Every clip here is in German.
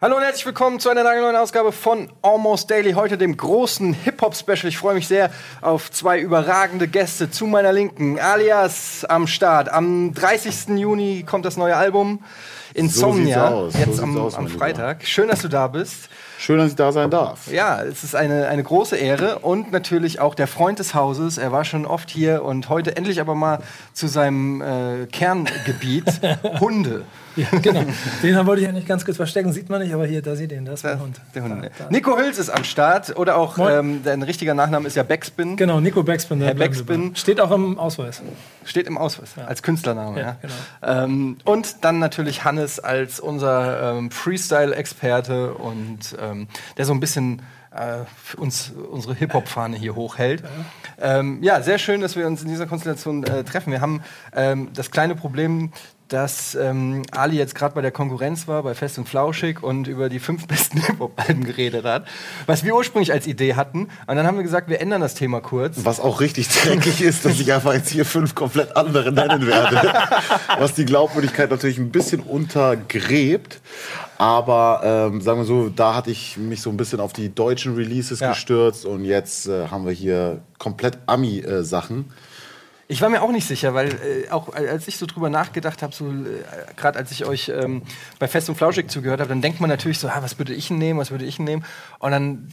Hallo und herzlich willkommen zu einer neuen Ausgabe von Almost Daily. Heute dem großen Hip-Hop-Special. Ich freue mich sehr auf zwei überragende Gäste. Zu meiner Linken, alias am Start. Am 30. Juni kommt das neue Album Insomnia. So jetzt so am, aus, am Freitag. Schön, dass du da bist. Schön, dass ich da sein darf. Ja, es ist eine, eine große Ehre und natürlich auch der Freund des Hauses. Er war schon oft hier und heute endlich aber mal zu seinem äh, Kerngebiet Hunde. Ja, genau. Den wollte ich eigentlich ganz kurz verstecken. Sieht man nicht, aber hier, da sieht ihr ihn. Das ist mein Hund. Der Hund. Da, da. Nico Hüls ist am Start oder auch ähm, dein richtiger Nachname ist ja Backspin. Genau, Nico Backspin. Herr Backspin. Steht auch im Ausweis. Steht im Ausweis als Künstlername. Ja, Ja, genau. Ähm, und dann natürlich Hannes als unser ähm, Freestyle-Experte und ähm, der so ein bisschen äh, uns unsere Hip-Hop-Fahne hier hochhält. Ja. Ähm, ja, sehr schön, dass wir uns in dieser Konstellation äh, treffen. Wir haben ähm, das kleine Problem, dass ähm, Ali jetzt gerade bei der Konkurrenz war, bei Fest und Flauschig und über die fünf besten Hip-Hop-Alben geredet hat, was wir ursprünglich als Idee hatten. Und dann haben wir gesagt, wir ändern das Thema kurz. Was auch richtig dreckig ist, dass ich einfach jetzt hier fünf komplett andere nennen werde. Was die Glaubwürdigkeit natürlich ein bisschen untergräbt. Aber ähm, sagen wir so, da hatte ich mich so ein bisschen auf die deutschen Releases Ja. gestürzt und jetzt äh, haben wir hier komplett Ami-Sachen. Ich war mir auch nicht sicher, weil äh, auch als ich so drüber nachgedacht habe, so äh, gerade als ich euch ähm, bei Fest und Flauschig zugehört habe, dann denkt man natürlich so, ah, was würde ich nehmen, was würde ich nehmen? Und dann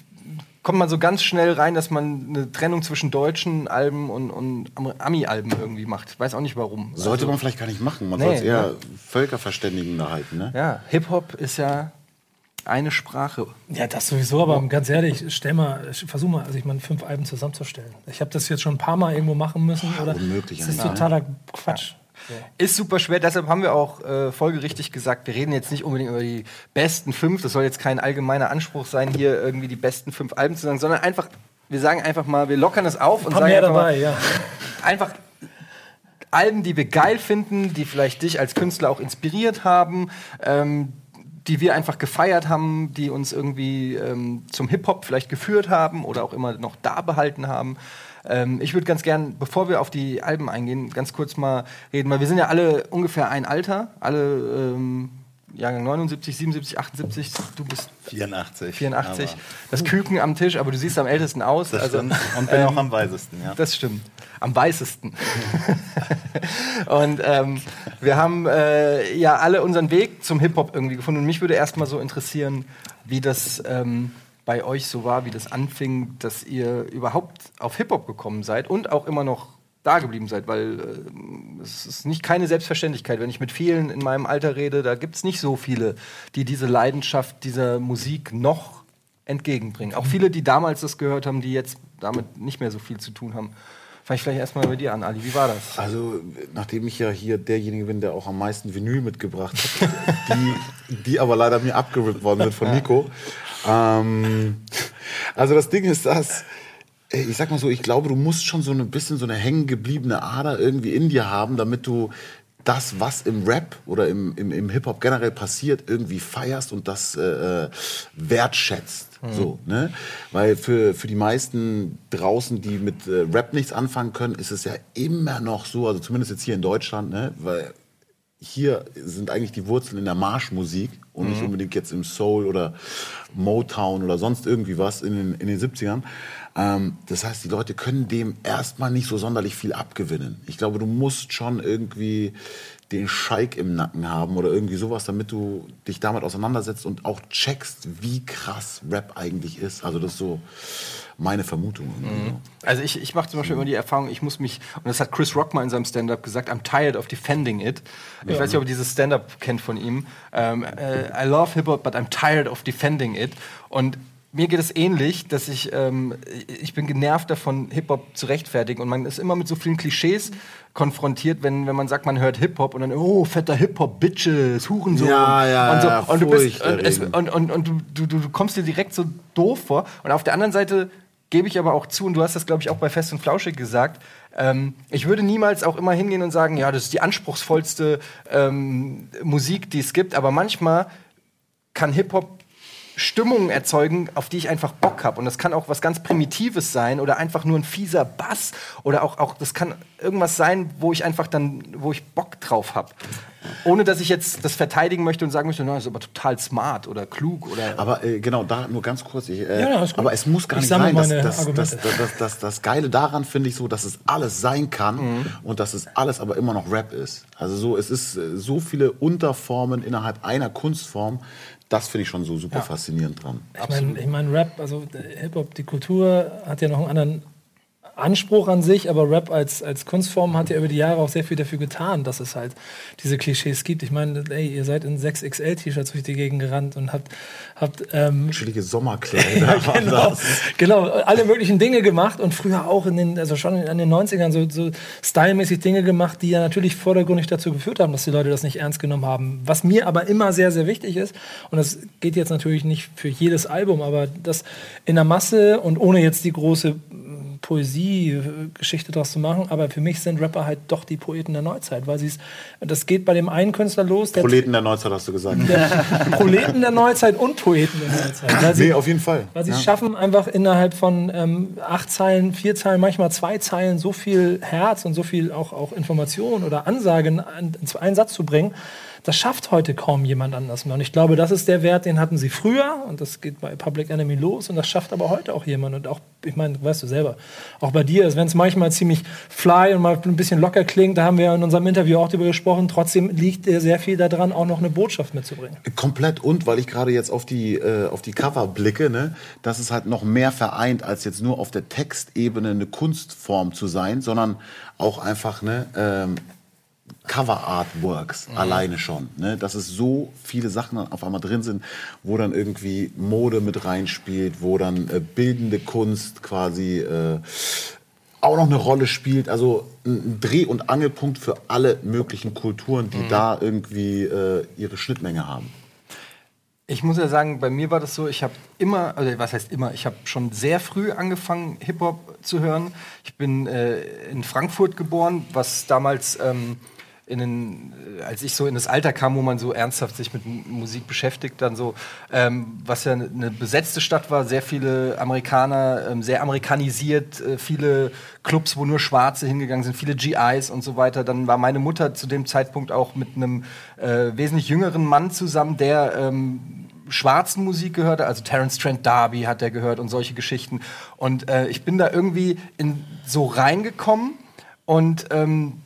kommt man so ganz schnell rein, dass man eine Trennung zwischen deutschen Alben und, und Am- Ami-Alben irgendwie macht. Ich weiß auch nicht warum. Sollte Also, man vielleicht gar nicht machen. Man Nee, soll es eher ja. Völkerverständigender halten. Ne? Ja, Hip-Hop ist ja eine Sprache. Ja, das sowieso, aber ganz ehrlich, stell mal, versuch mal, also ich meine, fünf Alben zusammenzustellen. Ich habe das jetzt schon ein paar Mal irgendwo machen müssen. Oder unmöglich Das ist eigentlich, totaler Quatsch. Ist super schwer, deshalb haben wir auch äh, folgerichtig gesagt, wir reden jetzt nicht unbedingt über die besten fünf, das soll jetzt kein allgemeiner Anspruch sein, hier irgendwie die besten fünf Alben zu sagen, sondern einfach, wir sagen einfach mal, wir lockern es auf und sagen einfach, dabei, mal, ja. einfach Alben, die wir geil finden, die vielleicht dich als Künstler auch inspiriert haben, ähm, die wir einfach gefeiert haben, die uns irgendwie ähm, zum Hip-Hop vielleicht geführt haben oder auch immer noch da behalten haben. Ähm, ich würde ganz gern, bevor wir auf die Alben eingehen, ganz kurz mal reden, weil wir sind ja alle ungefähr ein Alter, alle ähm, Jahrgang 79, 77, 78, du bist 84. 84. Aber Das Küken am Tisch, aber du siehst am ältesten aus. Das also, stimmt. Und bin auch am weisesten, ja. das stimmt. Am weißesten. und ähm, wir haben äh, ja alle unseren Weg zum Hip-Hop irgendwie gefunden. Und mich würde erstmal so interessieren, wie das ähm, bei euch so war, wie das anfing, dass ihr überhaupt auf Hip-Hop gekommen seid und auch immer noch da geblieben seid, weil äh, es ist nicht keine Selbstverständlichkeit. Wenn ich mit vielen in meinem Alter rede, da gibt es nicht so viele, die diese Leidenschaft dieser Musik noch entgegenbringen. Auch viele, die damals das gehört haben, die jetzt damit nicht mehr so viel zu tun haben. Fange ich vielleicht erstmal bei dir an, Ali. Wie war das? Also, nachdem ich ja hier derjenige bin, der auch am meisten Vinyl mitgebracht hat, die, die aber leider mir abgerippt worden sind von Nico. Ähm, also, das Ding ist das, ich sag mal so, ich glaube, du musst schon so ein bisschen so eine hängengebliebene Ader irgendwie in dir haben, damit du das, was im Rap oder im, im, im Hip-Hop generell passiert, irgendwie feierst und das äh, äh, wertschätzt. So, ne? Weil für, für die meisten draußen, die mit äh, Rap nichts anfangen können, ist es ja immer noch so, also zumindest jetzt hier in Deutschland, ne? weil hier sind eigentlich die Wurzeln in der Marschmusik und nicht unbedingt jetzt im Soul oder Motown oder sonst irgendwie was in den, in den 70ern. Ähm, das heißt, die Leute können dem erstmal nicht so sonderlich viel abgewinnen. Ich glaube, du musst schon irgendwie den Scheik im Nacken haben oder irgendwie sowas, damit du dich damit auseinandersetzt und auch checkst, wie krass Rap eigentlich ist. Also das ist so meine Vermutung. so. Also ich, ich mache zum Beispiel immer die Erfahrung, ich muss mich, und das hat Chris Rock mal in seinem Stand-Up gesagt, I'm tired of defending it. Ich weiß nicht, ob ihr dieses Stand-Up kennt von ihm. Ähm, äh, I love Hip-Hop, but I'm tired of defending it. Und mir geht es ähnlich, dass ich, ähm, ich bin genervt davon, Hip-Hop zu rechtfertigen. Und man ist immer mit so vielen Klischees konfrontiert, wenn, wenn man sagt, man hört Hip-Hop und dann, oh, fetter Hip-Hop, Bitches, Hurensohn. Ja, ja, und so. ja, und du bist, und, es, und, und, und du, du, du kommst dir direkt so doof vor. Und auf der anderen Seite gebe ich aber auch zu, und du hast das, glaube ich, auch bei Fest und Flauschig gesagt, ähm, ich würde niemals auch immer hingehen und sagen, ja, das ist die anspruchsvollste ähm, Musik, die es gibt, aber manchmal kann Hip-Hop Stimmungen erzeugen, auf die ich einfach Bock habe. Und das kann auch was ganz Primitives sein oder einfach nur ein fieser Bass oder auch, auch das kann irgendwas sein, wo ich einfach dann, wo ich Bock drauf habe. Ohne dass ich jetzt das verteidigen möchte und sagen möchte, no, das ist aber total smart oder klug oder. Aber äh, genau, da nur ganz kurz. Ich, äh, Ja, ist gut. aber es muss gar Ich nicht sein. Das, das, das, das, das Geile daran finde ich so, dass es alles sein kann Mhm. und dass es alles aber immer noch Rap ist. Also so, es ist äh, so viele Unterformen innerhalb einer Kunstform. Das finde ich schon so super faszinierend dran. Ich meine, ich mein, Rap, also der Hip-Hop, die Kultur hat ja noch einen anderen Anspruch an sich, aber Rap als, als Kunstform hat ja über die Jahre auch sehr viel dafür getan, dass es halt diese Klischees gibt. Ich meine, ey, ihr seid in 6XL-T-Shirts durch die Gegend gerannt und habt, habt ähm, Chillige Sommerkleider. war genau, genau, alle möglichen Dinge gemacht und früher auch in den, also schon in den 90ern so, so stylmäßig Dinge gemacht, die ja natürlich vordergründig dazu geführt haben, dass die Leute das nicht ernst genommen haben. Was mir aber immer sehr, sehr wichtig ist, und das geht jetzt natürlich nicht für jedes Album, aber das in der Masse und ohne jetzt die große Poesie-Geschichte draus zu machen, aber für mich sind Rapper halt doch die Poeten der Neuzeit, weil sie es, das geht bei dem einen Künstler los, der Proleten der Neuzeit hast du gesagt. Proleten der Neuzeit und Poeten der Neuzeit. Weil sie Nee, auf jeden Fall. weil sie es Ja. schaffen, einfach innerhalb von ähm, acht Zeilen, vier Zeilen, manchmal zwei Zeilen so viel Herz und so viel auch, auch Information oder Ansagen in, in einen Satz zu bringen. Das schafft heute kaum jemand anders mehr. Und ich glaube, das ist der Wert, den hatten sie früher und das geht bei Public Enemy los und das schafft aber heute auch jemand. Und auch, ich meine, weißt du selber, auch bei dir, wenn es manchmal ziemlich fly und mal ein bisschen locker klingt, da haben wir in unserem Interview auch drüber gesprochen, trotzdem liegt dir sehr viel daran, auch noch eine Botschaft mitzubringen. Komplett und weil ich gerade jetzt auf die, äh, auf die Cover blicke, ne, dass es halt noch mehr vereint, als jetzt nur auf der Textebene eine Kunstform zu sein, sondern auch einfach ne, ähm, Cover Artworks alleine schon. Ne? Dass es so viele Sachen auf einmal drin sind, wo dann irgendwie Mode mit reinspielt, wo dann äh, bildende Kunst quasi äh, auch noch eine Rolle spielt. Also ein Dreh- und Angelpunkt für alle möglichen Kulturen, die da irgendwie äh, ihre Schnittmenge haben. Ich muss ja sagen, bei mir war das so, ich habe immer, also was heißt immer, ich habe schon sehr früh angefangen, Hip-Hop zu hören. Ich bin äh, in Frankfurt geboren, was damals, ähm, in den, äh, als ich so in das Alter kam, wo man so ernsthaft sich mit Musik beschäftigt, dann so, ähm, was ja eine besetzte Stadt war, sehr viele Amerikaner, ähm, sehr amerikanisiert, äh, viele Clubs, wo nur Schwarze hingegangen sind, viele GIs und so weiter. Dann war meine Mutter zu dem Zeitpunkt auch mit einem äh, wesentlich jüngeren Mann zusammen, der ähm, schwarzen Musik gehörte, also Terence Trent D'Arby hat er gehört und solche Geschichten. Und äh, ich bin da irgendwie in, so reingekommen und ähm,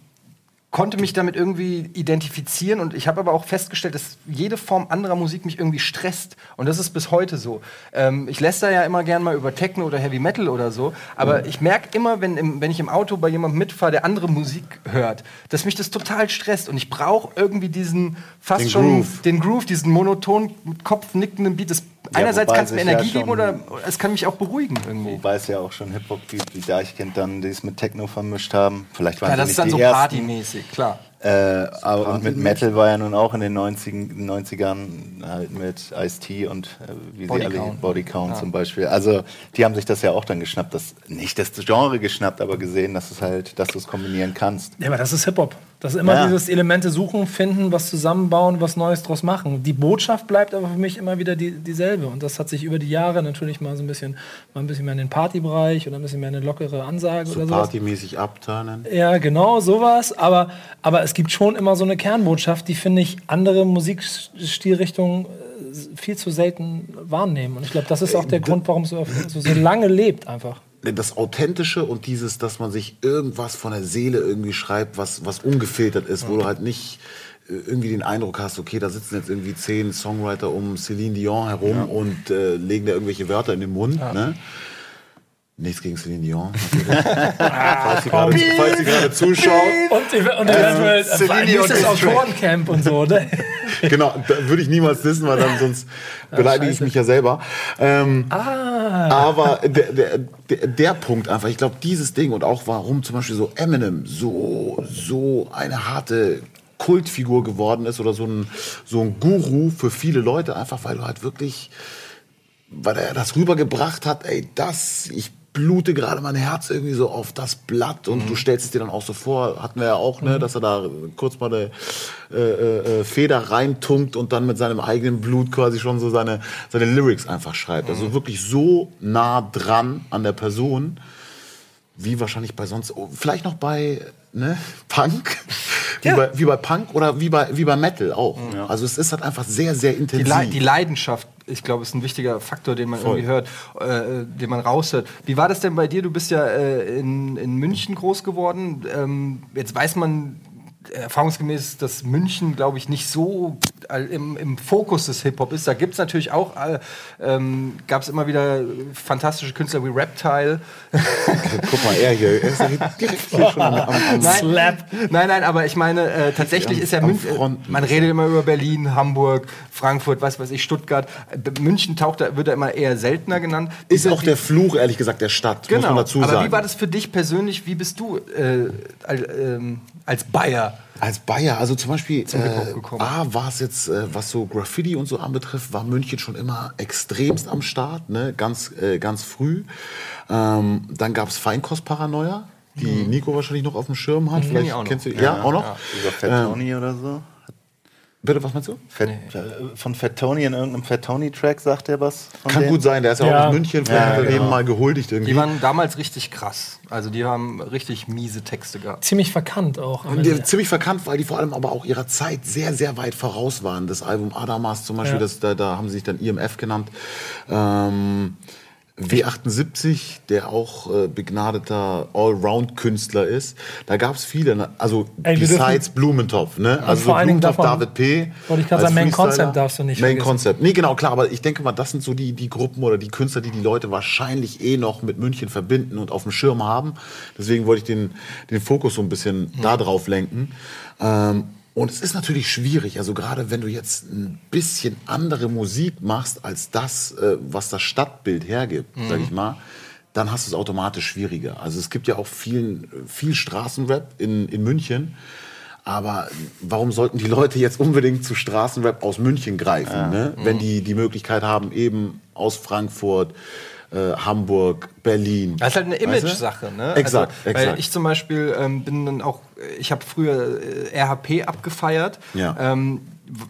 konnte mich damit irgendwie identifizieren und ich habe aber auch festgestellt, dass jede Form anderer Musik mich irgendwie stresst und das ist bis heute so. Ähm, ich lässt ja immer gern mal über Techno oder Heavy Metal oder so, aber ich merke immer, wenn, im, wenn ich im Auto bei jemandem mitfahre, der andere Musik hört, dass mich das total stresst und ich brauche irgendwie diesen fast Den schon Groove. den Groove, diesen monoton mit Kopf nickenden Beat. Das, einerseits wobei kann es mir sich ja Energie geben oder es kann mich auch beruhigen irgendwie. Wobei es ja auch schon Hip-Hop gibt, wie Deichkind dann, die es mit Techno vermischt haben. Vielleicht waren Ja, das nicht ist dann die so ersten. partymäßig, klar. Äh, aber und mit Metal war ja nun auch in den 90, 90ern halt mit Ice-T und äh, wie Body sie alle Count. Body Count zum Beispiel. Also die haben sich das ja auch dann geschnappt, das nicht das Genre geschnappt, aber gesehen, dass es halt, dass du es kombinieren kannst. Ja, aber das ist Hip-Hop. Das ist immer Ja. dieses Elemente suchen, finden, was zusammenbauen, was Neues draus machen. Die Botschaft bleibt aber für mich immer wieder die, dieselbe. Und das hat sich über die Jahre natürlich mal so ein bisschen, mal ein bisschen mehr in den Partybereich oder ein bisschen mehr eine lockere Ansage So oder sowas. partymäßig abturnen. Ja, genau, sowas. Aber, aber es gibt schon immer so eine Kernbotschaft, die, finde ich, andere Musikstilrichtungen äh, viel zu selten wahrnehmen. Und ich glaube, das ist auch der Grund, warum es so, so, lange lebt einfach. Das Authentische und dieses, dass man sich irgendwas von der Seele irgendwie schreibt, was, was ungefiltert ist, wo du halt nicht äh, irgendwie den Eindruck hast, okay, da sitzen jetzt irgendwie zehn Songwriter um Celine Dion herum und äh, legen da irgendwelche Wörter in den Mund. Ne? Nichts gegen Celine Dion. falls, sie gerade, falls sie gerade zuschaut. Und, und eventuell Celine äh, nächstes Dion Autorencamp und so. Ne? genau, da würde ich niemals wissen, weil dann sonst beleidige ich mich ja selber. Ähm, Ah. Aber der, der, der, der Punkt einfach, ich glaube, dieses Ding und auch warum zum Beispiel so Eminem so, so eine harte Kultfigur geworden ist oder so ein, so ein Guru für viele Leute, einfach weil du halt wirklich, weil er das rübergebracht hat, ey, das, ich blute gerade mein Herz irgendwie so auf das Blatt und Mhm. du stellst es dir dann auch so vor, hatten wir ja auch, ne, dass er da kurz mal eine äh, äh, Feder reintunkt und dann mit seinem eigenen Blut quasi schon so seine, seine Lyrics einfach schreibt. Mhm. Also wirklich so nah dran an der Person, wie wahrscheinlich bei sonst, oh, vielleicht noch bei ne, Punk, wie, Ja. bei, wie bei Punk oder wie bei, wie bei Metal auch. Also es ist halt einfach sehr, sehr Die, intensiv. Le die Leidenschaft, ich glaube, ist ein wichtiger Faktor, den man Voll. irgendwie hört, äh, den man raushört. Wie war das denn bei dir? Du bist ja äh, in, in München groß geworden. Ähm, jetzt weiß man erfahrungsgemäß, dass München, glaube ich, nicht so im, im Fokus des Hip-Hop ist. Da gibt es natürlich auch, äh, ähm, gab es immer wieder fantastische Künstler wie Reptile. Guck mal, er hier, er ist direkt hier schon am, am, Nein, nein, nein, aber ich meine, äh, tatsächlich Am- ist ja München, man redet immer über Berlin, Hamburg, Frankfurt, was weiß ich, Stuttgart. München taucht, da, wird da immer eher seltener genannt. Ist Diese- auch der Fluch, ehrlich gesagt, der Stadt, muss Genau, man dazu aber sagen. wie war das für dich persönlich? Wie bist du äh, als, ähm, als Bayer? Als Bayer, also zum Beispiel, Hip-Hop äh. A, war es jetzt, äh, was so Graffiti und so anbetrifft, war München schon immer extremst am Start, ne? ganz, äh, ganz früh. Ähm, dann gab es Feinkostparanoia, die Nico wahrscheinlich noch auf dem Schirm hat. Mhm. Vielleicht ich auch noch. kennst du, ja, auch noch? Über Fat Tony oder so. Bitte, was meinst du? Fat, äh, Von Fat Tony in irgendeinem Fat Tony-Track sagt er was? Kann denen? gut sein, der ist ja, Ja. auch aus München, vielleicht Ja, hat er genau. dem mal gehuldigt irgendwie. Die waren damals richtig krass. Also die haben richtig miese Texte gehabt. Ziemlich verkannt auch. die, ziemlich verkannt, weil die vor allem aber auch ihrer Zeit sehr, sehr weit voraus waren. Das Album Adamas zum Beispiel, Ja. das, da, da haben sie sich dann IMF genannt. Ähm, W78, der auch äh, begnadeter Allround-Künstler ist. Da gab es viele, ne? also Ey, besides Blumentopf. Ne? Also vor Blumentopf, man- David P. wollte ich gerade sagen, Main. Concept darfst du nicht Main vergessen. Concept. Nee, genau, klar, aber ich denke mal, das sind so die, die Gruppen oder die Künstler, die die Leute wahrscheinlich eh noch mit München verbinden und auf dem Schirm haben. Deswegen wollte ich den, den Fokus so ein bisschen da drauf lenken. Ähm, und es ist natürlich schwierig, also gerade wenn du jetzt ein bisschen andere Musik machst als das, äh, was das Stadtbild hergibt, sag ich mal, dann hast du es automatisch schwieriger. Also es gibt ja auch viel, viel Straßenrap in, in München. Aber warum sollten die Leute jetzt unbedingt zu Straßenrap aus München greifen, ne? wenn die die Möglichkeit haben, eben aus Frankfurt, äh, Hamburg, Berlin. Das ist halt eine? Image-Sache, ne? Exakt, also, exakt. Weil ich zum Beispiel ähm, bin dann auch, ich habe früher äh, RHP abgefeiert. Ja. Ähm,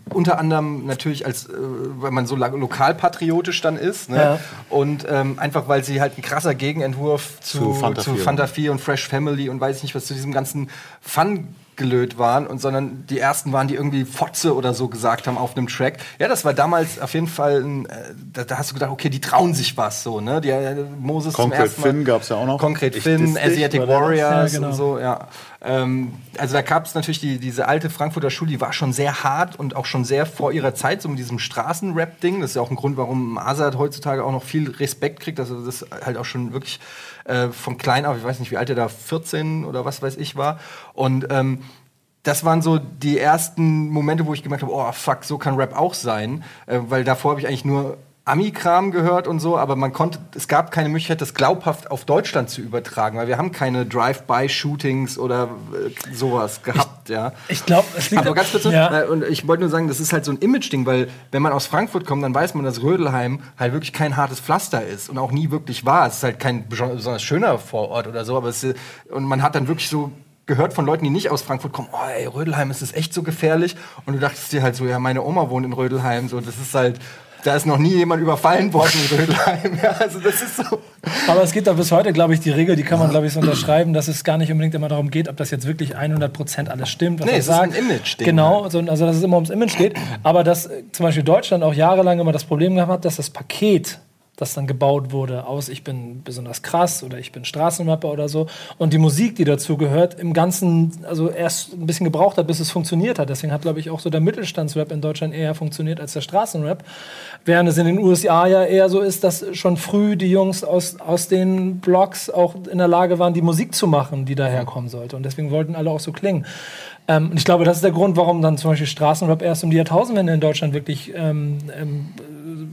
unter anderem natürlich als, äh, weil man so lokalpatriotisch dann ist. Ne? Ja. Und ähm, einfach, weil sie halt ein krasser Gegenentwurf zu, Zu Fanta zu 4 Fanta 4 und Fresh Family und weiß ich nicht, was zu diesem ganzen Fun gelöt waren und sondern die ersten waren, die irgendwie Fotze oder so gesagt haben auf einem Track. Ja, das war damals auf jeden Fall, ein, äh, da, da hast du gedacht, okay, die trauen sich was so, ne? Die, äh, Moses zum Concrete ersten Mal. Finn gab's ja auch noch. Concrete Ich Finn, Asiatic? Warriors Ja, genau. und so, ja. Ähm, also da gab es natürlich die, diese alte Frankfurter Schule, die war schon sehr hart und auch schon sehr vor ihrer Zeit, so mit diesem Straßenrap-Ding. Das ist ja auch ein Grund, warum Azad heutzutage auch noch viel Respekt kriegt, dass er das halt auch schon wirklich äh, von klein auf, ich weiß nicht, wie alt er da, 14 oder was weiß ich war. Und ähm, das waren so die ersten Momente, wo ich gemerkt habe, oh fuck, so kann Rap auch sein, äh, weil davor habe ich eigentlich nur Ami-Kram gehört und so, aber man konnte, es gab keine Möglichkeit, das glaubhaft auf Deutschland zu übertragen, weil wir haben keine Drive-by-Shootings oder äh, sowas gehabt, ja. Ich glaube, es liegt Aber ganz kurz, ja. äh, und ich wollte nur sagen, das ist halt so ein Image-Ding, weil wenn man aus Frankfurt kommt, dann weiß man, dass Rödelheim halt wirklich kein hartes Pflaster ist und auch nie wirklich war. Es ist halt kein beson- besonders schöner Vorort oder so, aber es und man hat dann wirklich so gehört von Leuten, die nicht aus Frankfurt kommen, oh ey, Rödelheim, ist das echt so gefährlich? Und du dachtest dir halt so, ja, meine Oma wohnt in Rödelheim, so, das ist halt, da ist noch nie jemand überfallen worden in Rödelheim, ja, also das ist so. Aber es gibt da bis heute, glaube ich, die Regel, die kann man, glaube ich, so unterschreiben, dass es gar nicht unbedingt immer darum geht, ob das jetzt wirklich 100% alles stimmt. Was Nee, es ist sagt. ein Image-Ding Genau, also, also dass es immer ums Image geht. Aber dass äh, zum Beispiel Deutschland auch jahrelang immer das Problem gehabt hat, dass das Paket das dann gebaut wurde, aus ich bin besonders krass oder ich bin Straßenrapper oder so. Und die Musik, die dazu gehört, im Ganzen, also erst ein bisschen gebraucht hat, bis es funktioniert hat. Deswegen hat, glaube ich, auch so der Mittelstandsrap in Deutschland eher funktioniert als der Straßenrap. Während es in den USA ja eher so ist, dass schon früh die Jungs aus, aus den Blogs auch in der Lage waren, die Musik zu machen, die daherkommen sollte. Und deswegen wollten alle auch so klingen. Ähm, und ich glaube, das ist der Grund, warum dann zum Beispiel Straßenrap erst um die Jahrtausendwende in Deutschland wirklich ähm, ähm,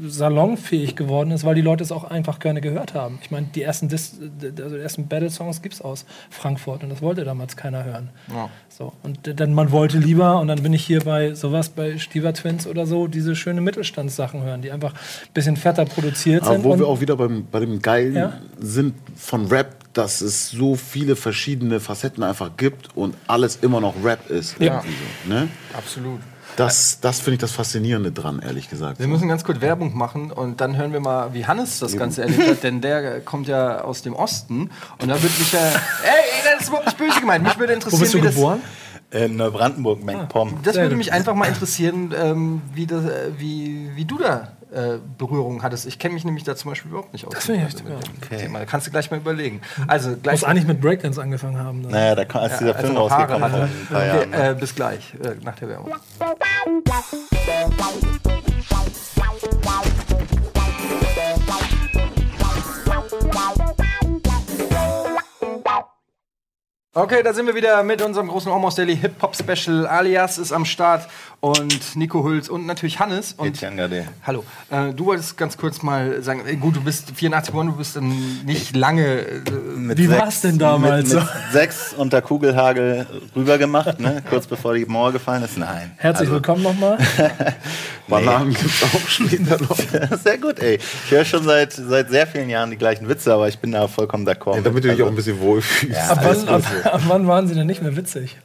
salonfähig geworden ist, weil die Leute es auch einfach gerne gehört haben. Ich meine, die ersten, Dis also die ersten Battle-Songs gibt es aus Frankfurt und das wollte damals keiner hören. Ja. So, und dann man wollte lieber, und dann bin ich hier bei sowas, bei Stieber Twins oder so, diese schöne Mittelstandssachen hören, die einfach ein bisschen fetter produziert Aber sind. wo und- wir auch wieder beim, bei dem Geilen Ja. sind von Rap, dass es so viele verschiedene Facetten einfach gibt und alles immer noch Rap ist. Ja. So, ne? Absolut. Das, das finde ich das Faszinierende dran, ehrlich gesagt. Wir müssen ganz kurz Werbung machen und dann hören wir mal, wie Hannes das Ganze erlebt hat, denn der kommt ja aus dem Osten und da würde mich ja. Ey, ey, das ist überhaupt nicht böse gemeint. Mich würde interessieren, Wo bist du wie das. geboren? In Neubrandenburg, Mengpom. Das Sehr würde mich einfach mal interessieren, ähm, wie, das, äh, wie, wie du da äh, Berührung hattest. Ich kenne mich nämlich da zum Beispiel überhaupt nicht aus. Das finde ich echt, mit dem Okay. Thema. Da kannst du gleich mal überlegen. Also gleich. Muss eigentlich mit Breakdance angefangen haben. Dann. Naja, da kam, als dieser als er Film Haare rausgekommen hatte. paar Okay, ne? äh, bis gleich, äh, nach der Werbung. Okay, da sind wir wieder mit unserem großen Almost Daily Hip Hop Special. Alias ist am Start und Nico Hülz und natürlich Hannes. Und Etienne Gade. Hallo. Äh, du wolltest ganz kurz mal sagen, gut, du bist 84 geboren, du bist dann nicht lange. Äh, Mit Wie sechs- war's denn damals Mit, mit sechs unter Kugelhagel rübergemacht, ne? kurz bevor die Mauer gefallen ist. Nein. Herzlich Also, willkommen nochmal. Bananen gibt es auch später noch. Sehr gut, ey. Ich höre schon seit, seit sehr vielen Jahren die gleichen Witze, aber ich bin da vollkommen d'accord. Ja, damit du dich Also, auch ein bisschen wohlfühlst. Ja, Ab wann, ab, ab wann waren sie denn nicht mehr witzig?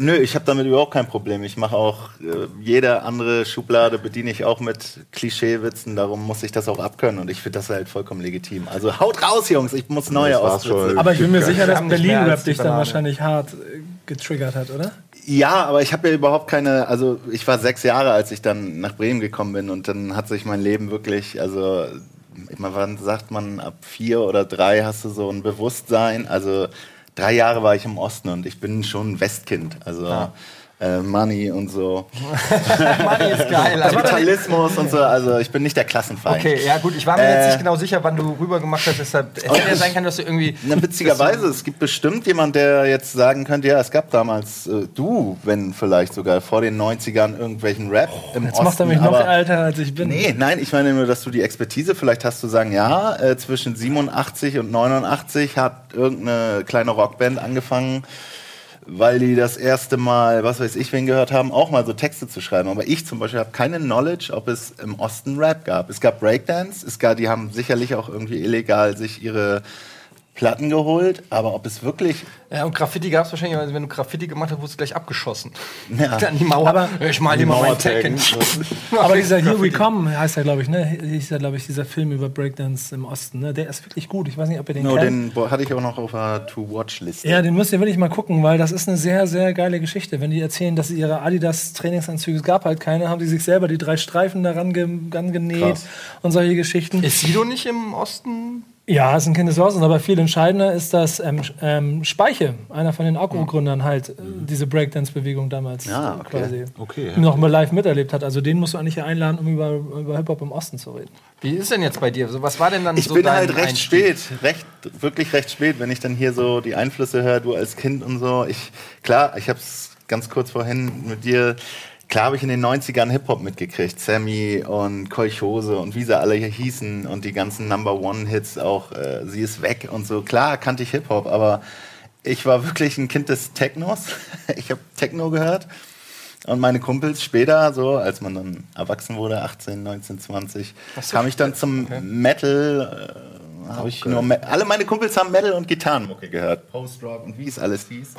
Nö, ich habe damit überhaupt kein Problem. Ich mache auch äh, jede andere Schublade bediene ich auch mit Klischeewitzen. Darum muss ich das auch abkönnen und ich finde das halt vollkommen legitim. Also haut raus, Jungs, ich muss neue schon. Aber ich bin mir sicher, dass Berlin-Rap dich dann wahrscheinlich hart äh, getriggert hat, oder? Ja, aber ich habe ja überhaupt keine, also ich war sechs Jahre, als ich dann nach Bremen gekommen bin und dann hat sich mein Leben wirklich, also ich meine, wann sagt man, ab vier oder drei hast du so ein Bewusstsein, also drei Jahre war ich im Osten und ich bin schon Westkind, also äh, Money und so, Money ist geil. Also, Kapitalismus und so, also ich bin nicht der Klassenfeind. okay, ja gut, ich war mir jetzt Äh, nicht genau sicher, wann du rüber gemacht hast, deshalb es hätte ja sein können, dass du irgendwie. Na, witzigerweise, es gibt bestimmt jemand, der jetzt sagen könnte, ja, es gab damals äh, du, wenn vielleicht sogar vor den 90ern irgendwelchen Rap im Jetzt Osten. macht er mich noch älter, als ich bin. Nee, nein, ich meine nur, dass du die Expertise, vielleicht hast du sagen, ja, äh, zwischen 87 und 89 hat irgendeine kleine Rockband angefangen, weil die das erste Mal, was weiß ich, wen gehört haben, auch mal so Texte zu schreiben. Aber ich zum Beispiel habe keine Knowledge, ob es im Osten Rap gab. Es gab Breakdance, es gab, die haben sicherlich auch irgendwie illegal sich ihre Platten geholt, aber ob es wirklich Ja, und Graffiti gab es wahrscheinlich, also wenn du Graffiti gemacht hast, wurdest du gleich abgeschossen. Ja. Dann die Mauer. Aber- ich mal hier mal meinen Tekken. Aber dieser Here We Come heißt ja, glaube ich, ne? Hieß ja, glaube ich, dieser Film über Breakdance im Osten, ne? Der ist wirklich gut. Ich weiß nicht, ob ihr den No, kennt. den hatte ich auch noch auf der To-Watch-Liste. Ja, den müsst ihr wirklich mal gucken, weil das ist eine sehr, sehr geile Geschichte. Wenn die erzählen, dass sie ihre Adidas-Trainingsanzüge, es gab halt keine, haben die sich selber die drei Streifen daran ge ran genäht Krass. und solche Geschichten. Ist Sido nicht im Osten? Ja, ist ein Kind des aber viel entscheidender ist, dass ähm, ähm, Speiche, einer von den Akku-Gründern, halt äh, diese Breakdance-Bewegung damals Ja, äh, okay. quasi Okay, noch mal live miterlebt hat. Also den musst du eigentlich hier einladen, um über, über Hip-Hop im Osten zu reden. Wie ist denn jetzt bei dir? Was war denn dann Ich so bin dein halt recht Einstieg? spät, recht, wirklich recht spät, wenn ich dann hier so die Einflüsse höre, du als Kind und so. Ich, klar, ich habe es ganz kurz vorhin mit dir, klar habe ich in den 90ern Hip-Hop mitgekriegt. Sammy und Kolchose und wie sie alle hier hießen und die ganzen Number-One-Hits auch, äh, sie ist weg und so. Klar kannte ich Hip-Hop, aber ich war wirklich ein Kind des Technos. Ich habe Techno gehört. Und meine Kumpels später, so als man dann erwachsen wurde, 18, 19, 20, so, kam ich dann zum Metal. Äh, hab ich nur alle meine Kumpels haben Metal und Gitarrenmucke gehört, Post-Rock und wie es alles hieß.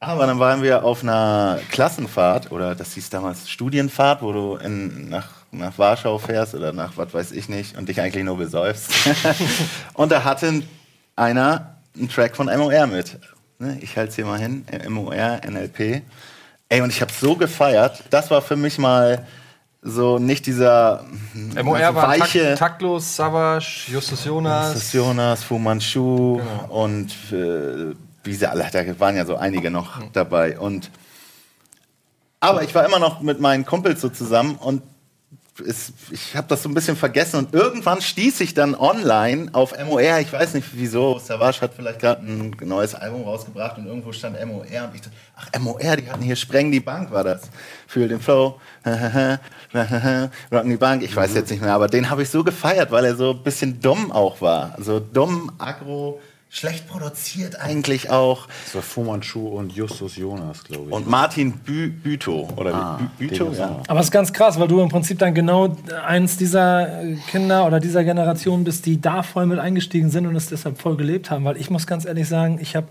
Aber dann waren wir auf einer Klassenfahrt, oder das hieß damals Studienfahrt, wo du in, nach, nach Warschau fährst oder nach was weiß ich nicht und dich eigentlich nur besäufst. und da hatte einer einen Track von MOR mit. Ne, Ich halte es hier mal hin, MOR, NLP. Ey, und ich habe so gefeiert. Das war für mich mal so nicht dieser MOR also war weiche takt, taktlos, Savage, Justus Jonas. das Jonas, Fu Manchu und äh, wie sie alle, da waren ja so einige noch dabei. Und aber ich war immer noch mit meinen Kumpels so zusammen und ist, ich habe das so ein bisschen vergessen und irgendwann stieß ich dann online auf MOR. Ich weiß nicht wieso. Savage hat vielleicht gerade ein neues Album rausgebracht und irgendwo stand MOR und ich dachte, ach MOR, die hatten hier Spreng die Bank war das. Fühl den Flow, Rocken die Bank. Ich weiß jetzt nicht mehr, aber den habe ich so gefeiert, weil er so ein bisschen dumm auch war. So dumm, aggro schlecht produziert eigentlich auch. Das war Fu Manchu und Justus Jonas, glaube ich. Und Martin Bü Bütow. Oder Ah, Bü Bütow, den ist ja. Aber es ist ganz krass, weil du im Prinzip dann genau eins dieser Kinder oder dieser Generation bist, die da voll mit eingestiegen sind und es deshalb voll gelebt haben. Weil ich muss ganz ehrlich sagen, ich habe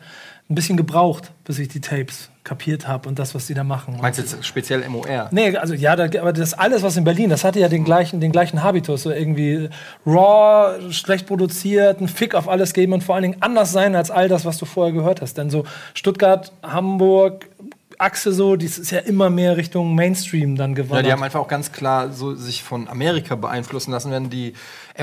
ein bisschen gebraucht, bis ich die Tapes kapiert habe und das, was die da machen. Meinst du jetzt speziell MOR? Nee, also ja, da, aber das alles, was in Berlin, das hatte ja den gleichen, den gleichen Habitus. So irgendwie raw, schlecht produziert, ein Fick auf alles geben und vor allen Dingen anders sein als all das, was du vorher gehört hast. Denn so Stuttgart, Hamburg, Achse so, das ist ja immer mehr Richtung Mainstream dann Ja, gewandert. die haben einfach auch ganz klar so sich von Amerika beeinflussen lassen, wenn die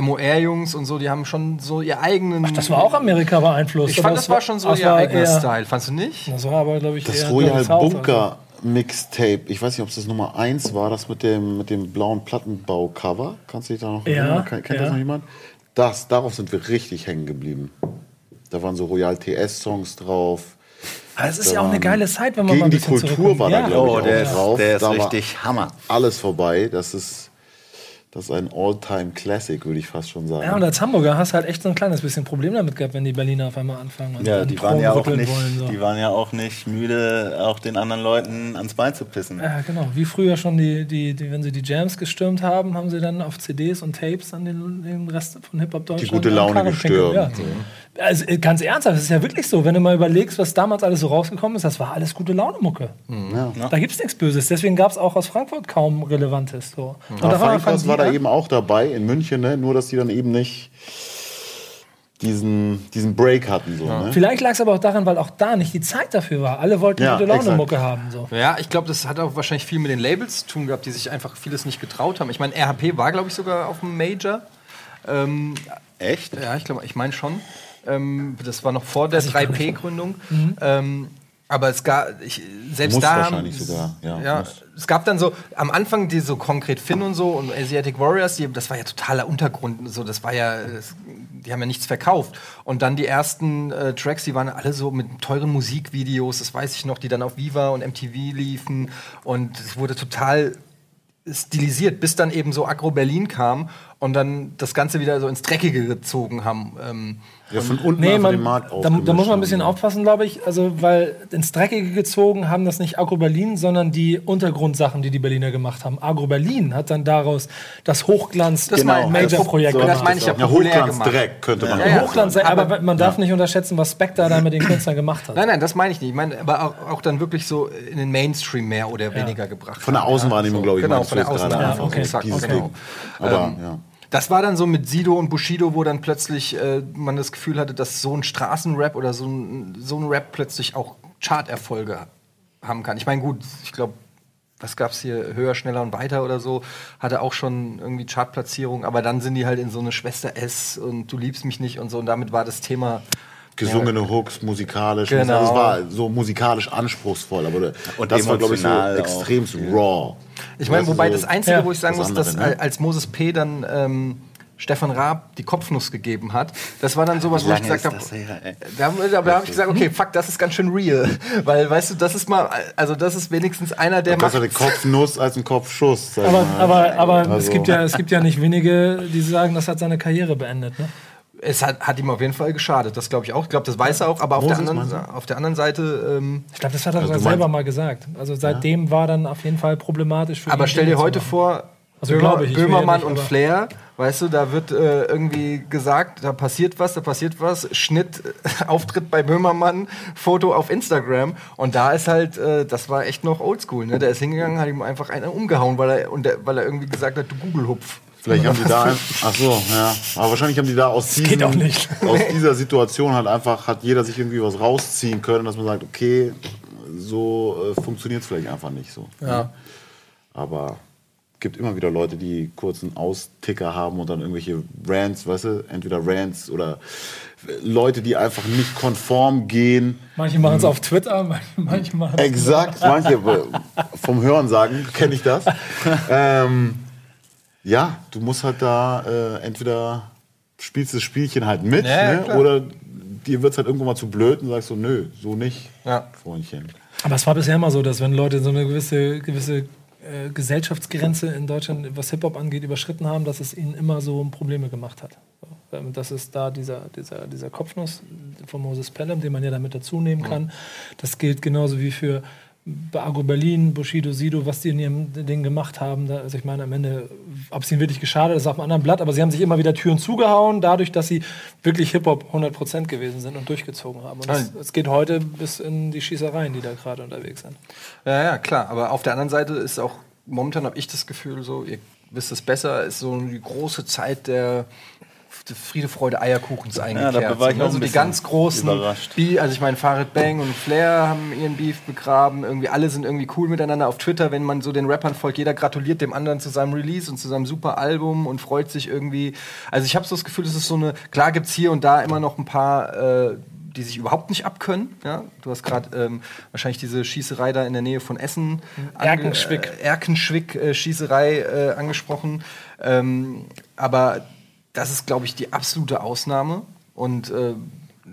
MOR-Jungs und so, die haben schon so ihr eigenen. das war auch Amerika beeinflusst. Ich fand, das war schon so ihr eigener Style. Fandst du nicht? Das war aber, glaube ich, Das eher Royal also. Bunker Mixtape, ich weiß nicht, ob es das Nummer 1 war, das mit dem, mit dem blauen Plattenbau-Cover. Kannst du dich da noch Ja, erinnern? Kennt kennt ja. das noch jemand? Das, darauf sind wir richtig hängen geblieben. Da waren so Royal TS-Songs drauf. Aber es ist ja auch eine geile Zeit, wenn man mal Gegen ein die bisschen Kultur zurückkommt. war da, Ja. glaube ich, Oh, auch der ist, drauf. der ist Da richtig Hammer. alles vorbei. Das ist, das ist ein All-Time-Classic, würde ich fast schon sagen. Ja, und als Hamburger hast du halt echt so ein kleines bisschen Problem damit gehabt, wenn die Berliner auf einmal anfangen und Ja, die waren ja, auch nicht, wollen. So. die waren ja auch nicht müde, auch den anderen Leuten ans Bein zu pissen. Ja, genau. Wie früher schon, die, die, die, wenn sie die Jams gestürmt haben, haben sie dann auf CDs und Tapes dann den, den Rest von Hip-Hop Deutschland gute an Laune gestürmt. Ja. Also äh, ganz ernsthaft, es ist ja wirklich so, wenn du mal überlegst, was damals alles so rausgekommen ist, das war alles gute Laune-Mucke. Ja. Da gibt es nichts Böses. Deswegen gab es auch aus Frankfurt kaum Relevantes. So. Und Aber davon fangen Frankfurt war da eben auch dabei, in München, ne? nur dass die dann eben nicht diesen, diesen Break hatten. So, ne? Vielleicht lag es aber auch daran, weil auch da nicht die Zeit dafür war. Alle wollten Ja, gute Laune-Mucke haben. So. Ja, ich glaube, das hat auch wahrscheinlich viel mit den Labels zu tun gehabt, die sich einfach vieles nicht getraut haben. Ich meine, RHP war, glaube ich, sogar auf dem Major. Ähm, Echt? ja, ich glaube, ich meine schon. Ähm, das war noch vor der Also ich kann 3P-Gründung. Ähm, aber es gab, ich, selbst Muss da wahrscheinlich haben, sogar, ja, ja muss. es gab dann so am Anfang die so konkret Finn und so und Asiatic Warriors, die, das war ja totaler Untergrund, so das war ja, das, die haben ja nichts verkauft. Und dann die ersten äh, Tracks, die waren alle so mit teuren Musikvideos, das weiß ich noch, die dann auf Viva und MTV liefen und es wurde total stilisiert, bis dann eben so Agro Berlin kam und dann das Ganze wieder so ins Dreckige gezogen haben. Ähm, Ja, von unten Nee, man, den Markt da, da muss man ein bisschen haben. aufpassen, glaube ich. Also, weil ins Dreckige gezogen haben das nicht Agro Berlin, sondern die Untergrundsachen, die die Berliner gemacht haben. Agro Berlin hat dann daraus das Hochglanz Das genau, meine- Major-Projekt so, gemacht. das meine ich ja Ja. Hochglanzdreck könnte man Ja, ja. sagen. Hochglanz, aber, Aber- man darf nicht unterschätzen, was Spectre da mit den Künstlern gemacht hat. Nein, nein, das meine ich nicht. Ich meine, aber auch, auch dann wirklich so in den Mainstream mehr oder weniger gebracht. Von der Außenwahrnehmung, glaube ich, Genau, von der Außenwahrnehmung. einfach okay. so, Exakt, genau. Aber, Ähm, ja. Das war dann so mit Sido und Bushido, wo dann plötzlich äh, man das Gefühl hatte, dass so ein Straßenrap oder so ein, so ein Rap plötzlich auch Charterfolge haben kann. Ich meine, gut, ich glaube, was gab's hier, höher, schneller und weiter oder so, hatte auch schon irgendwie Chartplatzierung, aber dann sind die halt in so eine Schwester S und du liebst mich nicht und so und damit war das Thema Gesungene Hooks, musikalisch. Genau. Also es war so musikalisch anspruchsvoll, aber Und das war, glaube ich, so extremst raw. Ich meine, wobei so das Einzige, Ja. wo ich sagen das muss, dass ne? als Moses P. dann ähm, Stefan Raab die Kopfnuss gegeben hat, das war dann sowas, wo ich gesagt habe, da, da, da habe ich gesagt, okay, fuck, das ist ganz schön real, weil, weißt du, das ist mal, also das ist wenigstens einer, der Besser macht. den Kopfnuss als ein Kopfschuss. Aber, aber, aber es, Also- gibt ja, es gibt ja nicht wenige, die sagen, das hat seine Karriere beendet. Ne? Es hat, hat ihm auf jeden Fall geschadet, das glaube ich auch. Ich glaube, das weiß er auch, aber auf, der anderen, auf der anderen Seite. Ähm, Ich glaube, das hat er Also selber mal gesagt. Also seitdem war dann auf jeden Fall problematisch für aber ihn, stell dir heute vor, Also Böhmer, glaube ich, ich ja Böhmermann nicht, und Flair, weißt du, da wird äh, irgendwie gesagt, da passiert was, da passiert was, Schnitt, äh, Auftritt bei Böhmermann, Foto auf Instagram und da ist halt, äh, das war echt noch oldschool, ne? Der ist hingegangen, hat ihm einfach einen umgehauen, weil er, und der, weil er irgendwie gesagt hat, du Google-Hupf. Vielleicht haben die da, ein- ach so, ja. Aber wahrscheinlich haben die da aus, geht diesem, auch nicht. aus dieser Situation halt einfach, hat jeder sich irgendwie was rausziehen können, dass man sagt, okay, so äh, funktioniert es vielleicht einfach nicht so. Ja. Aber gibt immer wieder Leute, die kurzen Austicker haben und dann irgendwelche Rants, weißt du, entweder Rants oder Leute, die einfach nicht konform gehen. Manche machen es auf Twitter, manche, manche machen es. Exakt, manche äh, vom Hören sagen, kenne ich das. ähm, ja, du musst halt da äh, entweder spielst das Spielchen halt mit, Ja, ne? oder dir wird es halt irgendwann mal zu blöd und sagst so, nö, so nicht, Ja. Freundchen. Aber es war bisher immer so, dass wenn Leute so eine gewisse, gewisse äh, Gesellschaftsgrenze in Deutschland, was Hip-Hop angeht, überschritten haben, dass es ihnen immer so Probleme gemacht hat. So, ähm, das ist da dieser, dieser, dieser Kopfnuss von Moses Pelham, den man ja damit dazu nehmen kann. Das gilt genauso wie für Argo Berlin, Bushido, Sido, was die in ihrem Ding gemacht haben. Da, also ich meine, am Ende, ob es ihnen wirklich geschadet ist, auf einem anderen Blatt, aber sie haben sich immer wieder Türen zugehauen, dadurch, dass sie wirklich Hip-Hop 100% gewesen sind und durchgezogen haben. Und es es geht heute bis in die Schießereien, die da gerade unterwegs sind. Ja, ja, klar. Aber auf der anderen Seite ist auch, momentan habe ich das Gefühl, so, ihr wisst es besser, ist so die große Zeit der Friede, Freude, Eierkuchens eingekehrt. da war ich also ein die ganz großen, überrascht. Bi- also ich meine, Farid Bang und Flair haben ihren Beef begraben. Irgendwie alle sind irgendwie cool miteinander auf Twitter, wenn man so den Rappern folgt. Jeder gratuliert dem anderen zu seinem Release und zu seinem super Album und freut sich irgendwie. Also ich habe so das Gefühl, das ist so eine, klar gibt's hier und da immer noch ein paar äh, die sich überhaupt nicht abkönnen. Ja? Du hast gerade ähm, wahrscheinlich diese Schießerei da in der Nähe von Essen, ange- Erkenschwick. äh, Erkenschwick-Schießerei äh, angesprochen. Ähm, aber das ist, glaube ich, die absolute Ausnahme. Und äh,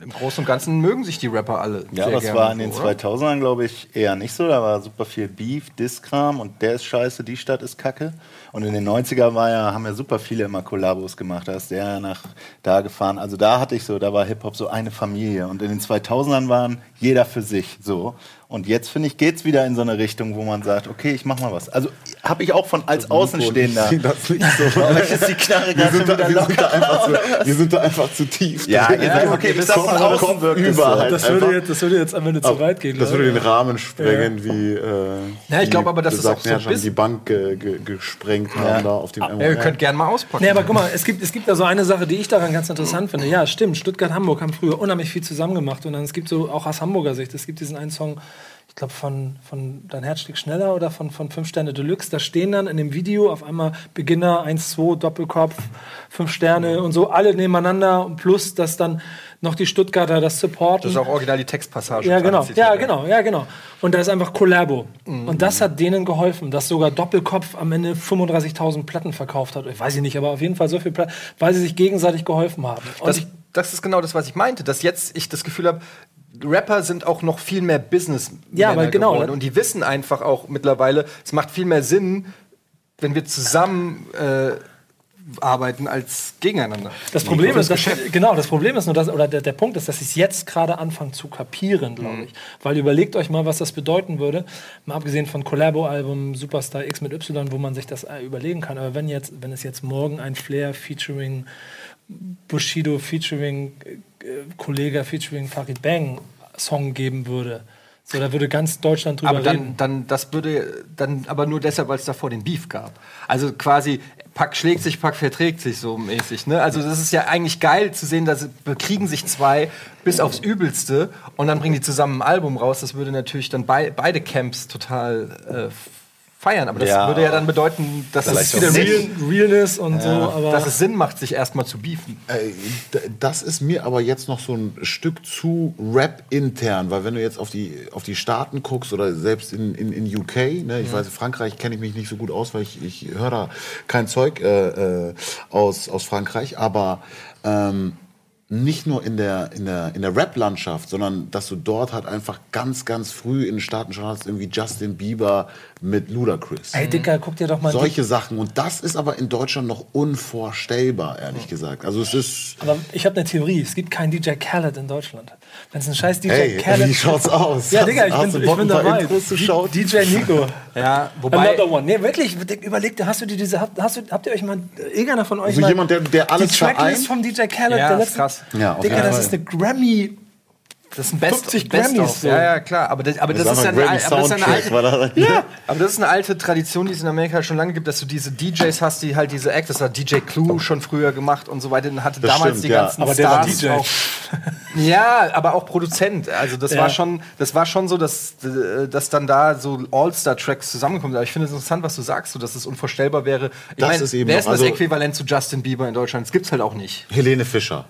im Großen und Ganzen mögen sich die Rapper alle. Ja, sehr es gerne war in den oder? 2000ern, glaube ich, eher nicht so. Da war super viel Beef, Disskram und der ist scheiße, die Stadt ist kacke. Und in den 90er war ja, haben ja super viele immer Kollabos gemacht. Da ist der nach da gefahren. Also da hatte ich so, da war Hip-Hop so eine Familie. Und in den 2000ern waren jeder für sich so. Und jetzt, finde ich, geht's wieder in so eine Richtung, wo man sagt, okay, ich mach mal was. Also habe ich auch von als Außenstehender. Ich sehe das nicht so. Ist die Knarre Wir sind, da, wir, sind da einfach zu, wir sind da einfach zu tief. Ja, drin. ja, okay, ich sag von außen wirkt es über halt Das würde, jetzt, das würde jetzt am Ende zu weit gehen. Das würde den. Rahmen sprengen, wie äh, Ja, ich die glaub aber, das ist auch so bis- die Bank ge ge gesprengt haben da auf dem Ja, ihr könnt gerne mal auspacken. Nee, aber guck mal, es gibt, es gibt da so eine Sache, die ich daran ganz interessant finde. Ja, stimmt, Stuttgart, Hamburg haben früher unheimlich viel zusammen gemacht. Und dann es gibt so, auch aus Hamburger Sicht, es gibt diesen einen Song, ich glaube von, von Dein Herz schlägt schneller oder von, von Fünf Sterne Deluxe. Da stehen dann in dem Video auf einmal Beginner 1, 2, Doppelkopf, Fünf Sterne und so, alle nebeneinander. Und plus, dass dann noch die Stuttgarter das supporten. das ist auch original die Textpassage. Ja, genau. Ja, genau, ja, genau. Und da ist einfach Collabo. Und das hat denen geholfen, dass sogar Doppelkopf am Ende 35.000 Platten verkauft hat. Ich weiß ich nicht, aber auf jeden Fall so viel Platten, weil sie sich gegenseitig geholfen haben. Und Das, das ist genau das, was ich meinte, dass jetzt ich das Gefühl habe, Rapper sind auch noch viel mehr Business Ja, aber genau, geworden ne? und die wissen einfach auch mittlerweile, es macht viel mehr Sinn, wenn wir zusammen äh, arbeiten als gegeneinander. das Problem ist, dass, genau, das Problem ist nur, dass, oder der, der Punkt ist, dass sie es jetzt gerade anfangen zu kapieren, glaube Mhm. ich. Weil überlegt euch mal, was das bedeuten würde, mal abgesehen von Collabo-Album Superstar X mit Y, wo man sich das äh, überlegen kann. Aber wenn jetzt, wenn es jetzt morgen ein Flair featuring Bushido featuring äh, Kollege featuring Farid Bang Song geben würde, so da würde ganz Deutschland drüber aber dann, reden. dann, das würde dann aber nur deshalb, weil es davor den Beef gab. Also quasi, Pack schlägt sich, Pack verträgt sich so mäßig. Ne? Also das ist ja eigentlich geil zu sehen, dass bekriegen sich zwei bis aufs Übelste und dann bringen die zusammen ein Album raus. Das würde natürlich dann bei, beide Camps total äh, feiern. Aber das Ja, würde ja dann bedeuten, dass es wieder real, Real, Realness und so, aber dass es Sinn macht, sich erstmal zu beefen. Äh, Das ist mir aber jetzt noch so ein Stück zu Rap intern, weil wenn du jetzt auf die, auf die Staaten guckst oder selbst in, in, in UK, ne, ich weiß, Frankreich kenne ich mich nicht so gut aus, weil ich, ich höre da kein Zeug äh, äh, aus, aus Frankreich, aber ähm, nicht nur in der, in der, in der Rap-Landschaft, sondern dass du dort halt einfach ganz, ganz früh in den Staaten schon hast, irgendwie Justin Bieber mit Ludacris. ey Dicker, guck dir doch mal Solche Sachen. Und das ist aber in Deutschland noch unvorstellbar, ehrlich gesagt. Also es ist. aber ich habe eine Theorie, es gibt keinen DJ Khaled in Deutschland. Wenn es ein scheiß DJ Hey, Khaled wie schaut's aus? Ja, Digga, ich Hast bin, ich bin dabei. DJ Nico. Ja, wobei. Another one. Nee, wirklich, überlegt, hast du dir diese, habt, hast du, habt ihr euch mal, irgendeiner von euch Also mal jemand, der- der alles die Tracklist vereint? vom DJ Khaled, Ja, der ist letzten, krass. Ja, auf Digga, das ist eine Grammy. Das ein Best, 50 Best Grammys, so. Ja, ja, klar. Aber das, aber das, Sag ist ja eine, aber das ist eine alte. Ja, aber das ist eine alte Tradition, die es in Amerika schon lange gibt, dass du diese DJs hast, die halt diese Acts, das hat DJ Clue schon früher gemacht und so weiter, den hatte Das damals stimmt, die ja. ganzen Aber der war Stars DJ. auch. Ja, aber auch Produzent. Also das Ja. war schon, das war schon so, dass, dass dann da so All-Star-Tracks zusammenkommen. Aber ich finde es interessant, was du sagst, so, dass es unvorstellbar wäre. Ich Das meine, ist eben wer ist das also- Äquivalent zu Justin Bieber in Deutschland? Das gibt's halt auch nicht. Helene Fischer.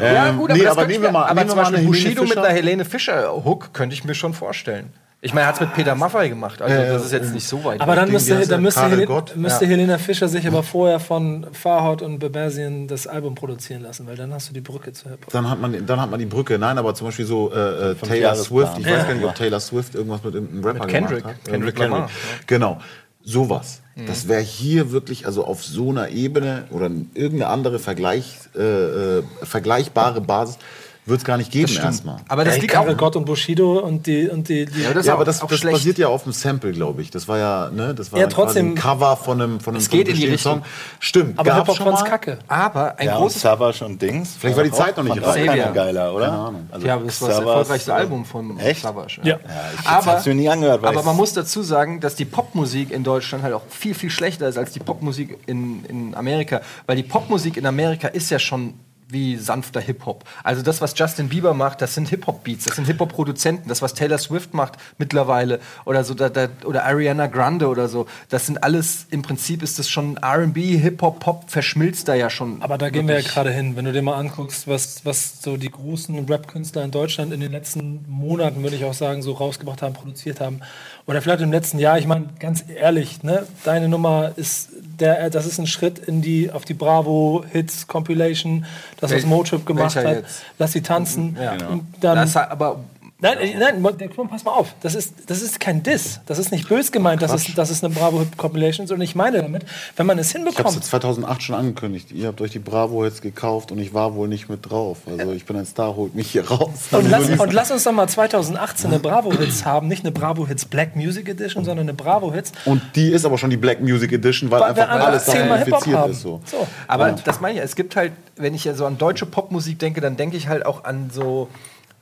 Ja, Ähm, gut, nee, das aber könnte ich nehmen wir mal, aber zum Beispiel Bushido mit einer Helene Fischer-Hook könnte ich mir schon vorstellen. Ich meine, er hat es mit Peter Maffay gemacht, also das ist jetzt nicht so weit. Aber dann müsste, dann müsste, Hel Gott? müsste Ja. Helena Fischer sich aber vorher von Farhad und Bebersien das Album produzieren lassen, weil dann hast du die Brücke zu Hip-Hop. Dann hat, man, dann hat man die Brücke. Nein, aber zum Beispiel so äh, äh, Taylor. Swift. Ich weiß Ja. gar nicht, ob Taylor Swift irgendwas mit irgendeinem Rapper Mit Kendrick. gemacht hat. Kendrick mit Lamar, Genau. Sowas. Das wäre hier wirklich, also auf so einer Ebene oder irgendeine andere Vergleich, äh, äh, vergleichbare Basis, wird es gar nicht geben erstmal. aber das Ey, liegt auch. Gott und Bushido und die, und die, die Ja, aber das ja, aber das, auch das schlecht. basiert ja auf dem Sample, glaube ich. Das war ja, ne, das war Ja, trotzdem- ein Cover von einem, von einem, Es geht in die Richtung. Stimmt, aber gab's Hip-Hop schon fand's mal. kacke. aber ein Ja, großes. Savage und Dings. Vielleicht war die Zeit noch nicht reif. keiner geiler, oder? Keine Ahnung. Also Ja, das war das erfolgreichste Album von Echt? Savage. Ja. ich hab's mir nie angehört, aber man muss dazu sagen, dass die Popmusik in Deutschland halt auch viel, viel schlechter ist als die Popmusik in, in Amerika. Weil die Popmusik in Amerika ist ja schon wie sanfter Hip-Hop. Also das, was Justin Bieber macht, das sind Hip-Hop-Beats, das sind Hip-Hop-Produzenten. Das, was Taylor Swift macht mittlerweile oder so, da, da, oder Ariana Grande oder so, das sind alles, im Prinzip ist das schon R&B, Hip-Hop, Pop, verschmilzt da ja schon. Aber da gehen wir ja gerade hin. Wenn du dir mal anguckst, was, was so die großen Rap-Künstler in Deutschland in den letzten Monaten, würde ich auch sagen, so rausgebracht haben, produziert haben. Oder vielleicht im letzten Jahr, ich meine, ganz ehrlich, ne, deine Nummer ist der, das ist ein Schritt in die, auf die Bravo Hits Compilation, das, was Motrip gemacht hat. jetzt? Lass sie tanzen. Ja. Und dann, Das aber Nein, äh, nein, pass mal auf. Das ist, das ist kein Diss. Das ist nicht bös gemeint, dass es, dass es eine Bravo Hip Compilation ist. Und ich meine damit, wenn man es Ich habe es hinbekommt, 2008 schon angekündigt. Ihr habt euch die Bravo jetzt gekauft und ich war wohl nicht mit drauf. Also ich bin ein Star, holt mich hier raus. Und lass, Also so und lass uns doch mal 2018 eine Bravo-Hits haben. Nicht eine Bravo-Hits Black Music Edition, sondern eine Bravo-Hits. Und die ist aber schon die Black Music Edition, weil, Weil einfach alles Hip-Hop infiziert haben. ist. So. So. Aber das meine ich, es gibt halt, wenn ich ja so an deutsche Popmusik denke, dann denke ich halt auch an so,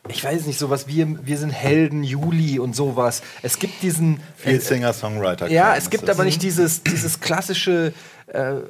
ich weiß nicht, sowas wie Wir sind Helden, Juli und sowas. Es gibt diesen. Viel Singer-Songwriter. Ja, es gibt aber nicht dieses, dieses klassische, äh,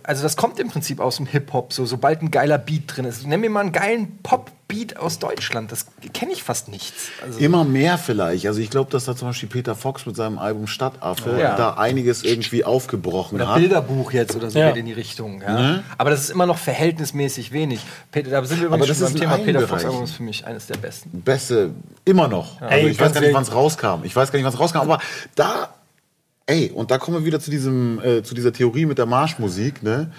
also das kommt im Prinzip aus dem Hip-Hop, so, sobald ein geiler Beat drin ist. Nenn mir mal einen geilen Pop-Beat aus Deutschland, das kenne ich fast nichts. Also, Immer mehr vielleicht. Also ich glaube, dass da zum Beispiel Peter Fox mit seinem Album Stadtaffe Ja. da einiges irgendwie aufgebrochen oder hat. Bilderbuch jetzt oder so Ja. geht in die Richtung. Ja? Aber das ist immer noch verhältnismäßig wenig. Peter, da sind wir übrigens das schon ist beim Thema. Peter. Fox Album ist für mich eines der besten. Beste, immer noch. Also Ey, ich weiß gar nicht, wann es rauskam. Ich weiß gar nicht, wann es rauskam. Aber da, ey, und da kommen wir wieder zu diesem, äh, zu dieser Theorie mit der Marschmusik, ne?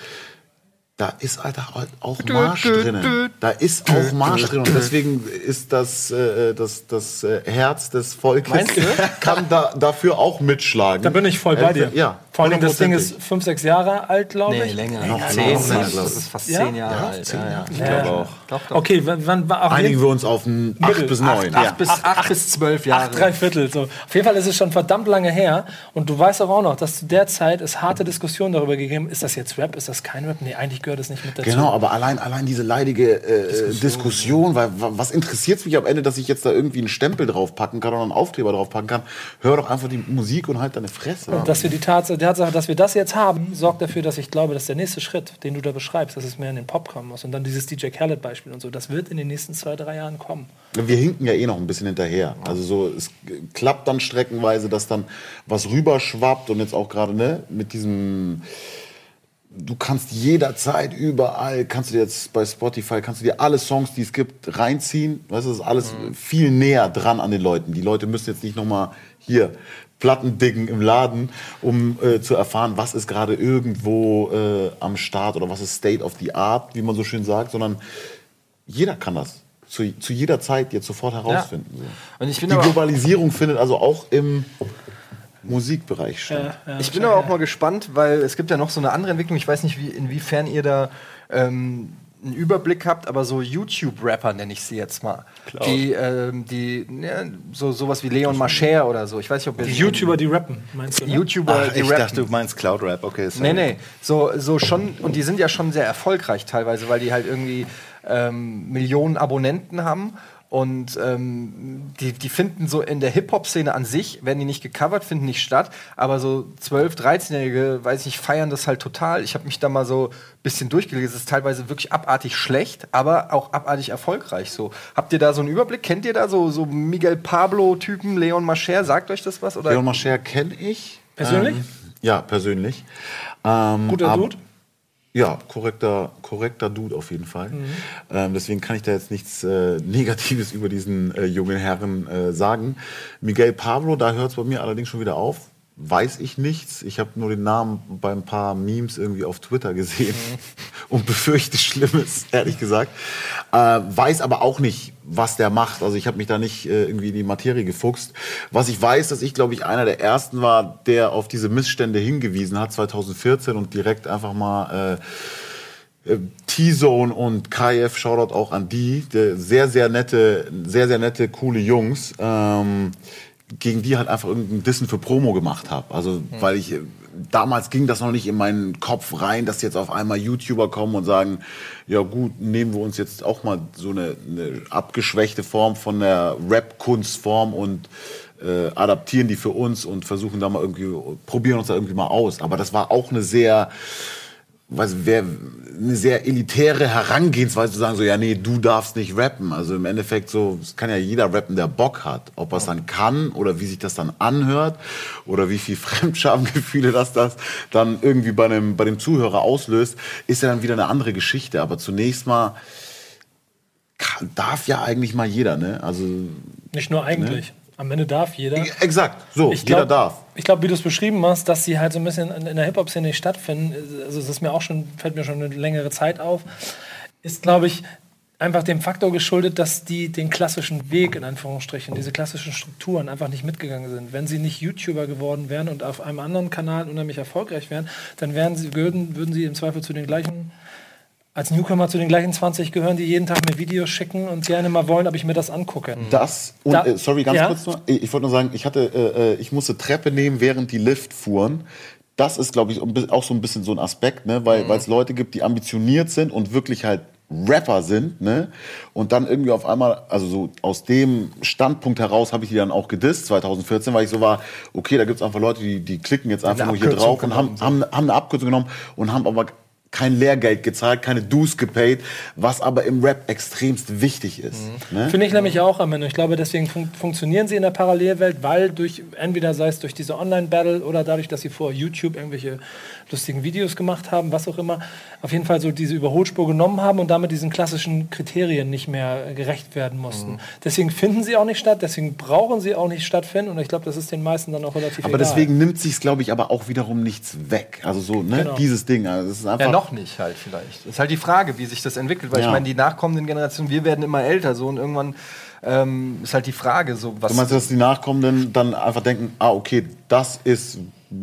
Da ist Alter auch Marsch drinnen. Da ist auch Marsch drin. Und deswegen ist das, äh, das, das äh, Herz des Volkes Meinst du? kann da, dafür auch mitschlagen. Da bin ich voll bei dir. Ja. Vor allem, das Ding ist fünf, sechs Jahre alt, glaube ich. Noch zehn, zehn, länger, das glaub ich. ist fast Ja? zehn Jahre Ja, alt. zehn Ja, ja. Jahre. Ich glaube auch. Doch, doch. Okay, wann, wann war auch Einigen wir uns auf ein 8 bis 9. Acht, bis, acht bis zwölf Jahre. Acht, drei Viertel. So. Auf jeden Fall ist es schon verdammt lange her. Und du weißt auch noch, dass zu der Zeit es harte Diskussionen darüber gegeben ist das jetzt Rap, ist das kein Rap? Nee, eigentlich gehört es nicht mit dazu. Genau, aber allein, allein diese leidige äh, Diskussion, weil wa- was interessiert es mich am Ende, dass ich jetzt da irgendwie einen Stempel draufpacken kann oder einen Aufkleber draufpacken kann? Hör doch einfach die Musik und halt deine Fresse. Und dass wir die Tatsache, Tatsache, dass wir das jetzt haben, sorgt dafür, dass ich glaube, dass der nächste Schritt, den du da beschreibst, dass es mehr in den Pop kommen muss. Und dann dieses DJ Khaled-Beispiel und so, das wird in den nächsten zwei, drei Jahren kommen. Wir hinken ja eh noch ein bisschen hinterher. Also so, es klappt dann streckenweise, dass dann was rüberschwappt und jetzt auch gerade ne, mit diesem du kannst jederzeit überall, kannst du dir jetzt bei Spotify, kannst du dir alle Songs, die es gibt, reinziehen. Weißt du, das ist alles viel näher dran an den Leuten. Die Leute müssen jetzt nicht nochmal hier Platten diggen im Laden, um äh, zu erfahren, was ist gerade irgendwo äh, am Start oder was ist State of the Art, wie man so schön sagt, sondern jeder kann das zu, zu jeder Zeit jetzt sofort herausfinden. So. Und ich Die Globalisierung findet also auch im Musikbereich statt. ich bin aber auch mal gespannt, weil es gibt ja noch so eine andere Entwicklung. Ich weiß nicht, wie, inwiefern ihr da ähm, einen Überblick habt, aber so YouTube-Rapper nenne ich sie jetzt mal. Die, ähm, die ja, so sowas wie Leon Mascher oder so. Ich weiß nicht, ob ihr Die YouTuber, die rappen, meinst du? Ne? YouTuber, Ach, die ich rappen. dachte, du meinst Cloud Rap. Okay, sorry. Nee, nee, so, so schon, und die sind ja schon sehr erfolgreich teilweise, weil die halt irgendwie ähm, Millionen Abonnenten haben. Und ähm, die, die finden so in der Hip-Hop-Szene an sich, werden die nicht gecovert, finden nicht statt, aber so 12-, 13-Jährige, weiß ich nicht, feiern das halt total. Ich habe mich da mal so ein bisschen durchgelesen, es ist teilweise wirklich abartig schlecht, aber auch abartig erfolgreich so. Habt ihr da so einen Überblick? Kennt ihr da so, so Miguel Pablo-Typen, Leon Mascher, sagt euch das was? Oder? Leon Mascher kenne ich. Persönlich? Ähm, ja, persönlich. Ähm, Guter Dude? Ja, korrekter, korrekter Dude auf jeden Fall. Mhm. Ähm, deswegen kann ich da jetzt nichts äh, Negatives über diesen äh, jungen Herren äh, sagen. Miguel Pablo, da hört es bei mir allerdings schon wieder auf. Weiß ich nichts. Ich habe nur den Namen bei ein paar Memes irgendwie auf Twitter gesehen Mhm. und befürchte Schlimmes, ehrlich gesagt. Äh, weiß aber auch nicht, was der macht. Also ich habe mich da nicht äh, irgendwie in die Materie gefuchst. Was ich weiß, dass ich, glaube ich, einer der ersten war, der auf diese Missstände hingewiesen hat, 2014 und direkt einfach mal äh, äh, T-Zone und KF, Shoutout auch an die, sehr, sehr nette, sehr, sehr nette, coole Jungs, ähm, gegen die halt einfach irgendein Dissen für Promo gemacht habe. Also, weil ich, damals ging das noch nicht in meinen Kopf rein, dass jetzt auf einmal YouTuber kommen und sagen, ja gut, nehmen wir uns jetzt auch mal so eine, eine abgeschwächte Form von der Rap-Kunstform und äh, adaptieren die für uns und versuchen da mal irgendwie, probieren uns da irgendwie mal aus. Aber das war auch eine sehr, was wäre eine sehr elitäre Herangehensweise zu sagen, so ja, nee, du darfst nicht rappen. Also im Endeffekt so, es kann ja jeder rappen, der Bock hat. Ob er es dann kann oder wie sich das dann anhört oder wie viel Fremdschamgefühle das das dann irgendwie bei einem bei dem Zuhörer auslöst, ist ja dann wieder eine andere Geschichte. Aber zunächst mal kann, darf ja eigentlich mal jeder, ne? Also Nicht nur eigentlich. Am Ende darf jeder. exakt, so, Ich jeder glaub- darf. Ich glaube, wie du es beschrieben hast, dass sie halt so ein bisschen in, in der Hip-Hop-Szene nicht stattfinden, also das ist mir auch schon, fällt mir schon eine längere Zeit auf, ist, glaube ich, einfach dem Faktor geschuldet, dass die den klassischen Weg, in Anführungsstrichen, diese klassischen Strukturen einfach nicht mitgegangen sind. Wenn sie nicht YouTuber geworden wären und auf einem anderen Kanal unheimlich erfolgreich wären, dann wären sie, würden, würden sie im Zweifel zu den gleichen als Newcomer zu den gleichen 20 gehören, die jeden Tag mir Videos schicken und gerne mal wollen, ob ich mir das angucke. Das und Da- äh, sorry, ganz ja. kurz nur. Ich, ich wollte nur sagen, ich hatte, äh, äh, ich musste Treppe nehmen, während die Lift fuhren. Das ist, glaube ich, auch so ein bisschen so ein Aspekt, ne? weil es Leute gibt, die ambitioniert sind und wirklich halt Rapper sind, ne? Und dann irgendwie auf einmal, also so aus dem Standpunkt heraus habe ich die dann auch gedisst, 2014, weil ich so war, okay, da gibt es einfach Leute, die, die klicken jetzt einfach nur hier Abkürzung drauf und haben, haben, haben eine Abkürzung genommen und haben aber kein Lehrgeld gezahlt, keine Dues gepaid, was aber im Rap extremst wichtig ist. Ne? Finde ich nämlich auch am Ende. Ich glaube, deswegen fun funktionieren sie in der Parallelwelt, weil durch, entweder sei es durch diese Online-Battle oder dadurch, dass sie vor YouTube irgendwelche lustigen Videos gemacht haben, was auch immer, auf jeden Fall so diese Überholspur genommen haben und damit diesen klassischen Kriterien nicht mehr gerecht werden mussten. Deswegen finden sie auch nicht statt, deswegen brauchen sie auch nicht stattfinden und ich glaube, das ist den meisten dann auch relativ Aber egal. deswegen nimmt sich glaube ich, aber auch wiederum nichts weg. Also so, ne, Genau. dieses Ding. Also es ist einfach. Ja, noch nicht halt vielleicht. Ist halt die Frage, wie sich das entwickelt. Weil Ja. ich meine, die nachkommenden Generationen, wir werden immer älter so und irgendwann ähm, ist halt die Frage, so was. Du meinst, dass die Nachkommenden dann einfach denken, ah, okay, das ist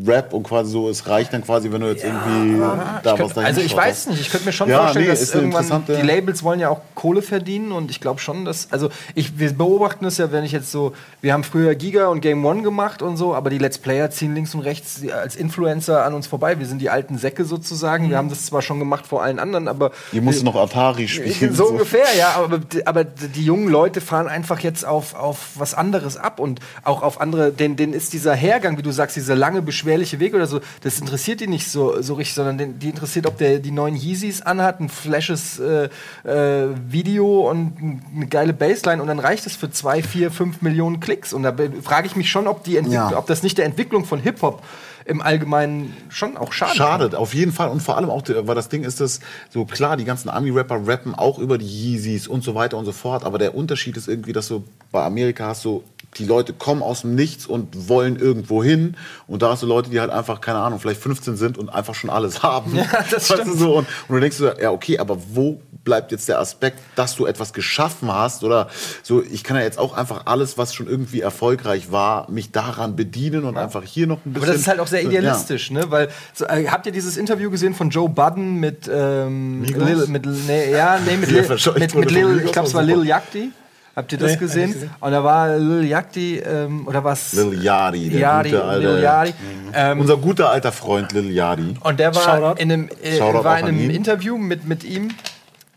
Rap und quasi so, es reicht dann quasi, wenn du jetzt irgendwie da was dahin also ich weiß nicht, ich könnte mir schon Ja, vorstellen, nee, dass irgendwann die Labels wollen ja auch Kohle verdienen und ich glaube schon, dass also ich wir beobachten es ja, wenn ich jetzt so, wir haben früher Giga und Game One gemacht und so, aber die Let's Player ziehen links und rechts als Influencer an uns vorbei. Wir sind die alten Säcke sozusagen. Wir haben das zwar schon gemacht vor allen anderen, aber Ihr musst noch Atari spielen. so ungefähr, ja. Aber, aber die jungen Leute fahren einfach jetzt auf, auf was anderes ab und auch auf andere. Denen, denen ist dieser Hergang, wie du sagst, dieser lange, beschwerliche Weg oder so, das interessiert die nicht so, so richtig, sondern den, die interessiert, ob der die neuen Yeezys anhat, ein flashes äh, äh, Video und eine geile Baseline und dann reicht es für zwei, vier, fünf Millionen Klicks. Und da frage ich mich schon, ob, die Entwick- Ja. ob das nicht der Entwicklung von Hip-Hop im Allgemeinen schon auch schadet. Schadet, auf jeden Fall. Und vor allem auch, weil das Ding ist, dass so klar, die ganzen Ami-Rapper rappen auch über die Yeezys und so weiter und so fort. Aber der Unterschied ist irgendwie, dass du bei Amerika hast so, die Leute kommen aus dem Nichts und wollen irgendwo hin. Und da hast du Leute, die halt einfach, keine Ahnung, vielleicht 15 sind und einfach schon alles haben. Ja, das Weißt du, stimmt. so, und, und du denkst so, ja, okay, aber wo bleibt jetzt der Aspekt, dass du etwas geschaffen hast? Oder so, ich kann ja jetzt auch einfach alles, was schon irgendwie erfolgreich war, mich daran bedienen und einfach hier noch ein bisschen. Aber das ist halt auch sehr Ja. idealistisch, ne? Weil so, äh, habt ihr dieses Interview gesehen von Joe Budden mit ähm? Lil, mit nee, ja, nee, mit, Lil, mit, mit Lil, ich glaube es war. Lil Yachty. Habt ihr das Nee, gesehen? gesehen. Und da war Lil Yachty ähm, oder was? Lil Yachty, der Yachty, gute alte, Lil Yachty. Ähm, unser guter alter Freund Lil Yachty. und der war Shoutout. in einem, äh, war in einem. Interview mit, mit ihm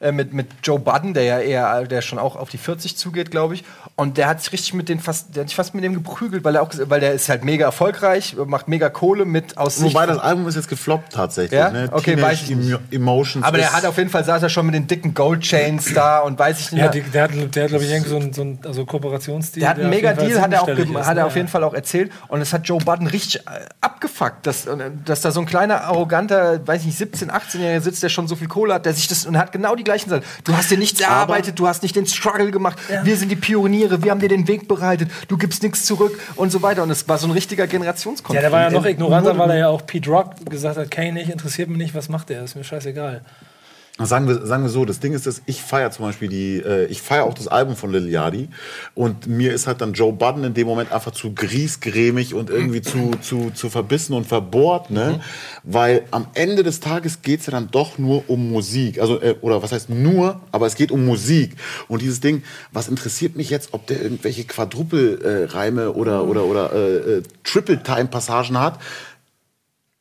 äh, mit, mit Joe Budden, der ja eher, der schon auch auf die 40 zugeht, glaube ich. Und der hat sich richtig mit den fast, der hat sich fast mit dem geprügelt, weil er auch, weil der ist halt mega erfolgreich, macht mega Kohle mit aus Sicht Wobei das Album ist jetzt gefloppt tatsächlich. Ja? Ne? Okay, Teenage weiß ich nicht. Emo- Emotions. aber der hat auf jeden Fall saß er schon mit den dicken Gold Chains da und weiß ich nicht. Ja, mehr. die, der hat, der hat glaube ich, irgendwie so einen so einen, also Kooperationsstil. Der hat einen mega Deal, hat er, auch, ist, hat er ne? auf jeden Fall auch erzählt. Und es hat Joe Budden richtig äh, abgefuckt, dass, äh, dass da so ein kleiner, arroganter, weiß ich nicht, 17-, 18-Jähriger sitzt, der schon so viel Kohle hat, der sich das und hat genau die gleichen Sachen. Du hast dir nichts erarbeitet, du hast nicht den Struggle gemacht. Wir sind die Pioniere, wir haben dir den Weg bereitet, du gibst nichts zurück und so weiter. Und es war so ein richtiger Generationskonflikt. Ja, der war ja noch ignoranter, weil er ja auch Pete Rock gesagt hat, Kane nicht, interessiert mich nicht, was macht der, ist mir scheißegal. Sagen wir, sagen wir so, das Ding ist, dass ich feiere zum Beispiel die, äh, ich feiere auch das Album von Lil Yachty und mir ist halt dann Joe Budden in dem Moment einfach zu griesgrämig und irgendwie zu, zu, zu verbissen und verbohrt, ne? Weil am Ende des Tages geht's ja dann doch nur um Musik. Also, äh, oder was heißt nur, aber es geht um Musik. Und dieses Ding, was interessiert mich jetzt, ob der irgendwelche Quadruple-Reime oder, oder, oder äh, äh, Triple-Time-Passagen hat?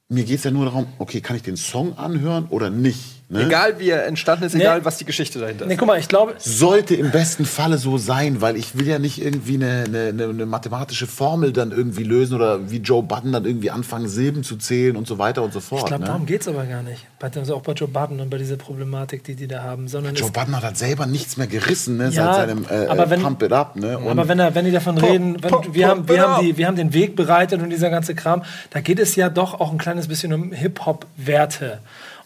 Mir geht's ja nur darum, okay, kann ich den Song anhören oder nicht? Ne? Egal wie er entstanden ist, Nee. egal was die Geschichte dahinter ist. Nee, guck mal, ich glaube, sollte im besten Falle so sein, weil ich will ja nicht irgendwie eine, eine, eine, mathematische Formel dann irgendwie lösen oder wie Joe Budden dann irgendwie anfangen, Silben zu zählen und so weiter und so fort. ich glaube, ne? darum geht es aber gar nicht. Bei, also auch bei Joe Budden und bei dieser Problematik, die die da haben. Sondern Joe Budden hat halt selber nichts mehr gerissen, ne, Ja, seit seinem äh, aber wenn- Pump It Up. Ne? Und aber wenn, er, wenn die davon reden, wenn, pop, wir, haben, wir, haben die, wir haben den Weg bereitet und dieser ganze Kram, da geht es ja doch auch ein kleines bisschen um Hip-Hop-Werte.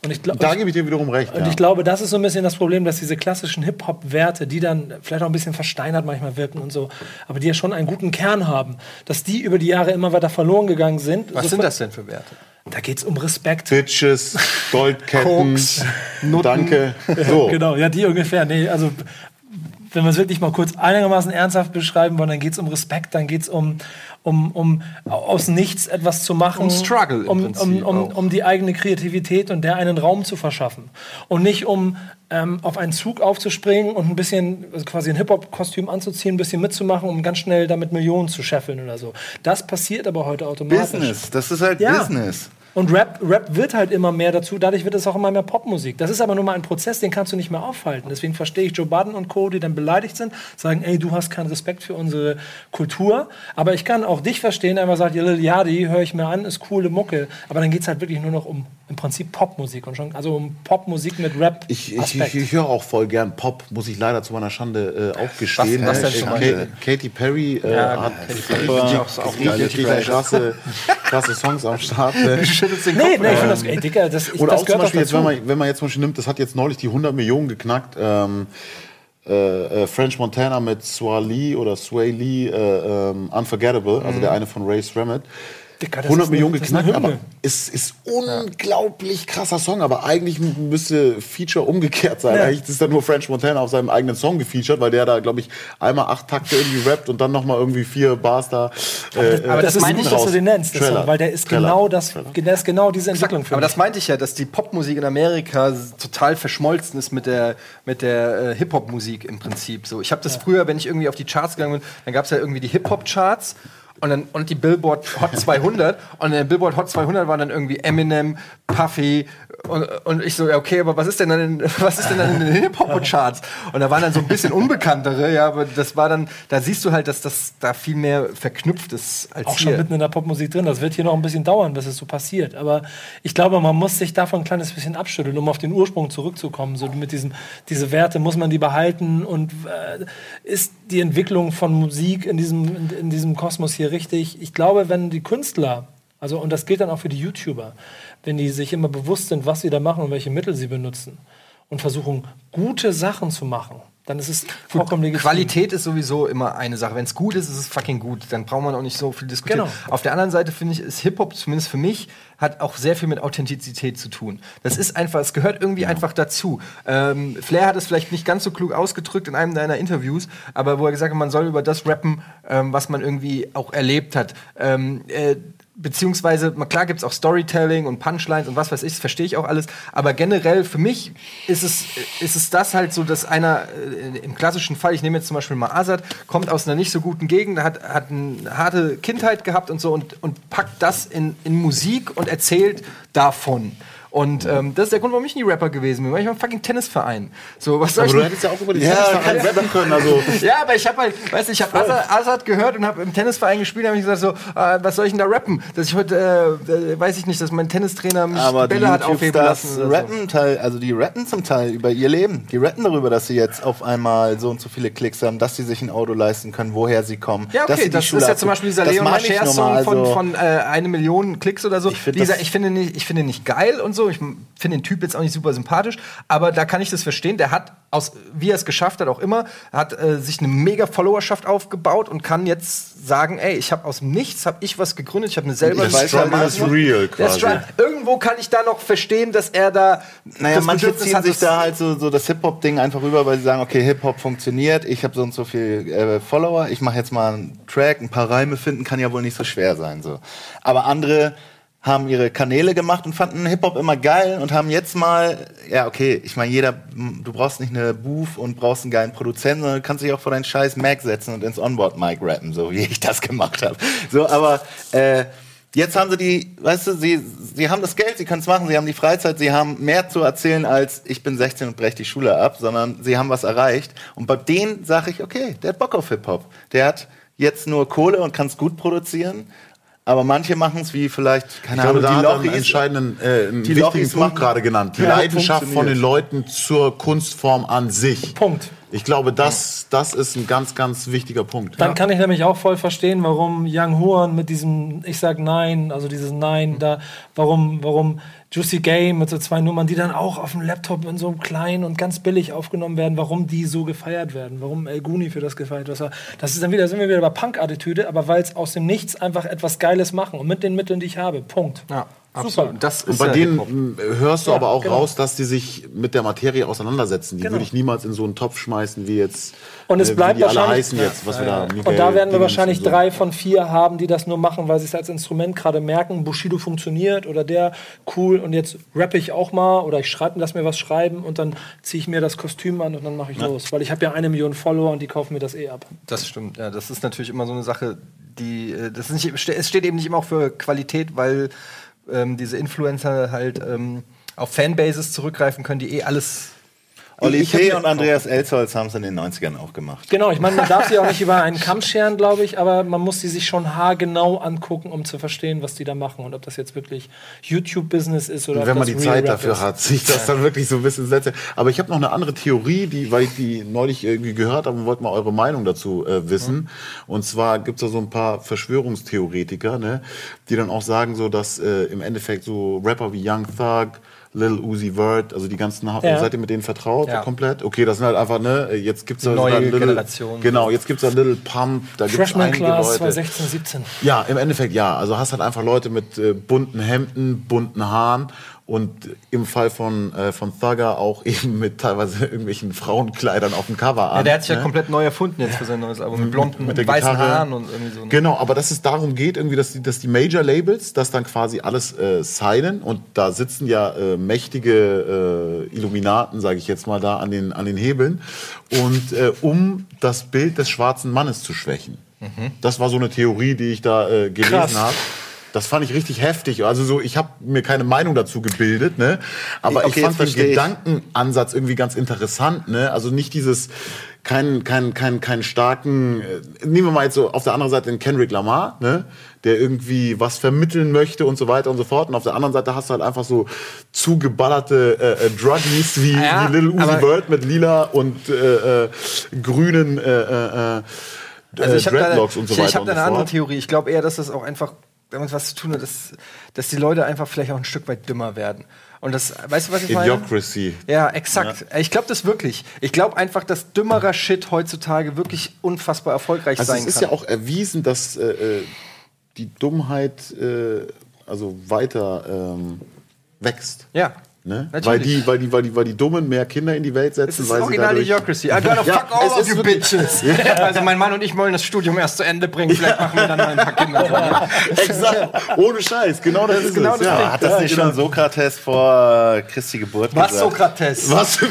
Und ich glaube, da gebe ich dir wiederum recht. Und ja. ich glaube, das ist so ein bisschen das Problem, dass diese klassischen Hip-Hop-Werte, die dann vielleicht auch ein bisschen versteinert manchmal wirken und so, aber die ja schon einen guten Kern haben, dass die über die Jahre immer weiter verloren gegangen sind. Was So- sind das denn für Werte? Da geht es um Respekt. Bitches, Goldketten, Koks, Danke. So. Genau, ja, die ungefähr. Nee, also wenn wir es wirklich mal kurz einigermaßen ernsthaft beschreiben wollen, dann geht es um Respekt, dann geht es um, um, um aus nichts etwas zu machen. Um Struggle im um, Prinzip um, um, um die eigene Kreativität und der einen Raum zu verschaffen. Und nicht um ähm, auf einen Zug aufzuspringen und ein bisschen, also quasi ein Hip-Hop-Kostüm anzuziehen, ein bisschen mitzumachen, um ganz schnell damit Millionen zu scheffeln oder so. Das passiert aber heute automatisch. Business, das ist halt Ja. Business. Und Rap, Rap wird halt immer mehr dazu, dadurch wird es auch immer mehr Popmusik. Das ist aber nur mal ein Prozess, den kannst du nicht mehr aufhalten. Deswegen verstehe ich Joe Budden und Co., die dann beleidigt sind, sagen, ey, du hast keinen Respekt für unsere Kultur. Aber ich kann auch dich verstehen, der einfach sagt, ja, Yachty, höre ich mir an, ist coole Mucke. Aber dann geht es halt wirklich nur noch um im Prinzip Popmusik und schon, also Popmusik mit Rap. Ich, ich, ich, ich höre auch voll gern Pop, muss ich leider zu meiner Schande äh, auch gestehen. was ne? denn Beispiel? Katy Perry äh, Ja, hat richtig krasse, krasse Songs am Start. Ne? Schüttelst den Nee, Kopf, nee, ich oder? finde das, ey, Dicker, das, ich, Oder das auch zum Beispiel, jetzt, wenn, man, wenn man jetzt zum Beispiel nimmt, das hat jetzt neulich die 100 Millionen geknackt. Ähm, äh, äh, French Montana mit Sway Lee oder Sway Lee, äh, ähm, Unforgettable, also der eine von Ray Srammett. Dicker, das 100 ist eine- Millionen das ist eine geknackt, aber es ist unglaublich krasser Song, aber eigentlich müsste Feature umgekehrt sein. Ja. Eigentlich ist da nur French Montana auf seinem eigenen Song gefeatured, weil der da, glaube ich, einmal acht Takte irgendwie rappt und dann nochmal irgendwie vier Bars da. Äh, aber das, das ist meine ich dass du den nennst, das Trailer. Song, weil der ist Trailer. genau das, der ist genau diese Entwicklung für Aber mich. das meinte ich ja, dass die Popmusik in Amerika total verschmolzen ist mit der, mit der äh, Hip-Hop-Musik im Prinzip. So, ich habe das früher, wenn ich irgendwie auf die Charts gegangen bin, dann gab es ja irgendwie die Hip-Hop-Charts. Und, dann, und die Billboard Hot 200. und in der Billboard Hot 200 waren dann irgendwie Eminem, Puffy. Und, und ich so, ja, okay, aber was ist denn dann in, was ist denn dann in den Hip-Hop-Charts? Und da waren dann so ein bisschen unbekanntere, ja, aber das war dann, da siehst du halt, dass das da viel mehr verknüpft ist als auch schon hier. mitten in der Popmusik drin. Das wird hier noch ein bisschen dauern, bis es so passiert. Aber ich glaube, man muss sich davon ein kleines bisschen abschütteln, um auf den Ursprung zurückzukommen. So mit diesem, diese Werte muss man die behalten und äh, ist die Entwicklung von Musik in diesem, in, in diesem Kosmos hier richtig? Ich glaube, wenn die Künstler, also und das gilt dann auch für die YouTuber, wenn die sich immer bewusst sind, was sie da machen und welche Mittel sie benutzen und versuchen, gute Sachen zu machen, dann ist es vollkommen legitim. Qualität ist sowieso immer eine Sache. Wenn es gut ist, ist es fucking gut. Dann braucht man auch nicht so viel diskutieren. Genau. Auf der anderen Seite finde ich, ist Hip-Hop, zumindest für mich, hat auch sehr viel mit Authentizität zu tun. Das ist einfach, es gehört irgendwie einfach dazu. Ähm, Flair hat es vielleicht nicht ganz so klug ausgedrückt in einem seiner Interviews, aber wo er gesagt hat, man soll über das rappen, ähm, was man irgendwie auch erlebt hat. Ähm, äh, beziehungsweise, klar gibt es auch Storytelling und Punchlines und was weiß ich, das verstehe ich auch alles, aber generell für mich ist es, ist es das halt so, dass einer äh, im klassischen Fall, ich nehme jetzt zum Beispiel mal Azad, kommt aus einer nicht so guten Gegend, hat, hat eine harte Kindheit gehabt und so und, und packt das in, in Musik und erzählt davon. Und ähm, das ist der Grund, warum ich nie Rapper gewesen bin, weil ich war ein fucking Tennisverein. So, was soll Aber ich du hättest ja auch über die Ja, Tennisvereine rappen können. Also, ja, aber ich habe halt, weißt du, ich habe Azad, Azad gehört und habe im Tennisverein gespielt, habe ich gesagt so, äh, was soll ich denn da rappen? Dass ich heute, äh, äh, weiß ich nicht, dass mein Tennistrainer mich Aber die die Bälle hat aufheben lassen. Oder so. rappen Teil, also die rappen zum Teil über ihr Leben. Die rappen darüber, dass sie jetzt auf einmal so und so viele Klicks haben, dass sie sich ein Auto leisten können, woher sie kommen. Ja, dass okay, sie die das Schule ist ja zum Beispiel dieser Leon Mascher Song mal, von, also- von äh, eine Million Klicks oder so. Ich find Dieser, das- ich finde nicht, ich finde ihn nicht geil und so. Ich m- finde den Typ jetzt auch nicht super sympathisch, aber da kann ich das verstehen. Der hat aus, wie er es geschafft hat, auch immer, hat äh, sich eine mega Followerschaft aufgebaut und kann jetzt sagen, ey, ich habe aus dem Nichts, habe ich was gegründet, ich habe mir selber Ich weiß ja, Struggle is real Der quasi. Irgendwo kann ich da noch verstehen, dass er da. Naja, das manche ziehen hat, sich da halt so, so das Hip-Hop-Ding einfach rüber, weil sie sagen, okay, Hip-Hop funktioniert, ich habe so und so viel äh, Follower, ich mache jetzt mal einen Track, ein paar Reime finden, kann ja wohl nicht so schwer sein. So. Aber andere haben ihre Kanäle gemacht und fanden Hip-Hop immer geil und haben jetzt mal, ja, okay, ich meine, jeder, du brauchst nicht eine Booth und brauchst einen geilen Produzenten, sondern du kannst dich auch vor deinen scheiß Mac setzen und ins Onboard-Mic rappen, so wie ich das gemacht habe. So, aber äh, Jetzt haben sie die, weißt du, sie, sie haben das Geld, sie können es machen, sie haben die Freizeit, sie haben mehr zu erzählen als ich bin 16 und breche die Schule ab, sondern sie haben was erreicht. Und bei denen sage ich, okay, der hat Bock auf Hip-Hop. Der hat jetzt nur Kohle und kann es gut produzieren. Aber manche machen es wie vielleicht, keine Ich glaube, Ahnung, da die Lochis. entscheidenden, äh, Die wichtigen Lochis Punkt gerade genannt. Die Ja, Leidenschaft von den Leuten zur Kunstform an sich. Punkt. Ich glaube, das, das ist ein ganz, ganz wichtiger Punkt. Dann kann ich nämlich auch voll verstehen, warum Young Horn mit diesem Ich sag Nein, also dieses Nein da, warum, warum Juicy Game mit so zwei Nummern, die dann auch auf dem Laptop in so einem kleinen und ganz billig aufgenommen werden, warum die so gefeiert werden, warum El Guni für das gefeiert wird. Das ist dann wieder, sind wir wieder bei Punk-Attitüde, aber weil es aus dem Nichts einfach etwas Geiles machen und mit den Mitteln, die ich habe. Punkt. Ja, Super. absolut. Das Und bei ja denen hörst du Ja, aber auch genau. raus, dass die sich mit der Materie auseinandersetzen. Die Genau. würde ich niemals in so einen Topf schmeißen, wie jetzt. Und es äh, bleibt wahrscheinlich- heißen jetzt, was wir da. Und da werden wir wahrscheinlich so. drei von vier haben, die das nur machen, weil sie es als Instrument gerade merken. Bushido funktioniert oder der cool und jetzt rappe ich auch mal oder ich schreibe, lass mir was schreiben und dann ziehe ich mir das Kostüm an und dann mache ich los, weil ich habe ja eine Million Follower und die kaufen mir das eh ab. Das stimmt, ja. Das ist natürlich immer so eine Sache, die. äh, Das ist nicht, es steht eben nicht immer auch für Qualität, weil ähm, diese Influencer halt ähm, auf Fanbases zurückgreifen können, die eh alles. Hab P. und Andreas Elsholz haben es in den 90ern auch gemacht. Genau, ich meine, man darf sie auch nicht über einen Kamm scheren, glaube ich, aber man muss sie sich schon haargenau angucken, um zu verstehen, was die da machen und ob das jetzt wirklich YouTube-Business ist oder Und ob wenn man das die Real Zeit Rap dafür ist. hat, sich das dann wirklich so ein bisschen setzt. Aber ich habe noch eine andere Theorie, die, weil ich die neulich irgendwie gehört habe und wollte mal eure Meinung dazu äh, wissen. Und zwar gibt es da so ein paar Verschwörungstheoretiker, ne, die dann auch sagen, so dass äh, im Endeffekt so Rapper wie Young Thug, Lil Uzi Vert, also die ganzen, ha- Ja. seid ihr mit denen vertraut Ja. komplett? Okay, das sind halt einfach, ne, jetzt gibt's da neue Little- Generation. Genau, jetzt gibt's da Little Pump, da gibt's Freshman einige Class Leute. 2016, 17. Ja, im Endeffekt ja. Also hast halt einfach Leute mit äh, bunten Hemden, bunten Haaren und im Fall von, äh, von Thugger auch eben mit teilweise irgendwelchen Frauenkleidern auf dem Cover an. Ja, der hat sich ja ne? komplett neu erfunden jetzt für sein neues Album. Mit blonden, mit der weißen Gitarre. Haaren und irgendwie so. Genau, aber dass es darum geht, irgendwie, dass die, dass die Major-Labels das dann quasi alles äh, signen und da sitzen ja äh, mächtige äh, Illuminaten, sage ich jetzt mal, da an den, an den Hebeln und äh, um das Bild des schwarzen Mannes zu schwächen. Das war so eine Theorie, die ich da äh, gelesen habe. Das fand ich richtig heftig. Also so, ich habe mir keine Meinung dazu gebildet, ne? Aber Okay, ich fand den. Gedankenansatz irgendwie ganz interessant, ne? Also nicht dieses keinen keinen keinen keinen starken äh, nehmen wir mal jetzt so auf der anderen Seite den Kendrick Lamar, ne? Der irgendwie was vermitteln möchte und so weiter und so fort und auf der anderen Seite hast du halt einfach so zugeballerte äh, äh, Druggies wie, Ja, wie Little Uzi Vert mit lila und äh, äh, grünen äh, äh, äh, Also ich habe da, Dreadlocks und so ich, weiter ich hab und da eine andere. Theorie. Ich glaube eher, dass das auch einfach damit was zu tun hat, dass, dass die Leute einfach vielleicht auch ein Stück weit dümmer werden. Und das, weißt du, was ich meine? Idiocracy. Ja, exakt. Ich glaube das wirklich. Ich glaube einfach, dass dümmerer Shit heutzutage wirklich unfassbar erfolgreich Also sein es ist kann. ja auch erwiesen, dass äh, äh, die Dummheit äh, also weiter ähm, wächst. Ja, Ne? Weil, die, weil, die, weil, die, weil die Dummen mehr Kinder in die Welt setzen, Das ist weil sie original dadurch... Idiocracy. I gotta Ja, fuck all es of ist you bitches. Also mein Mann und ich wollen das Studium erst zu Ende bringen. Vielleicht machen wir dann mal ein paar Kinder. Exakt, ohne Scheiß, genau das, ist genau es. das ja. Hat das nicht schon Sokrates vor Christi Geburt Was gesagt? Sokrates? Was für,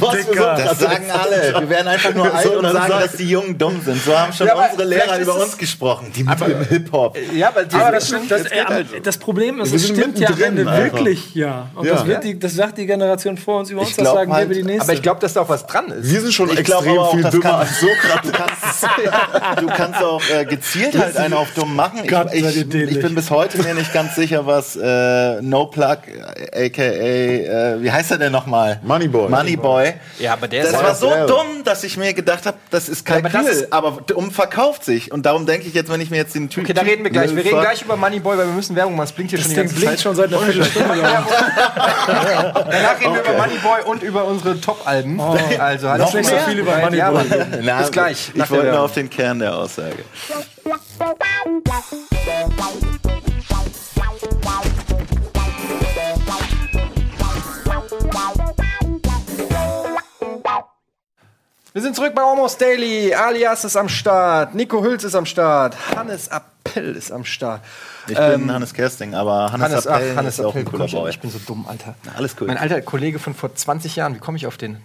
was für Das sagen alle. Wir werden einfach nur Wer alt soll und das sagen, sagen? dass die Jungen dumm sind. So haben schon Ja, unsere Lehrer über uns es- gesprochen. Die mit dem Hip-Hop. Ja, aber, das, stimmt, das, Jetzt äh, halt so. das Problem ist, es stimmt ja wirklich, ja. Und Ja. Das, wird die, das sagt die Generation vor uns über uns, das sagen wir halt- über die nächste. aber ich glaube, dass da auch was dran ist. Wir sind schon Ich glaube extrem aber auch, viel dümmer kann, als Sokrates. du kannst, du kannst auch äh, gezielt halt einen auf dumm machen. Ich, ich, ich bin bis heute mir nicht ganz sicher, was äh, No Plug, äh, aka, äh, wie heißt er denn nochmal? Moneyboy. Moneyboy. Ja, aber der Das ist war so geil. dumm, dass ich mir gedacht habe, das ist Ja, aber Kalkül, das ist- aber dumm verkauft sich. Und darum denke ich jetzt, wenn ich mir jetzt den Typ. Okay, da reden wir gleich. Wir reden gleich über Moneyboy, weil wir müssen Werbung machen. Es blinkt hier das schon die Ding ganze blinkt Zeit. schon seit einer Viertelstunde. Danach reden wir über Moneyboy und über unsere Top-Alben. Also halt Noch nicht so viel über Moneyboy. Ja, aber- Na, Bis gleich, Ich wollte nur auf den Kern der Aussage. Wir sind zurück bei Almost Daily. Alias ist am Start. Nico Hülz ist am Start. Hannes Appell ist am Start. Ich bin Hannes Kersting, aber Hannes, Hannes, ach, Appel Hannes ist auch Appell. ein cooler Boy. Ich bin so dumm, Alter. alles cool. Mein alter Kollege von vor 20 Jahren. Wie komme ich auf den?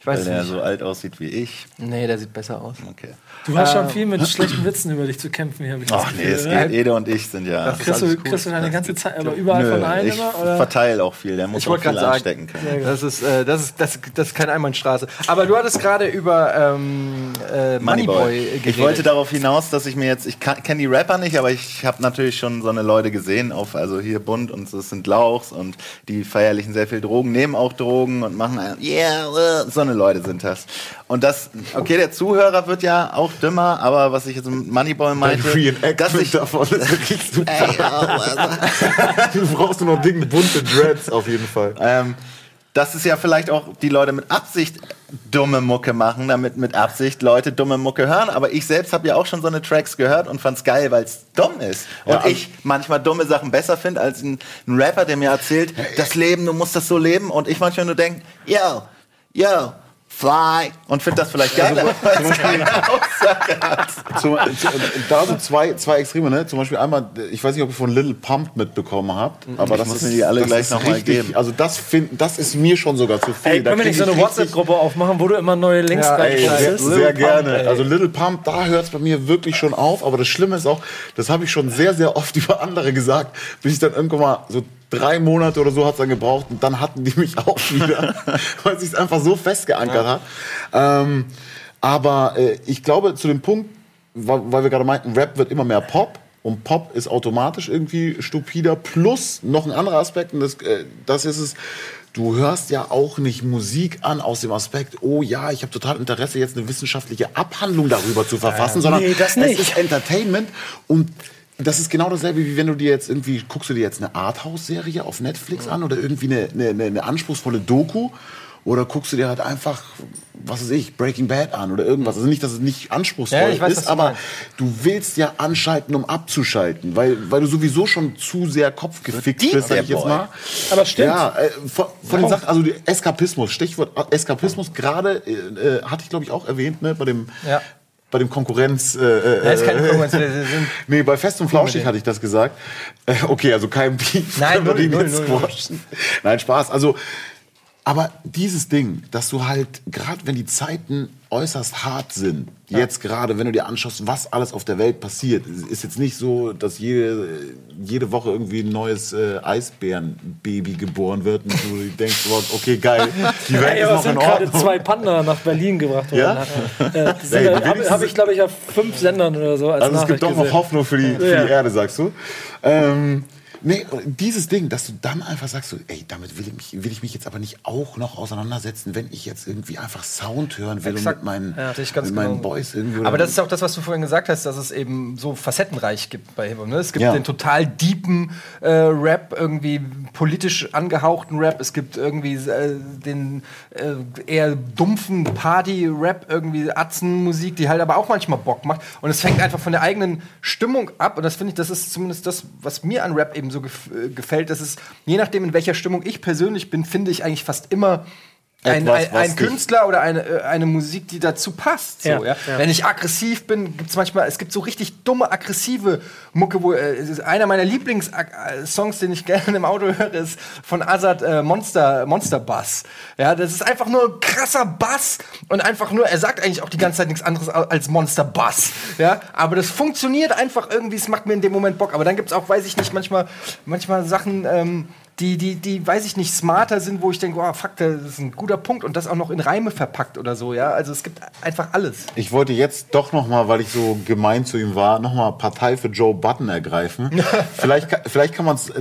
Ich weiß Weil der nicht. so alt aussieht wie ich. Nee, der sieht besser aus. Okay. Du hast schon viel mit schlechten Witzen über dich zu kämpfen hier. Ach nee, es geht. Ede und ich sind ja. Das Kriegst du, cool. kriegst du deine ganze Zeit, aber überall Nö, von allen ich immer? Oder? verteile auch viel. Der muss Ich auch wollte viel gerade sagen, anstecken können. das ist, äh, das, ist, das, das ist keine Einbahnstraße. Aber du hattest gerade über ähm, äh, Moneyboy geredet. Ich wollte darauf hinaus, dass ich mir jetzt, ich kenne die Rapper nicht, aber ich habe natürlich schon so eine Leute gesehen, auf, also hier bunt und das sind Lauchs und die feierlichen sehr viel Drogen, nehmen auch Drogen und machen, ein, yeah, so eine Leute sind das. Und das, okay, der Zuhörer wird ja auch dümmer, aber was ich jetzt mit Moneyboy Dein meinte, dass ich, davon ist wirklich super. ey, oh, Du brauchst nur noch dicke, bunte Dreads auf jeden Fall. ähm, dass es ja vielleicht auch die Leute mit Absicht dumme Mucke machen, damit mit Absicht Leute dumme Mucke hören. Aber ich selbst habe ja auch schon so eine Tracks gehört und fand's geil, weil es dumm ist. Und Ja, also- ich manchmal dumme Sachen besser finde als ein, ein Rapper, der mir erzählt, das Leben, du musst das so leben. Und ich manchmal nur denke, yo, yo, fly. Und finde das vielleicht Also, geiler, weil es keine Aussage hat. Zum, zu- da sind zwei, zwei Extreme, ne? Zum Beispiel einmal, ich weiß nicht, ob ihr von Little Pump mitbekommen habt, aber das muss ist mir die alle das gleich ist noch mal richtig- geben. Also das find, das ist mir schon sogar zu viel. Ey, Da können wir nicht so eine ich WhatsApp-Gruppe aufmachen, wo du immer neue Links Ja, Ey, sehr, sehr gerne. Pump, also Little Pump, da hört es bei mir wirklich schon auf. Aber das Schlimme ist auch, das habe ich schon sehr, sehr oft über andere gesagt, bis ich dann irgendwann mal so drei Monate oder so hat es dann gebraucht und dann hatten die mich auch wieder, weil sich einfach so festgeankert hat. Ähm, aber äh, ich glaube zu dem Punkt, weil, weil wir gerade meinten, Rap wird immer mehr Pop. Und Pop ist automatisch irgendwie stupider. Plus noch ein anderer Aspekt, und das, äh, das ist es, du hörst ja auch nicht Musik an aus dem Aspekt, oh ja, ich habe total Interesse, jetzt eine wissenschaftliche Abhandlung darüber zu verfassen, sondern nee, das nicht. es ist Entertainment und das ist genau dasselbe, wie wenn du dir jetzt irgendwie, guckst du dir jetzt eine Arthouse-Serie auf Netflix an oder irgendwie eine, eine, eine, anspruchsvolle Doku oder guckst du dir halt einfach, was weiß ich, Breaking Bad an oder irgendwas. Also nicht, dass es nicht anspruchsvoll Ja, weiß, ist, aber du willst ja anschalten, um abzuschalten, weil, weil du sowieso schon zu sehr kopfgefickt Deep, bist, sag ich jetzt mal. Aber stimmt. Ja, äh, von, von den Sachen, also die Eskapismus, Stichwort Eskapismus, gerade äh, äh, hatte ich glaube ich auch erwähnt, ne, bei dem, Ja. Bei dem Konkurrenz. Äh, äh, Ja, ist keine Konkurrenz, wir sind- nee, bei Fest und Flauschig hatte ich das gesagt. Äh, okay, also kein Beef. Nein, null, null, null, null. Nein, Spaß. Also, aber dieses Ding, dass du halt, gerade wenn die Zeiten äußerst hart sind, jetzt gerade, wenn du dir anschaust, was alles auf der Welt passiert, ist jetzt nicht so, dass jede, jede Woche irgendwie ein neues äh, Eisbärenbaby geboren wird und du denkst, wow, okay, geil, die Welt Ey, ist noch es sind in gerade Ordnung. zwei Panda nach Berlin gebracht worden. Ja? Äh, die sind Ey, da- die Habe hab ich, glaube ich, auf fünf Sendern oder so als Also es gibt Nachricht doch noch. Hoffnung für die, für Ja. die Erde, sagst du. Ähm, nee, dieses Ding, dass du dann einfach sagst, so, ey, damit will ich, mich, will ich mich jetzt aber nicht auch noch auseinandersetzen, wenn ich jetzt irgendwie einfach Sound hören will Exakt. und mit meinen, Ja, mit meinen genau. Boys irgendwie. Aber das ist auch das, was du vorhin gesagt hast, dass es eben so facettenreich gibt bei Hip-Hop. Ne? Es gibt Ja. den total deepen äh, Rap, irgendwie politisch angehauchten Rap. Es gibt irgendwie äh, den äh, eher dumpfen Party-Rap, irgendwie Atzenmusik, die halt aber auch manchmal Bock macht. Und es fängt einfach von der eigenen Stimmung ab. Und das finde ich, das ist zumindest das, was mir an Rap eben so gef äh, gefällt, dass es, je nachdem, in welcher Stimmung ich persönlich bin, finde ich eigentlich fast immer ein, Etwas, ein, ein Künstler oder eine, äh, eine Musik, die dazu passt. So, Ja, ja, ja. Wenn ich aggressiv bin, gibt es manchmal, es gibt so richtig dumme, aggressive Mucke, wo äh, es ist einer meiner Lieblingssongs, den ich gerne im Auto höre, ist von Azad äh, Monster, Monster Bass. Ja, das ist einfach nur ein krasser Bass und einfach nur, er sagt eigentlich auch die ganze Zeit nichts anderes als Monster Bass. Ja, aber das funktioniert einfach irgendwie, es macht mir in dem Moment Bock. Aber dann gibt es auch, weiß ich nicht, manchmal, manchmal Sachen, ähm, die, die, die, weiß ich nicht, smarter sind, wo ich denke, oh, fuck, das ist ein guter Punkt und das auch noch in Reime verpackt oder so, ja. Also es gibt einfach alles. Ich wollte jetzt doch noch mal, weil ich so gemein zu ihm war, noch mal Partei für Joe Button ergreifen. vielleicht, vielleicht kann man es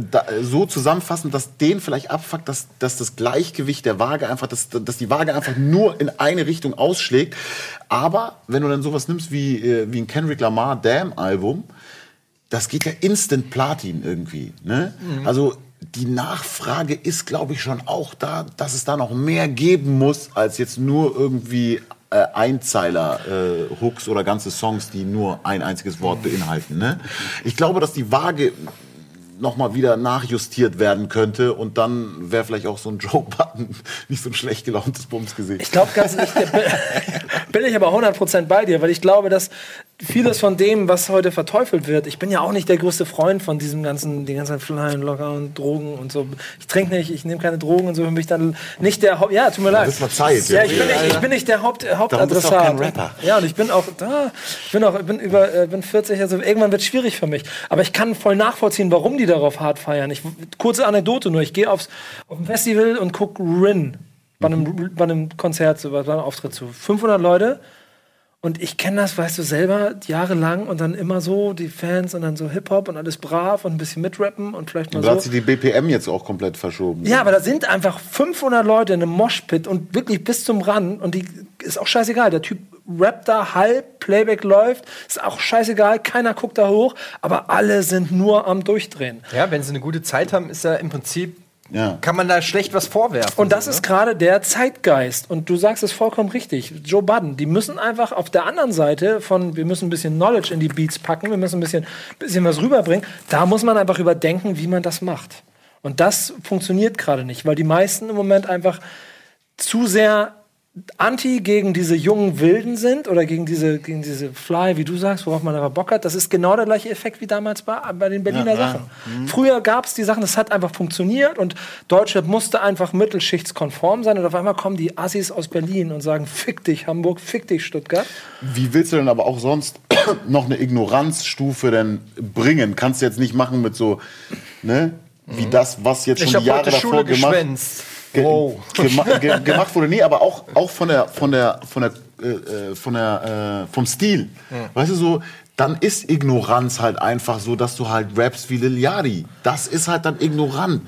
so zusammenfassen, dass den vielleicht abfuckt, dass, dass das Gleichgewicht der Waage einfach, dass, dass die Waage einfach nur in eine Richtung ausschlägt. Aber wenn du dann sowas nimmst wie, äh, wie ein Kendrick Lamar Damn Album, das geht ja instant Platin irgendwie. Ne? Also die Nachfrage ist, glaube ich, schon auch da, dass es da noch mehr geben muss, als jetzt nur irgendwie äh, Einzeiler-Hooks oder ganze Songs, die nur ein einziges Wort beinhalten. Ne? Ich glaube, dass die Waage noch mal wieder nachjustiert werden könnte und dann wäre vielleicht auch so ein Joe Button nicht so ein schlecht gelauntes Bumsgesicht. Ich glaube ganz nicht, bin ich aber 100% bei dir, weil ich glaube, dass vieles von dem, was heute verteufelt wird, ich bin ja auch nicht der größte Freund von diesem ganzen, die ganzen Flyen, Locker und Drogen und so. Ich trinke nicht, ich nehme keine Drogen und so, für mich dann nicht der Haupt, ja, tut mir leid. das war Zeit, Ja, ich bin nicht, ich bin nicht der Haupt, bist du Hauptadressat. auch kein Rapper. Ja, und ich bin auch da, ich bin auch, ich bin über, äh, bin 40, also irgendwann wird es schwierig für mich. Aber ich kann voll nachvollziehen, warum die darauf hart feiern. Ich, kurze Anekdote nur, ich gehe aufs, auf ein Festival und guck Rin bei einem, bei einem Konzert, so, bei einem Auftritt zu. 500 Leute. Und ich kenne das, weißt du, selber jahrelang und dann immer so die Fans und dann so Hip-Hop und alles brav und ein bisschen mitrappen und vielleicht mal Da hat so. sich die BPM jetzt auch komplett verschoben. Ja, aber da sind einfach 500 Leute in einem Moshpit und wirklich bis zum Rand und die ist auch scheißegal. Der Typ rappt da halb, Playback läuft, ist auch scheißegal, keiner guckt da hoch, aber alle sind nur am Durchdrehen. Ja, wenn sie eine gute Zeit haben, ist ja im Prinzip, Ja. kann man da schlecht was vorwerfen. Und das so, ist gerade der Zeitgeist. Und du sagst es vollkommen richtig. Joe Budden, die müssen einfach auf der anderen Seite von, wir müssen ein bisschen Knowledge in die Beats packen, wir müssen ein bisschen, bisschen was rüberbringen. Da muss man einfach überdenken, wie man das macht. Und das funktioniert gerade nicht, weil die meisten im Moment einfach zu sehr anti gegen diese jungen Wilden sind oder gegen diese, gegen diese Fly, wie du sagst, worauf man aber Bock hat. Das ist genau der gleiche Effekt wie damals bei, bei den Berliner Ja, ja. Sachen. Früher gab es die Sachen, das hat einfach funktioniert und Deutschland musste einfach mittelschichtskonform sein und auf einmal kommen die Assis aus Berlin und sagen, fick dich Hamburg, fick dich Stuttgart. Wie willst du denn aber auch sonst noch eine Ignoranzstufe denn bringen? Kannst du jetzt nicht machen mit so, ne? Wie das, was jetzt schon ich die Jahre heute davor Schule gemacht, geschwänzt. Ge Wow. gema ge gemacht wurde. Nee, aber auch, auch von der, von der, von der, äh, äh, von der, äh, vom Stil. Weißt du so, dann ist Ignoranz halt einfach so, dass du halt rappst wie Lil Yachty. Das ist halt dann ignorant.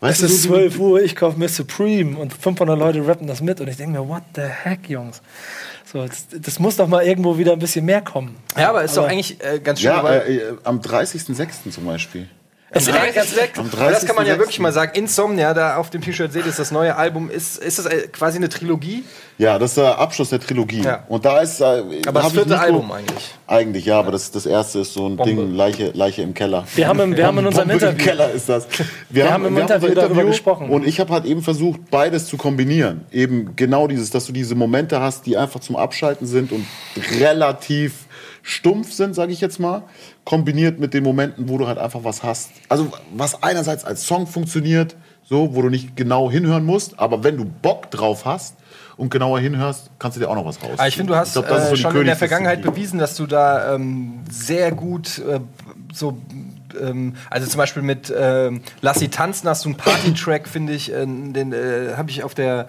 Weißt Es ist so, du- 12 Uhr, ich kaufe mir Supreme und 500 Leute rappen das mit und ich denke mir, what the heck, Jungs? So, das, das muss doch mal irgendwo wieder ein bisschen mehr kommen. Ja, aber ist doch eigentlich äh, ganz schön. Ja, äh, äh, am 30.06. zum Beispiel. Es 30.06. Am Aber das kann man ja 30.06. wirklich mal sagen. Insomnia, da auf dem T-Shirt seht ihr, ist das neue Album. Ist, ist das äh, quasi eine Trilogie? Ja, das ist der Abschluss der Trilogie. Ja. Und da ist. Äh, Aber das vierte Album eigentlich. Eigentlich, ja, aber das, das erste ist so ein Bombe. Ding, Leiche, Leiche im Keller. Wir haben im- wir haben in unserem Bombe im Interview- Keller ist das. Wir, haben im Interview darüber gesprochen. Und ich habe halt eben versucht, beides zu kombinieren. Eben genau dieses, dass du diese Momente hast, die einfach zum Abschalten sind und relativ stumpf sind, sage ich jetzt mal, kombiniert mit den Momenten, wo du halt einfach was hast. Also was einerseits als Song funktioniert, so, wo du nicht genau hinhören musst, aber wenn du Bock drauf hast und genauer hinhörst, kannst du dir auch noch was raus. Aber ich finde, du hast glaub, äh, so schon in der. Vergangenheit bewiesen, dass du da ähm, sehr gut äh, so ähm, also zum Beispiel mit ähm, Lass sie tanzen hast du einen Party-Track, finde ich, äh, den äh, habe ich auf der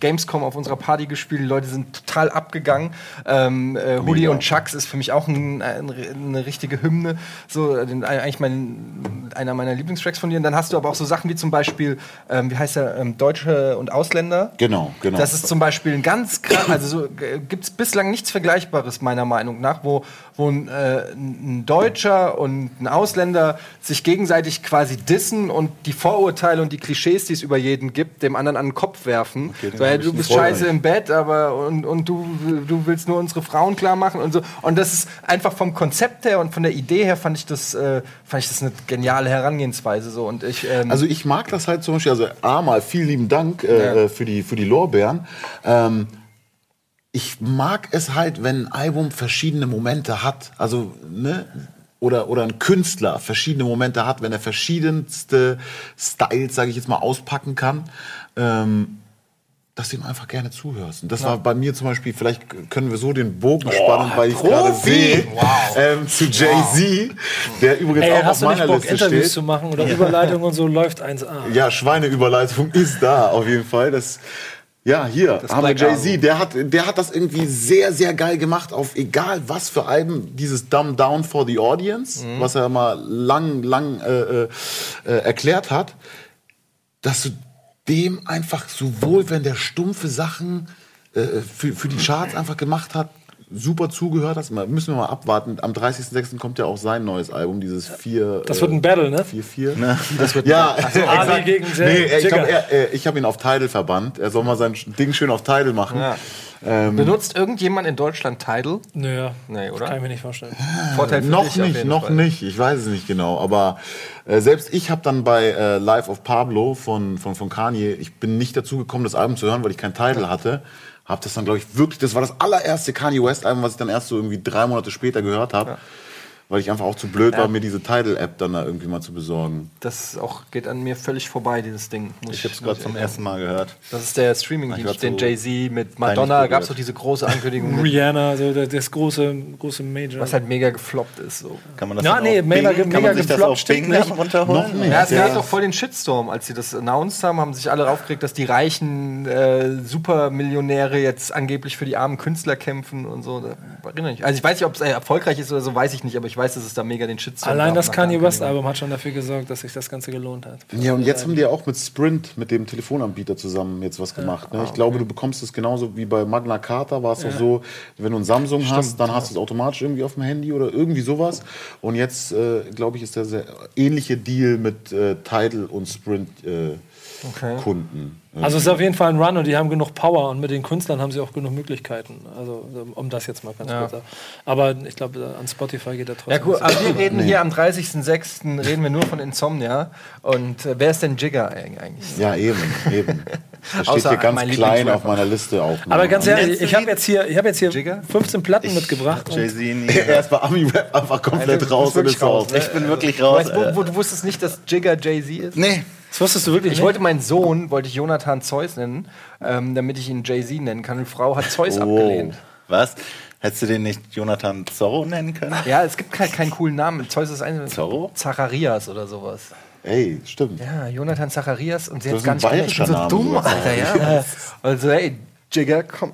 Gamescom auf unserer Party gespielt. Die Leute sind total abgegangen. Ähm, äh, Hoodie und Chucks ist für mich auch ein, ein, eine richtige Hymne. So, äh, den, eigentlich mein, einer meiner Lieblingstracks von dir. Und dann hast du aber auch so Sachen wie zum Beispiel, ähm, wie heißt er, ähm, Deutsche und Ausländer. Genau, genau. Das ist zum Beispiel ein ganz krass, also so, gibt es bislang nichts Vergleichbares meiner Meinung nach, wo, wo ein, äh, ein Deutscher und ein Ausländer sich gegenseitig quasi dissen und die Vorurteile und die Klischees, die es über jeden gibt, dem anderen an den Kopf werfen. so Weil du bist scheiße im Bett, aber und, und du, du willst nur unsere Frauen klar machen und so. Und das ist einfach vom Konzept her und von der Idee her fand ich das, äh, fand ich das eine geniale Herangehensweise so. Und ich, ähm, Also ich mag das halt zum Beispiel, also A mal vielen lieben Dank äh, Ja. äh, für, die, für die Lorbeeren. Ähm, ich mag es halt, wenn ein Album verschiedene Momente hat. Also, ne? Oder, oder ein Künstler verschiedene Momente hat, wenn er verschiedenste Styles, sage ich jetzt mal, auspacken kann. Ähm, dass du ihm einfach gerne zuhörst. Und das war bei mir zum Beispiel, vielleicht können wir so den Bogen spannen, weil ich gerade sehe, ähm, zu Jay-Z, der übrigens Ey, auch auf meiner Bock, Liste Interviews steht. zu machen oder Überleitung und so läuft 1A. Ja, Schweineüberleitung ist da auf jeden Fall. Das, ja, hier Black Jay-Z. Der hat, der hat das irgendwie sehr, sehr geil gemacht auf egal was für Alben. Dieses Dumb Down for the Audience, was er mal lang, lang äh, äh, äh, erklärt hat, dass du dem einfach sowohl, wenn der stumpfe Sachen äh, für, für die Charts einfach gemacht hat, super zugehört hast. Mal- Müssen wir mal abwarten. Am 30.06. kommt ja auch sein neues Album, dieses 4. Das wird ein Battle, ne? 4-4. Das wird ja, Ali gegen Jay- nee, ich, ich habe ihn auf Tidal verbannt. Er soll mal sein Ding schön auf Tidal machen. ja. Ähm, Benutzt irgendjemand in Deutschland Tidal? Nö, Nee, oder? kann ich mir nicht vorstellen. Vorteil für noch nicht, noch Fall. nicht. Ich weiß es nicht genau. Aber äh, selbst ich habe dann bei äh, Life of Pablo von, von, von Kanye, ich bin nicht dazu gekommen, das Album zu hören, weil ich kein Tidal hatte. Hab das dann, glaube ich, wirklich, das war das allererste Kanye West Album, was ich dann erst so irgendwie drei Monate später gehört habe. Weil ich einfach auch zu blöd war, mir diese Tidal-App dann da irgendwie mal zu besorgen. Das auch geht an mir völlig vorbei, dieses Ding. Muss Ich habe es muss gerade zum ersten Mal gehört. Das ist der Ich Streaming-Dienst, den so Jay-Z mit Madonna gab es doch diese große Ankündigung, Rihanna, also das, das große, große Major. was halt mega gefloppt ist. So. Kann man das Ja, dann nee, auf mega- Bing, kann mega man sich das gefloppt auf stimmt Bing nicht. runterholen? Noch nicht. Ja, es Ja. gab doch voll den Shitstorm, als sie das announced haben, haben sich alle aufgeregt, dass die reichen äh, Supermillionäre jetzt angeblich für die armen Künstler kämpfen und so. Da erinnere ich. Also ich weiß nicht, ob es äh, erfolgreich ist oder so, weiß ich nicht, aber ich weiß, dass es da mega den Shitstorm Allein gab das Kanye West. Album hat schon dafür gesorgt, dass sich das Ganze gelohnt hat. Ja, und jetzt haben die ja auch mit Sprint, mit dem Telefonanbieter zusammen jetzt was gemacht. Ne? Ich glaube, du bekommst es genauso wie bei Magna Carta, war es doch so, wenn du ein Samsung hast, dann hast du es automatisch irgendwie auf dem Handy oder irgendwie sowas. Und jetzt, äh, glaube ich, ist der sehr ähnliche Deal mit äh, Tidal und Sprint äh, Okay. Kunden. Also es ist auf jeden Fall ein Run und die haben genug Power und mit den Künstlern haben sie auch genug Möglichkeiten. Also um das jetzt mal ganz Ja. kurz. Aber ich glaube, an Spotify geht er trotzdem. Ja, cool. Aber wir reden hier am 30.06. reden wir nur von Insomnia. Und äh, wer ist denn Jigger eig- eigentlich? Ja, eben, eben. Das steht hier ganz klein auf meiner Liste auch. nur. Aber ganz ehrlich, ich habe jetzt hier, ich habe jetzt hier Jigger? 15 Platten mitgebracht. und- Jay-Z nie. er ist bei Ami-Rap einfach komplett Also, raus und ist raus. raus, Ich bin wirklich raus. weißt, wo, wo, du wusstest nicht, dass Jigger Jay-Z ist? Nee. Das wusstest du wirklich Ich nicht? wollte meinen Sohn, wollte ich Jonathan Zeus nennen, ähm, damit ich ihn Jay-Z nennen kann. Eine Frau hat Zeus Oh. abgelehnt. Was? Hättest du den nicht Jonathan Zorro nennen können? Ja, es gibt keinen, keinen coolen Namen. Zeus ist ein Zorro? Zacharias oder sowas. Ey, stimmt. Ja, Jonathan Zacharias und sie Das hat ist gar ein nicht ich bin so bayerischer dumm, Name, Alter, ja. Also, hey, Jigger, komm.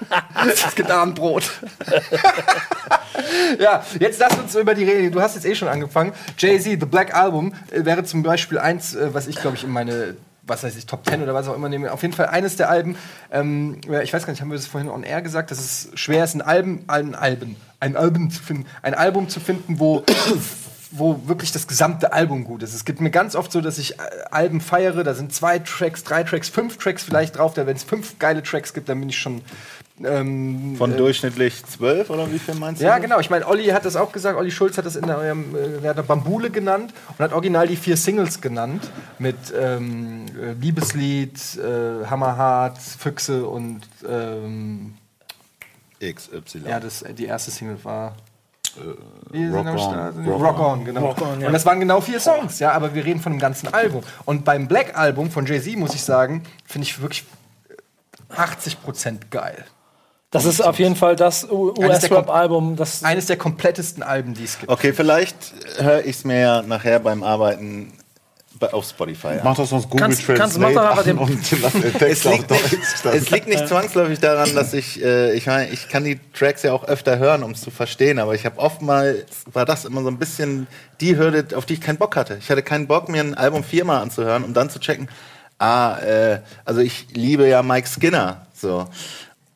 das gibt Abendbrot. ja, jetzt lass uns über die Rede. Du hast jetzt eh schon angefangen. Jay-Z, The Black Album, äh, wäre zum Beispiel eins, äh, was ich, glaube ich, in meine was weiß ich, Top 10 oder was auch immer nehme. Auf jeden Fall eines der Alben, ähm, ich weiß gar nicht, haben wir das vorhin on air gesagt, dass es schwer ist, ein Album, ein Alben, ein Album zu finden, ein Album zu finden, wo wo wirklich das gesamte Album gut ist. Es gibt mir ganz oft so, dass ich äh, Alben feiere, da sind zwei Tracks, drei Tracks, fünf Tracks vielleicht drauf. Da wenn es fünf geile Tracks gibt, dann bin ich schon ähm, Von durchschnittlich zwölf oder wie viel meinst du? ja, genau. Ich meine, Olli hat das auch gesagt. Olli Schulz hat das in eurem, äh, der hat das Bambule genannt und hat original die vier Singles genannt mit ähm, äh, Liebeslied, äh, Hammerhart, Füchse und ähm, XY. ja, das, die erste Single war. Wir Rock On. Start. Rock Rock, On, genau. Rock On, ja. Und das waren genau vier Songs, ja, aber wir reden von dem ganzen Album. Und beim Black Album von Jay-Z, muss ich sagen, finde ich wirklich 80% geil. Das ist auf jeden Fall das US-Rap-Album, das Eines der komplettesten Alben, die es gibt. Okay, vielleicht höre ich es mir ja nachher beim Arbeiten bei- auf Spotify. Mach doch sonst Google Kannst- kannst- Translate einfach an den- und Es liegt, nicht, Deutsch. es liegt nicht zwangsläufig daran, dass ich, äh, ich meine, ich kann die Tracks ja auch öfter hören, um es zu verstehen, aber ich habe oftmals, war das immer so ein bisschen die Hürde, auf die ich keinen Bock hatte. Ich hatte keinen Bock, mir ein Album viermal anzuhören, um dann zu checken, ah, äh, also ich liebe ja Mike Skinner, so.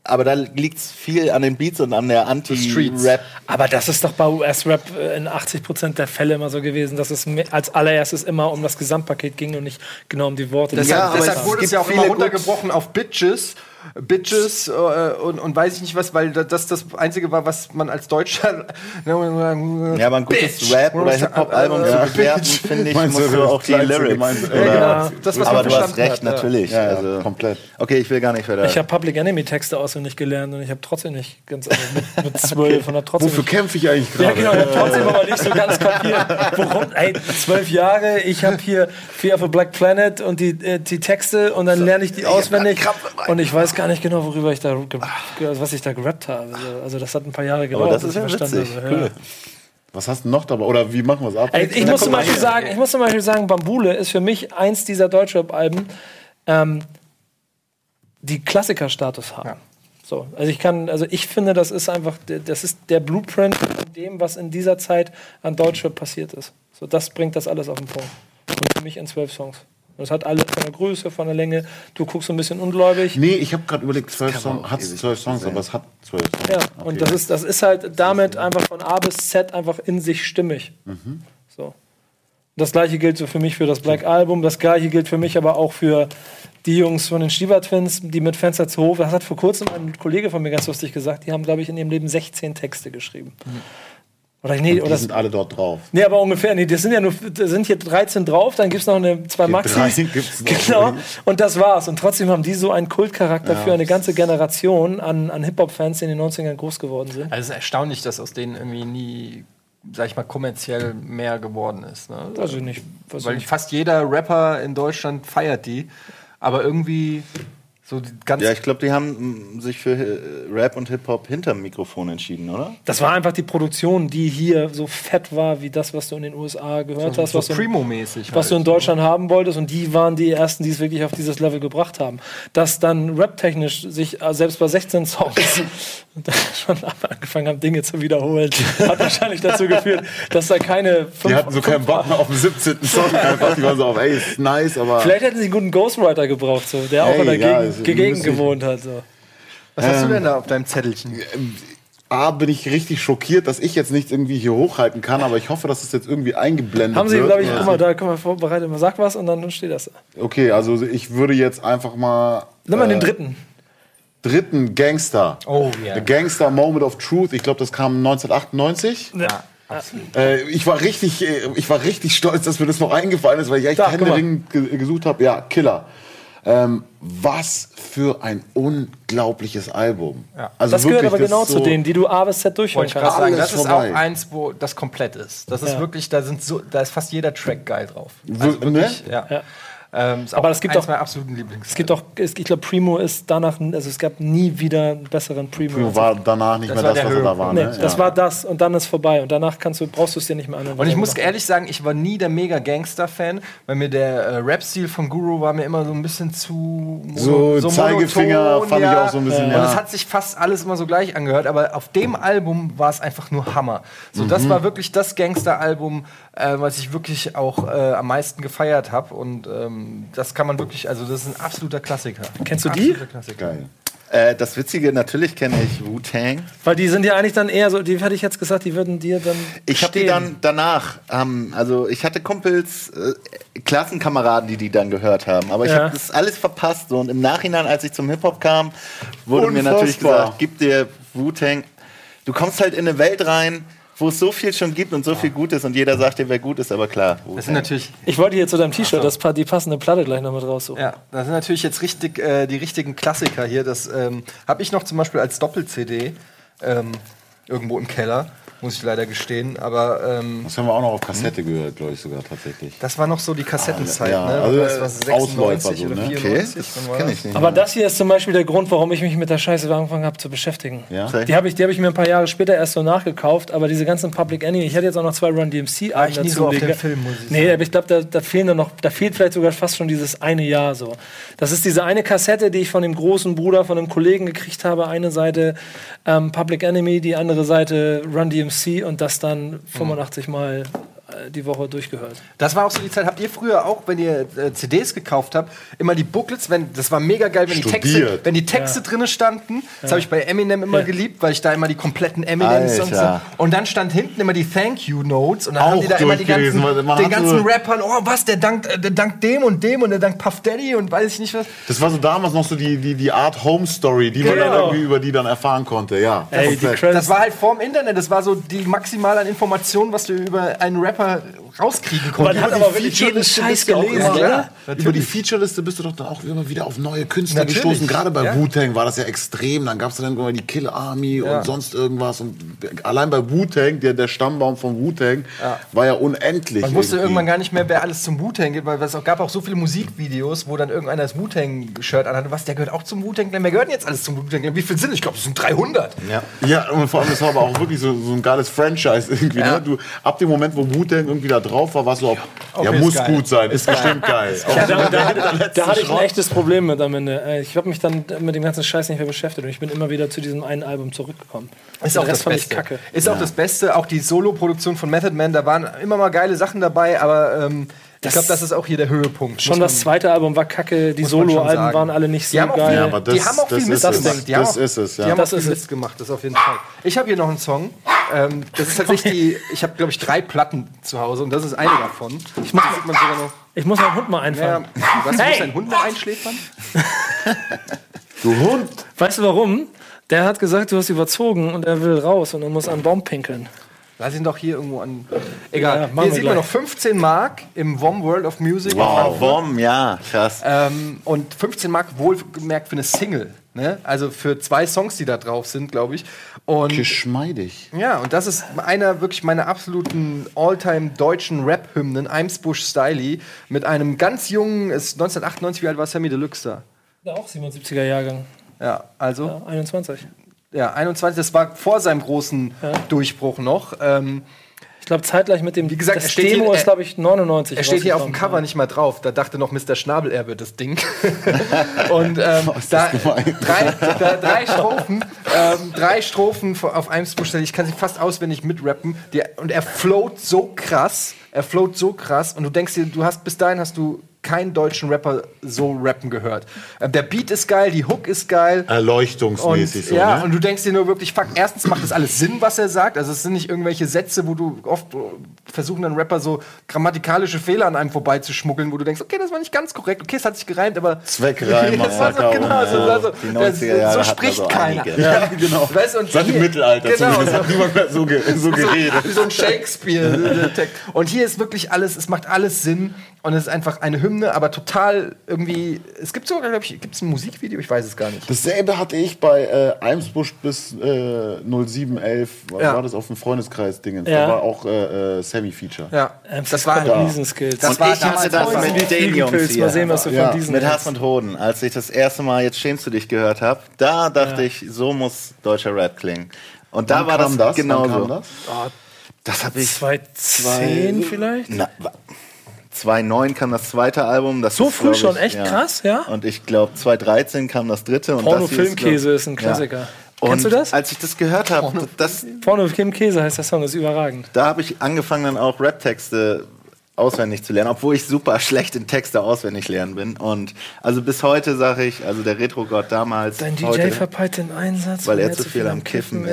Aber da liegt es viel an den Beats und an der Anti-Rap. Aber das ist doch bei US-Rap äh, in 80% der Fälle immer so gewesen, dass es als allererstes immer um das Gesamtpaket ging und nicht genau um die Worte. die Deshalb, deshalb wurde es ja auch immer runtergebrochen auf Bitches. Bitches äh, und, und weiß ich nicht was, weil das das Einzige war, was man als Deutscher. Ja, aber ein gutes Bitch. Rap- oder Hip-Hop-Album Ja, zu bewerten, finde ich, Meinst musst du das auch die Lyrics. gemeint? Ja, Ja, genau. Das, was aber man du hast recht, hat, ja. natürlich. Ja, ja, also, komplett. Okay, ich will gar nicht weiter. Ich habe Public Enemy Texte auswendig gelernt und ich habe trotzdem nicht ganz also mit, mit zwölf und trotzdem Wofür kämpfe ich eigentlich ja, gerade? genau, ich habe trotzdem aber nicht so ganz kapiert, warum. Ey, zwölf Jahre, ich habe hier Fear of a Black Planet und die, äh, die Texte und dann lerne ich die auswendig und ich weiß gar nicht genau, worüber ich da, was ich da gerappt habe. Also, das hat ein paar Jahre gedauert. das ist bis ja ich verstanden witzig. habe. Ja. Was hast du noch dabei? Oder wie machen wir es ab? Ey, ich, muss zum Beispiel sagen, ich muss zum Beispiel sagen, Bambule ist für mich eins dieser Deutschrap-Alben, ähm, die Klassikerstatus haben. So, also ich kann, also ich finde, das ist einfach, der- das ist der Blueprint von dem, was in dieser Zeit an Deutschrap passiert ist. So, das bringt das alles auf den Punkt. Und für mich in zwölf Songs. Und es hat alles von der Größe, von der Länge. Du guckst so ein bisschen ungläubig. Nee, ich habe gerade überlegt, zwölf Songs, hat zwölf Songs, aber es hat zwölf Songs. Ja, Okay. und das ist, das ist halt damit einfach von A bis Z einfach in sich stimmig. So. Das gleiche gilt so für mich für das Black Album, das gleiche gilt für mich aber auch für die Jungs von den Stieber Twins, die mit Fenster zu Hof, das hat vor kurzem ein Kollege von mir ganz lustig gesagt, die haben, glaube ich, in ihrem Leben 16 Texte geschrieben. Oder nee, Die oder sind alle dort drauf. Nee, aber ungefähr, nee, das sind ja nur, da sind hier 13 drauf, dann gibt es noch eine, zwei Die Maxis. 13 gibt's noch. Genau, und das war's. Und trotzdem haben die so einen Kultcharakter für eine ganze Generation an, an Hip-Hop-Fans, die in den 90ern groß geworden sind. Also es ist erstaunlich, dass aus denen irgendwie nie, sag ich mal, kommerziell mehr geworden ist. Ne? Weiß ich nicht. Weiß Weil nicht. fast jeder Rapper in Deutschland feiert die, aber irgendwie so die ganz ja, ich glaube, die haben mm, sich für äh, Rap und Hip-Hop hinterm Mikrofon entschieden, oder? Das war einfach die Produktion, die hier so fett war, wie das, was du in den USA gehört hast, so was, du, Primo-mäßig. was du in halt. Deutschland haben wolltest. Und die waren die ersten, die es wirklich auf dieses Level gebracht haben. Dass dann rap-technisch sich äh, selbst bei 16 Songs schon angefangen haben, Dinge zu wiederholen, hat wahrscheinlich dazu geführt, dass da keine Die fünf, hatten so keinen Bock mehr auf den 17. Song einfach. Die waren so auf, ey, ist nice, aber. Vielleicht hätten sie einen guten Ghostwriter gebraucht, so, der auch Ey, in der ja, Gegend müssen- gewohnt hat. So. Was hast du denn da auf deinem Zettelchen? A, bin ich richtig schockiert, dass ich jetzt nichts irgendwie hier hochhalten kann, aber ich hoffe, dass es jetzt irgendwie eingeblendet Haben sie, wird. glaube ich, Ja. guck mal, da kann man vorbereitet, man sagt was und dann steht das. da. Okay, also ich würde jetzt einfach mal. Nimm mal äh, den dritten. Dritten Gangster. Oh, ja. The Gangster Moment of Truth. Ich glaube, das kam 1998. Ja, absolut. Äh, ich war richtig, äh, ich war richtig stolz, dass mir das noch eingefallen ist, weil ich echt Da, ge gesucht habe. Ja, Killer. Ähm, was für ein unglaubliches Album. Ja. Also Das gehört wirklich, aber genau ist zu so- denen, die du A bis Z durchhören Wollte ich gerade kannst. sagen, das ist vorbei. auch eins, wo das komplett ist. Das ist Ja. wirklich, da sind so, da ist fast jeder Track geil drauf. Also wirklich, Ja. ja. Ähm, ist Aber auch es gibt auch- meiner absoluten Lieblings. Es gibt doch, es, ich glaube, Primo ist danach, also es gab nie wieder einen besseren Primo. Primo war danach nicht Das mehr das, was er da war. nee, ne? das ja. war das und dann ist vorbei und danach kannst du, brauchst du es dir nicht mehr anhören. Und ich muss ehrlich sagen, ich war nie der mega Gangster-Fan, weil mir der äh, Rap-Stil von Guru war mir immer so ein bisschen zu So Zeigefinger fand ich auch so ein bisschen, Und ja. es hat sich fast alles immer so gleich angehört, aber auf dem Album war es einfach nur Hammer. So, das Mhm. war wirklich das Gangster-Album, äh, was ich wirklich auch äh, am meisten gefeiert habe. Und ähm, das kann man wirklich, also das ist ein absoluter Klassiker. Kennst du die? Absoluter Klassiker. Geil. Äh, das Witzige, natürlich kenne ich Wu-Tang. Weil die sind ja eigentlich dann eher so, die hätte ich jetzt gesagt, die würden dir dann. Ich habe die dann danach, ähm, also ich hatte Kumpels, äh, Klassenkameraden, die die dann gehört haben, aber ich Ja. habe das alles verpasst. So. Und im Nachhinein, als ich zum Hip-Hop kam, wurde mir natürlich Unfassbar. gesagt, gib dir Wu-Tang. Du kommst halt in eine Welt rein, wo es so viel schon gibt und so viel Gutes und jeder sagt dir, wer gut ist, aber klar. Das sind natürlich Ich wollte hier zu deinem T-Shirt das, pa- die passende Platte gleich noch mit raussuchen. Ja, das sind natürlich jetzt richtig äh, die richtigen Klassiker hier. Das ähm, habe ich noch zum Beispiel als Doppel-CD ähm, irgendwo im Keller, muss ich leider gestehen. Aber ähm, Das haben wir auch noch auf Kassette gehört, glaube ich sogar tatsächlich. das war noch so die Kassettenzeit. Ja, ne? also, Was- was, äh, Ausläufer 96 so, oder ne? Okay, 94? das wann war kenne das? ich nicht. Aber das hier ist zum Beispiel der Grund, warum ich mich mit der Scheiße angefangen habe zu beschäftigen. Ja? Die habe ich, die hab ich mir ein paar Jahre später erst so nachgekauft, aber diese ganzen Public Enemy, ich hätte jetzt auch noch zwei Run DMC War ich nie so auf dem Film, muss ich Nee, sagen. aber ich glaube, da, da fehlen dann noch, da fehlt vielleicht sogar fast schon dieses eine Jahr so. Das ist diese eine Kassette, die ich von dem großen Bruder, von einem Kollegen gekriegt habe. Eine Seite ähm, Public Enemy, die andere Seite Run DMC und das dann 85 Mal äh, die Woche durchgehört. Das war auch so die Zeit. Habt ihr früher auch, wenn ihr äh, CDs gekauft habt, immer die Booklets, wenn das war mega geil, wenn die Texte, Studiert. wenn die Texte drinne standen. Das habe ich bei Eminem immer Ja. geliebt, weil ich da immer die kompletten Eminem-Songs Alter. und dann stand hinten immer die Thank You Notes und dann Auch haben die da immer die ganzen, den ganzen so- Rappern, oh was, der dankt, äh, der dankt dem und dem und der dankt Puff Daddy und weiß ich nicht was. Das war so damals noch so die, die, die Art Home Story, die man dann Genau. irgendwie über die dann erfahren konnte. Ja. Ey. Credits. Das war halt vorm Internet, das war so die maximal an Informationen, was du über einen Rapper Peppa rauskriegen konntest. Man hat aber wirklich jeden Featureliste Scheiß gelesen, immer- oder? Über die Featureliste bist du doch dann auch immer wieder auf neue Künstler Natürlich, gestoßen. Gerade bei ja. Wu-Tang war das ja extrem. Dann gab es dann irgendwann die Kill Army Ja. und sonst irgendwas. Und allein bei Wu-Tang, der, der Stammbaum von Wu-Tang, war ja unendlich. Man wusste irgendwie. irgendwann gar nicht mehr, wer alles zum Wu-Tang geht, weil es auch- gab auch so viele Musikvideos, wo dann irgendeiner das Wu-Tang-Shirt anhatte. Was, der gehört auch zum Wu-Tang? Wer gehört denn jetzt alles zum Wu-Tang? Wie viel sind? Ich glaube, es sind 300. Ja. Ja, und vor allem, das war aber auch wirklich so, so ein geiles Franchise irgendwie. Ja. Ne? Du, ab dem Moment, wo Wu-Tang irgendwie da drauf war, war es so, ja, Okay, ist muss geil. gut sein, ist bestimmt geil. Ja, da, der da, da hatte ich ein echtes Problem mit am Ende. Äh, Ich habe mich dann mit dem ganzen Scheiß nicht mehr beschäftigt und ich bin immer wieder zu diesem einen Album zurückgekommen. Ist auch Rest das fand Beste. ich kacke. Ist auch das Beste. Auch die Solo-Produktion von Method Man, da waren immer mal geile Sachen dabei, aber ähm, ich glaube, das ist auch hier der Höhepunkt. Schon das zweite Album war kacke, die Soloalben waren alle nicht so Die haben auch geil. viel, Ja, aber das- die haben auch das viel ist Mist es. gemacht. Die haben Das auch, ist es, ja. Die haben Das auch viel. Mist gemacht, das auf jeden Fall. Ich habe hier noch einen Song. Ähm, das ist tatsächlich die, ich habe, glaube ich, drei Platten zu Hause und das ist eine davon. Ich muss, man sogar noch. Ich muss meinen Hund mal Ja, einfangen. was, du Hey! musst deinen Hund noch einschläfern? Du Hund! Weißt du warum? Der hat gesagt, du hast überzogen und er will raus und er muss an einen Baum pinkeln. Lass ihn doch hier irgendwo an. Egal. Ja, hier wir sieht man gleich. noch 15 Mark im WOM World of Music. Wow. Wom, ja, krass. Ähm, und 15 Mark wohlgemerkt für eine Single. Ne? Also für zwei Songs, die da drauf sind, glaube ich. Und Geschmeidig. ja, und das ist einer wirklich meiner absoluten all-time deutschen Rap-Hymnen, Eimsbusch Styly, mit einem ganz jungen, ist 1998, wie alt war Sammy Deluxe da? Ja, auch 77er Jahrgang. Ja, also, Ja, 21. ja, 21, das war vor seinem großen Durchbruch noch. Ähm, Ich glaube, zeitgleich mit dem. Wie gesagt, das er Demo hier- ist, glaube ich, 99. Er steht hier auf dem. Cover nicht mal drauf. Da dachte noch Mr. Schnabel, er wird das Ding. und ähm, da, drei, da, drei Strophen, ähm, drei Strophen auf einem Buchstaben. Ich kann sie fast auswendig mitrappen. Die, und er float so krass. Er float so krass. Und du denkst dir, du hast bis dahin hast du keinen deutschen Rapper so rappen gehört. Ähm, der Beat ist geil, die Hook ist geil. Erleuchtungsmäßig Und, so, ja, ne? und du denkst dir nur wirklich, fuck, erstens macht das alles Sinn, was er sagt. Also es sind nicht irgendwelche Sätze, wo du oft versuchen dann Rapper so grammatikalische Fehler an einem vorbeizuschmuggeln, wo du denkst, okay, das war nicht ganz korrekt, okay, es hat sich gereimt, aber Zweckreim, das war so, Massaker genau, so, so. also, Die das, 90er Jahre so spricht da so keiner. einige. Ja, genau. Weißt und Seit dem Mittelalter genau, zumindest hat niemand mehr so, ge so geredet. wie so ein Shakespeare-Text. Und hier ist wirklich alles, es macht alles Sinn und es ist einfach eine Hymne, aber total irgendwie. Es gibt sogar, glaube ich, gibt es ein Musikvideo? Ich weiß es gar nicht. Dasselbe hatte ich bei äh, Eimsbusch bis äh, 0711, war, Ja. war das auf dem Freundeskreis-Ding. Ja. Da war auch äh, äh, Semi-Feature. Ja, das war ja. Riesenskills. Das Und war ich hatte das auch mit hier. mal sehen, was du Ja. von diesen Mit. Hass und Hoden, als ich das erste Mal jetzt schämst du dich gehört habe, da dachte Ja. ich, so muss deutscher Rap klingen. Und da Wann war kam das, das? Genauso. das? Das habe ich 2010 vielleicht? Na, 2009 kam das zweite Album. Das So ist, früh glaub schon, ich, echt krass, ja? Und ich glaube 2013 kam das dritte. Hier Porno-Filmkäse glaub- ist ein Klassiker. Ja. Und Kennst du das? Als ich das gehört habe, das, Porno Kim Käse heißt der Song, ist überragend. da habe ich angefangen dann auch Rap-Texte auswendig zu lernen, obwohl ich super schlecht in Texte auswendig lernen bin. Und also bis heute sage ich, also der Retro-Gott damals, Dein DJ heute, verpeilt den Einsatz, Weil er zu viel am Kiffen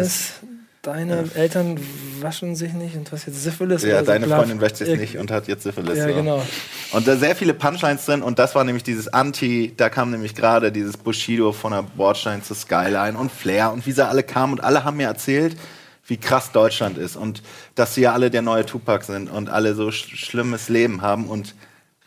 Deine Eltern waschen sich nicht und du hast jetzt Syphilis. ja, so deine Bluff. Freundin wäscht sich Ja, nicht und hat jetzt Syphilis. Ja, so. genau. Und da sehr viele Punchlines drin und das war nämlich dieses Anti, da kam nämlich gerade dieses Bushido von der Bordstein zur Skyline und Flair und wie sie alle kamen und alle haben mir erzählt, wie krass Deutschland ist und dass sie ja alle der neue Tupac sind und alle so sch schlimmes Leben haben und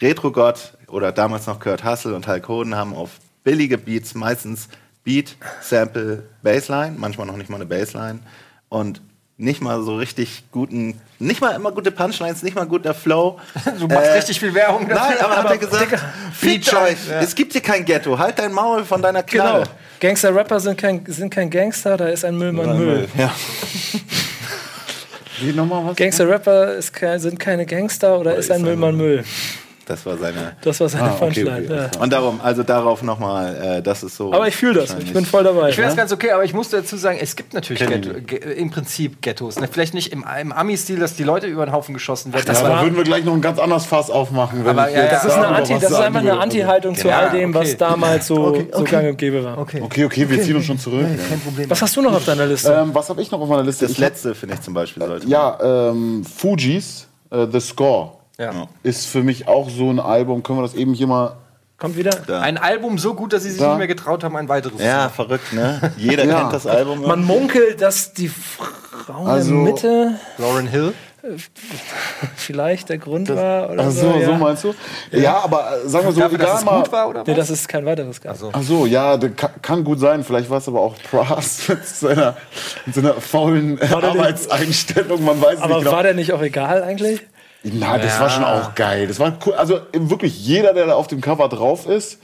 Retro-Gott oder damals noch Kurt Hassel und Hulk Hoden haben auf billige Beats meistens Beat, Sample, Bassline, manchmal noch nicht mal eine Bassline und nicht mal so richtig guten, nicht mal immer gute Punchlines, nicht mal guter Flow. Du machst Äh, richtig viel Werbung dafür. Nein, aber, hat er gesagt, fickt Feature. euch, es gibt hier kein Ghetto, halt dein Maul von deiner Genau. Knarre. Gangster-Rapper sind kein, sind kein Gangster, da ist ein Müllmann Müll. Ja. Wie nochmal was? Gangster-Rapper kein, sind keine Gangster oder ist ein Müllmann Müll. Das war seine. Das war seine Ah, okay, Punchline. okay, ja. Und darum, also darauf nochmal, äh, das ist so. Aber ich fühle das. Ich bin voll dabei. Ich finde das ne? ganz okay, aber ich muss dazu sagen, es gibt natürlich Ghetto, im Prinzip Ghettos. Ne? Vielleicht nicht im, im Ami-Stil, dass die Leute über den Haufen geschossen werden. das Ja, aber- da würden wir gleich noch ein ganz anderes Fass aufmachen. Wenn Aber ich ja, Das ist, eine Anti, das ist einfach eine. Anti-Haltung zu Ja, all dem, was okay. damals so, Okay, so gang und gäbe war. okay. Okay, okay, wir ziehen uns schon zurück. Kein Problem. Was hast du noch auf deiner Liste? Ähm, was habe ich noch auf meiner Liste? das letzte, finde ich zum Beispiel, sollte. Ja, ähm, Fugees, äh, The Score, ja. ist für mich auch so ein Album. Können wir das eben hier mal. Kommt wieder? Da. Ein Album so gut, dass sie sich Da. nicht mehr getraut haben, ein weiteres Ja, verrückt, ne? Jeder Ja. kennt das Album. Man munkelt, dass die Frau Also- in der Mitte. Lauren Hill. vielleicht der Grund war oder Ach so. so, ja. so meinst du? Ja, aber äh, sagen wir so, Dafür, dass egal es mal. gut war, oder Nee, das ist kein weiteres Gas. Also. Ach so, ja, das kann, kann gut sein. Vielleicht war es aber auch Pras mit seiner, mit seiner faulen Arbeitseinstellung. Man weiß es Aber nicht genau. war der nicht auch egal eigentlich? Na, das war schon auch geil. Das war cool. Also wirklich jeder, der da auf dem Cover drauf ist,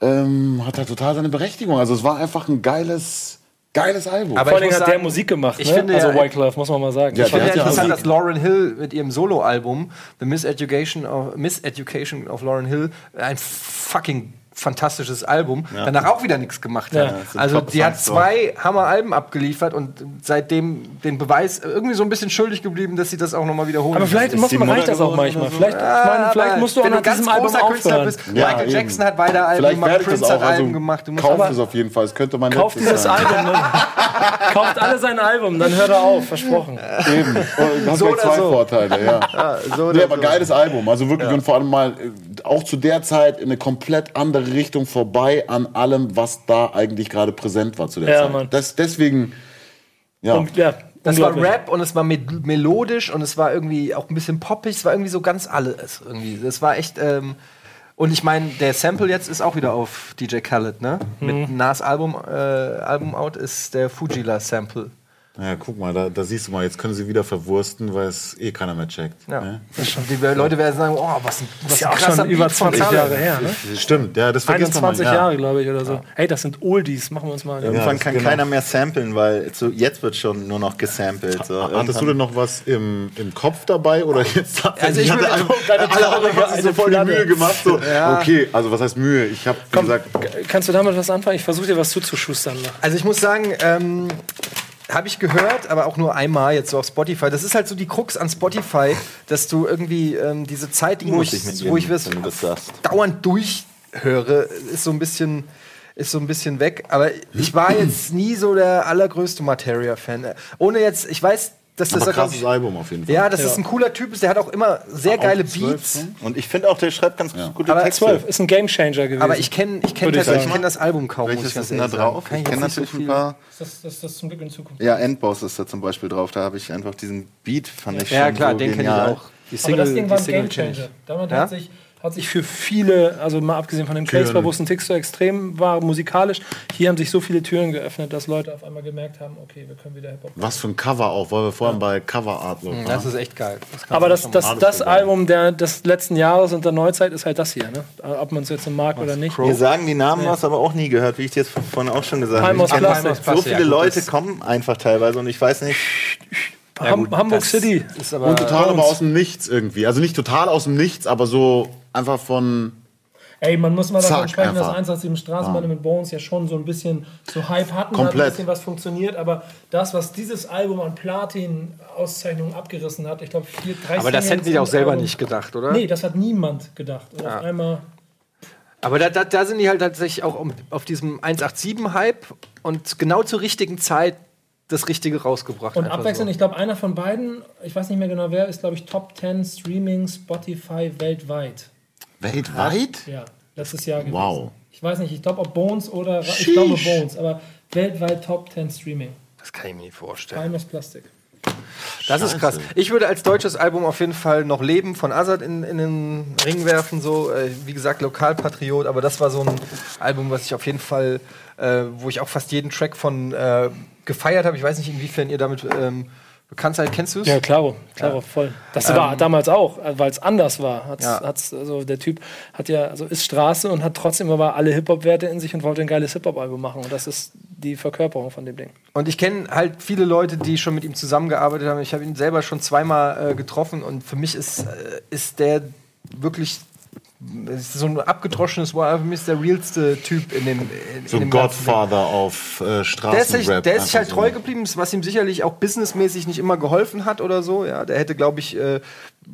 ähm, hat da total seine Berechtigung. Also es war einfach ein geiles, geiles Album. Aber Vor allem hat der sagen, Musik gemacht. ich ne? finde also ja- Wyclef, muss man mal sagen. Ja, Ich finde der ja ja interessant, Musik. dass Lauren Hill mit ihrem Soloalbum, The Miseducation of, Miseducation of Lauren Hill, ein fucking fantastisches Album, danach auch wieder nichts gemacht Ja. hat. Ja, also die hat zwei Hammer-Alben abgeliefert und seitdem den Beweis irgendwie so ein bisschen schuldig geblieben, dass sie das auch nochmal wiederholen. aber vielleicht Ist muss man, reicht das auch manchmal. so? Vielleicht, ich meine, vielleicht musst du auch wenn nach du ganz diesem Album großer Künstler aufhören. bist. Ja, Michael eben. Jackson hat weiter Alben Vielleicht gemacht, Prince auch. hat Alben Also gemacht. Du musst kauft aber- es auf jeden Fall. Es könnte mein Kauft dieses sein. Album. Ne? Kauft alle sein Album, dann hört er auf. Versprochen. Eben. Und hat So zwei so. Vorteile, ja. so nee, oder aber geiles Album. Also wirklich und vor allem mal äh, auch zu der Zeit in eine komplett andere Richtung vorbei an allem, was da eigentlich gerade präsent war zu der Ja, Zeit. Mann. Das, deswegen, ja. Und, ja, Das war. Rap und es war me melodisch und es war irgendwie auch ein bisschen poppig. Es war irgendwie so ganz alles irgendwie. Das war echt. Ähm, und ich meine, der Sample jetzt ist auch wieder auf DJ Khaled, ne? Mit Nas Album, äh, Album out ist der Fujila Sample. Ja, guck mal, da, da siehst du mal, jetzt können sie wieder verwursten, weil es eh keiner mehr checkt. Ja. Ne? Die Leute werden sagen, oh, was ein, was ist ja ein auch krasser schon über Beat von 20 Khaled. Jahre her. Ne? Stimmt, ja, das vergisst man 21 mal. Ja. Jahre, glaube ich, oder so. Hey, das sind Oldies. Machen wir uns mal. Irgendwann das- kann genau. keiner mehr samplen, weil so, jetzt wird schon nur noch gesampelt. So. Hattest du Irgendwann- denn noch was im, im Kopf dabei oder jetzt Also ich hatte einfach- alle haben so voll die. Mühe gemacht. So. Okay, also was heißt Mühe? Ich habe, gesagt, kannst du damit was anfangen? Ich versuche dir was zuzuschustern. Also ich muss sagen, ähm, habe ich gehört, aber auch nur einmal jetzt so auf Spotify. Das ist halt so die Krux an Spotify, dass du irgendwie ähm, diese Zeit, wo muss ich, wo ich sagst. dauernd durchhöre, ist so ein bisschen ist so ein bisschen weg. Aber ich war jetzt nie so der allergrößte Materia-Fan. Ohne jetzt, ich weiß, das aber ja, glaub krasses ich, Album auf jeden Fall. ja, das ein cooler Typ ist. Der hat auch immer sehr geile zwölf Beats. Songs? Und ich finde auch, der schreibt ganz gute Aber Texte. 12 ist ein Gamechanger gewesen. Aber ich kenne ich kenn ich tatsächlich sagen. kenn das Album kaum. muss Welches ich ist denn da drauf? Kann Ich kenne nicht so natürlich ein paar. das, das, das zum Glück in Zukunft. Ja, Endboss ist da zum Beispiel drauf. Da habe ich einfach diesen Beat, fand ich Ja, schon klar, so den kenne ich auch. Die Aber das Ding war ein Single Gamechanger. ich. Damit Ja? hat, sich, hat sich für viele, also mal abgesehen von dem Case, wo es ein Tick so extrem war, musikalisch, hier haben sich so viele Türen geöffnet, dass Leute auf einmal gemerkt haben, okay, wir können wieder Hip-Hop. Was für ein Cover auch, weil wir vorhin bei Cover Artwork waren. Das ist echt geil. Das Aber das, das, das. Album der, des letzten Jahres und der Neuzeit ist halt das hier. Ne? Ob man es jetzt mag oder nicht. Mir sagen die Namen was, aber auch nie gehört, wie ich dir jetzt vorhin auch schon gesagt habe. So viele ja, gut, Leute kommen einfach teilweise und ich weiß nicht. Ham gut, Hamburg City. Ist aber Und total aber aus dem Nichts irgendwie. Also nicht total aus dem Nichts, aber so einfach von. Ey, man muss mal davon sprechen, dass einfach. 187 Straßenbahn mit Bones ja schon so ein bisschen so Hype hatten, hat Komplett. ein bisschen was funktioniert, aber das, was dieses Album an Platin-Auszeichnungen abgerissen hat, ich glaube, vier, drei aber das hätten die auch selber Album- nicht gedacht, oder? Nee, das hat niemand gedacht. Und auf einmal. Aber da, da, da sind die halt tatsächlich auch um, auf diesem 187-Hype und genau zur richtigen Zeit das Richtige rausgebracht. Und abwechselnd, so. ich glaube, einer von beiden, ich weiß nicht mehr genau wer, ist, glaube ich, Top 10 Streaming Spotify weltweit. Weltweit? Ja, letztes Jahr gewesen. Wow. Ich weiß nicht, ich glaube, ob Bones oder. Ich glaube Bones, aber weltweit Top 10 Streaming. Das kann ich mir nicht vorstellen. Timeless Plastik. Das ist krass. Ich würde als deutsches Album auf jeden Fall noch Leben von Azad in, in den Ring werfen. So, äh, wie gesagt, Lokalpatriot, aber das war so ein Album, was ich auf jeden Fall, äh, wo ich auch fast jeden Track von äh, gefeiert habe. Ich weiß nicht, inwiefern ihr damit ähm, bekannt seid. Kennst du es? Ja, klaro, klaro, voll. Das war damals auch, weil es anders war. Hat's, Ja. hat's, also der Typ hat ja, also ist Straße und hat trotzdem aber alle Hip-Hop-Werte in sich und wollte ein geiles Hip-Hop-Album machen. Und das ist die Verkörperung von dem Ding. Und ich kenne halt viele Leute, die schon mit ihm zusammengearbeitet haben. Ich habe ihn selber schon zweimal äh, getroffen und für mich ist, äh, ist der wirklich so ein abgedroschenes Wort, für mich ist der realste Typ in dem. In, So in ein. Godfather auf äh, Der ist, sich, Straßenrap. der ist sich halt so. treu geblieben, was ihm sicherlich auch businessmäßig nicht immer geholfen hat oder so. Ja, der hätte, glaube ich, äh,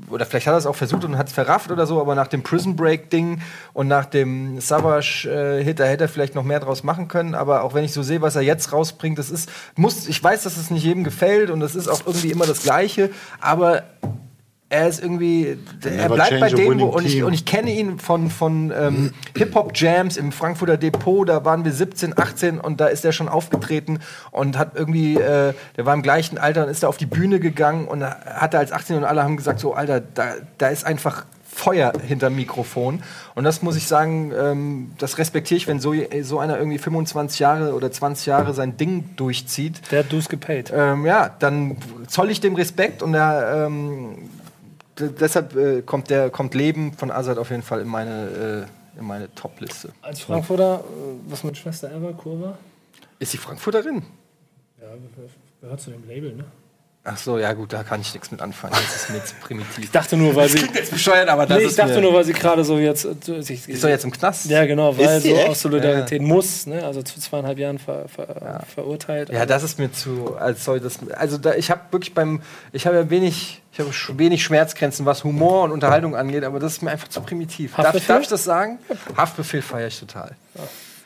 oder vielleicht hat er es auch versucht und hat es verrafft oder so, aber nach dem Prison Break Ding und nach dem Savage äh, da hätte er vielleicht noch mehr draus machen können. Aber auch wenn ich so sehe, was er jetzt rausbringt, das ist, muss, ich weiß, dass es nicht jedem gefällt und das ist auch irgendwie immer das Gleiche, aber er ist irgendwie, er bleibt bei dem, wo, und ich, und ich kenne ihn von, von ähm, Hip-Hop-Jams im Frankfurter Depot, da waren wir 17, 18 und da ist er schon aufgetreten und hat irgendwie, äh, der war im gleichen Alter und ist da auf die Bühne gegangen und hatte als 18 und alle haben gesagt, so Alter, da, da ist einfach Feuer hinterm Mikrofon. Und das muss ich sagen, ähm, das respektiere ich, wenn so, so einer irgendwie 25 Jahre oder 20 Jahre sein Ding durchzieht. Der hat du's gepaid. Ähm, ja, dann zoll ich dem Respekt und er, ähm, deshalb äh, kommt, der, kommt Leben von Azad auf jeden Fall in meine, äh, in meine Top-Liste. Als Frankfurter, äh, was mit Schwester Eva, Kurva? Ist sie Frankfurterin? Ja, gehört zu dem Label, ne? Ach so, ja gut, da kann ich nichts mit anfangen. Das ist mir zu primitiv. Ich dachte nur, weil sie. jetzt bescheuert, aber das Nee, ich dachte nur, weil sie gerade so jetzt. sich- ist doch jetzt im Knast. Ja, genau, weil so echt? aus Solidarität muss, ne? also zu zweieinhalb Jahren ver, ver, verurteilt. Ja, das ist mir zu. Also, das, also da, ich habe wirklich beim. Ich habe ja wenig. Ich habe wenig Schmerzgrenzen, was Humor und Unterhaltung angeht, aber das ist mir einfach zu primitiv. Darf, Haftbefehl? darf ich das sagen? Haftbefehl feiere ich total.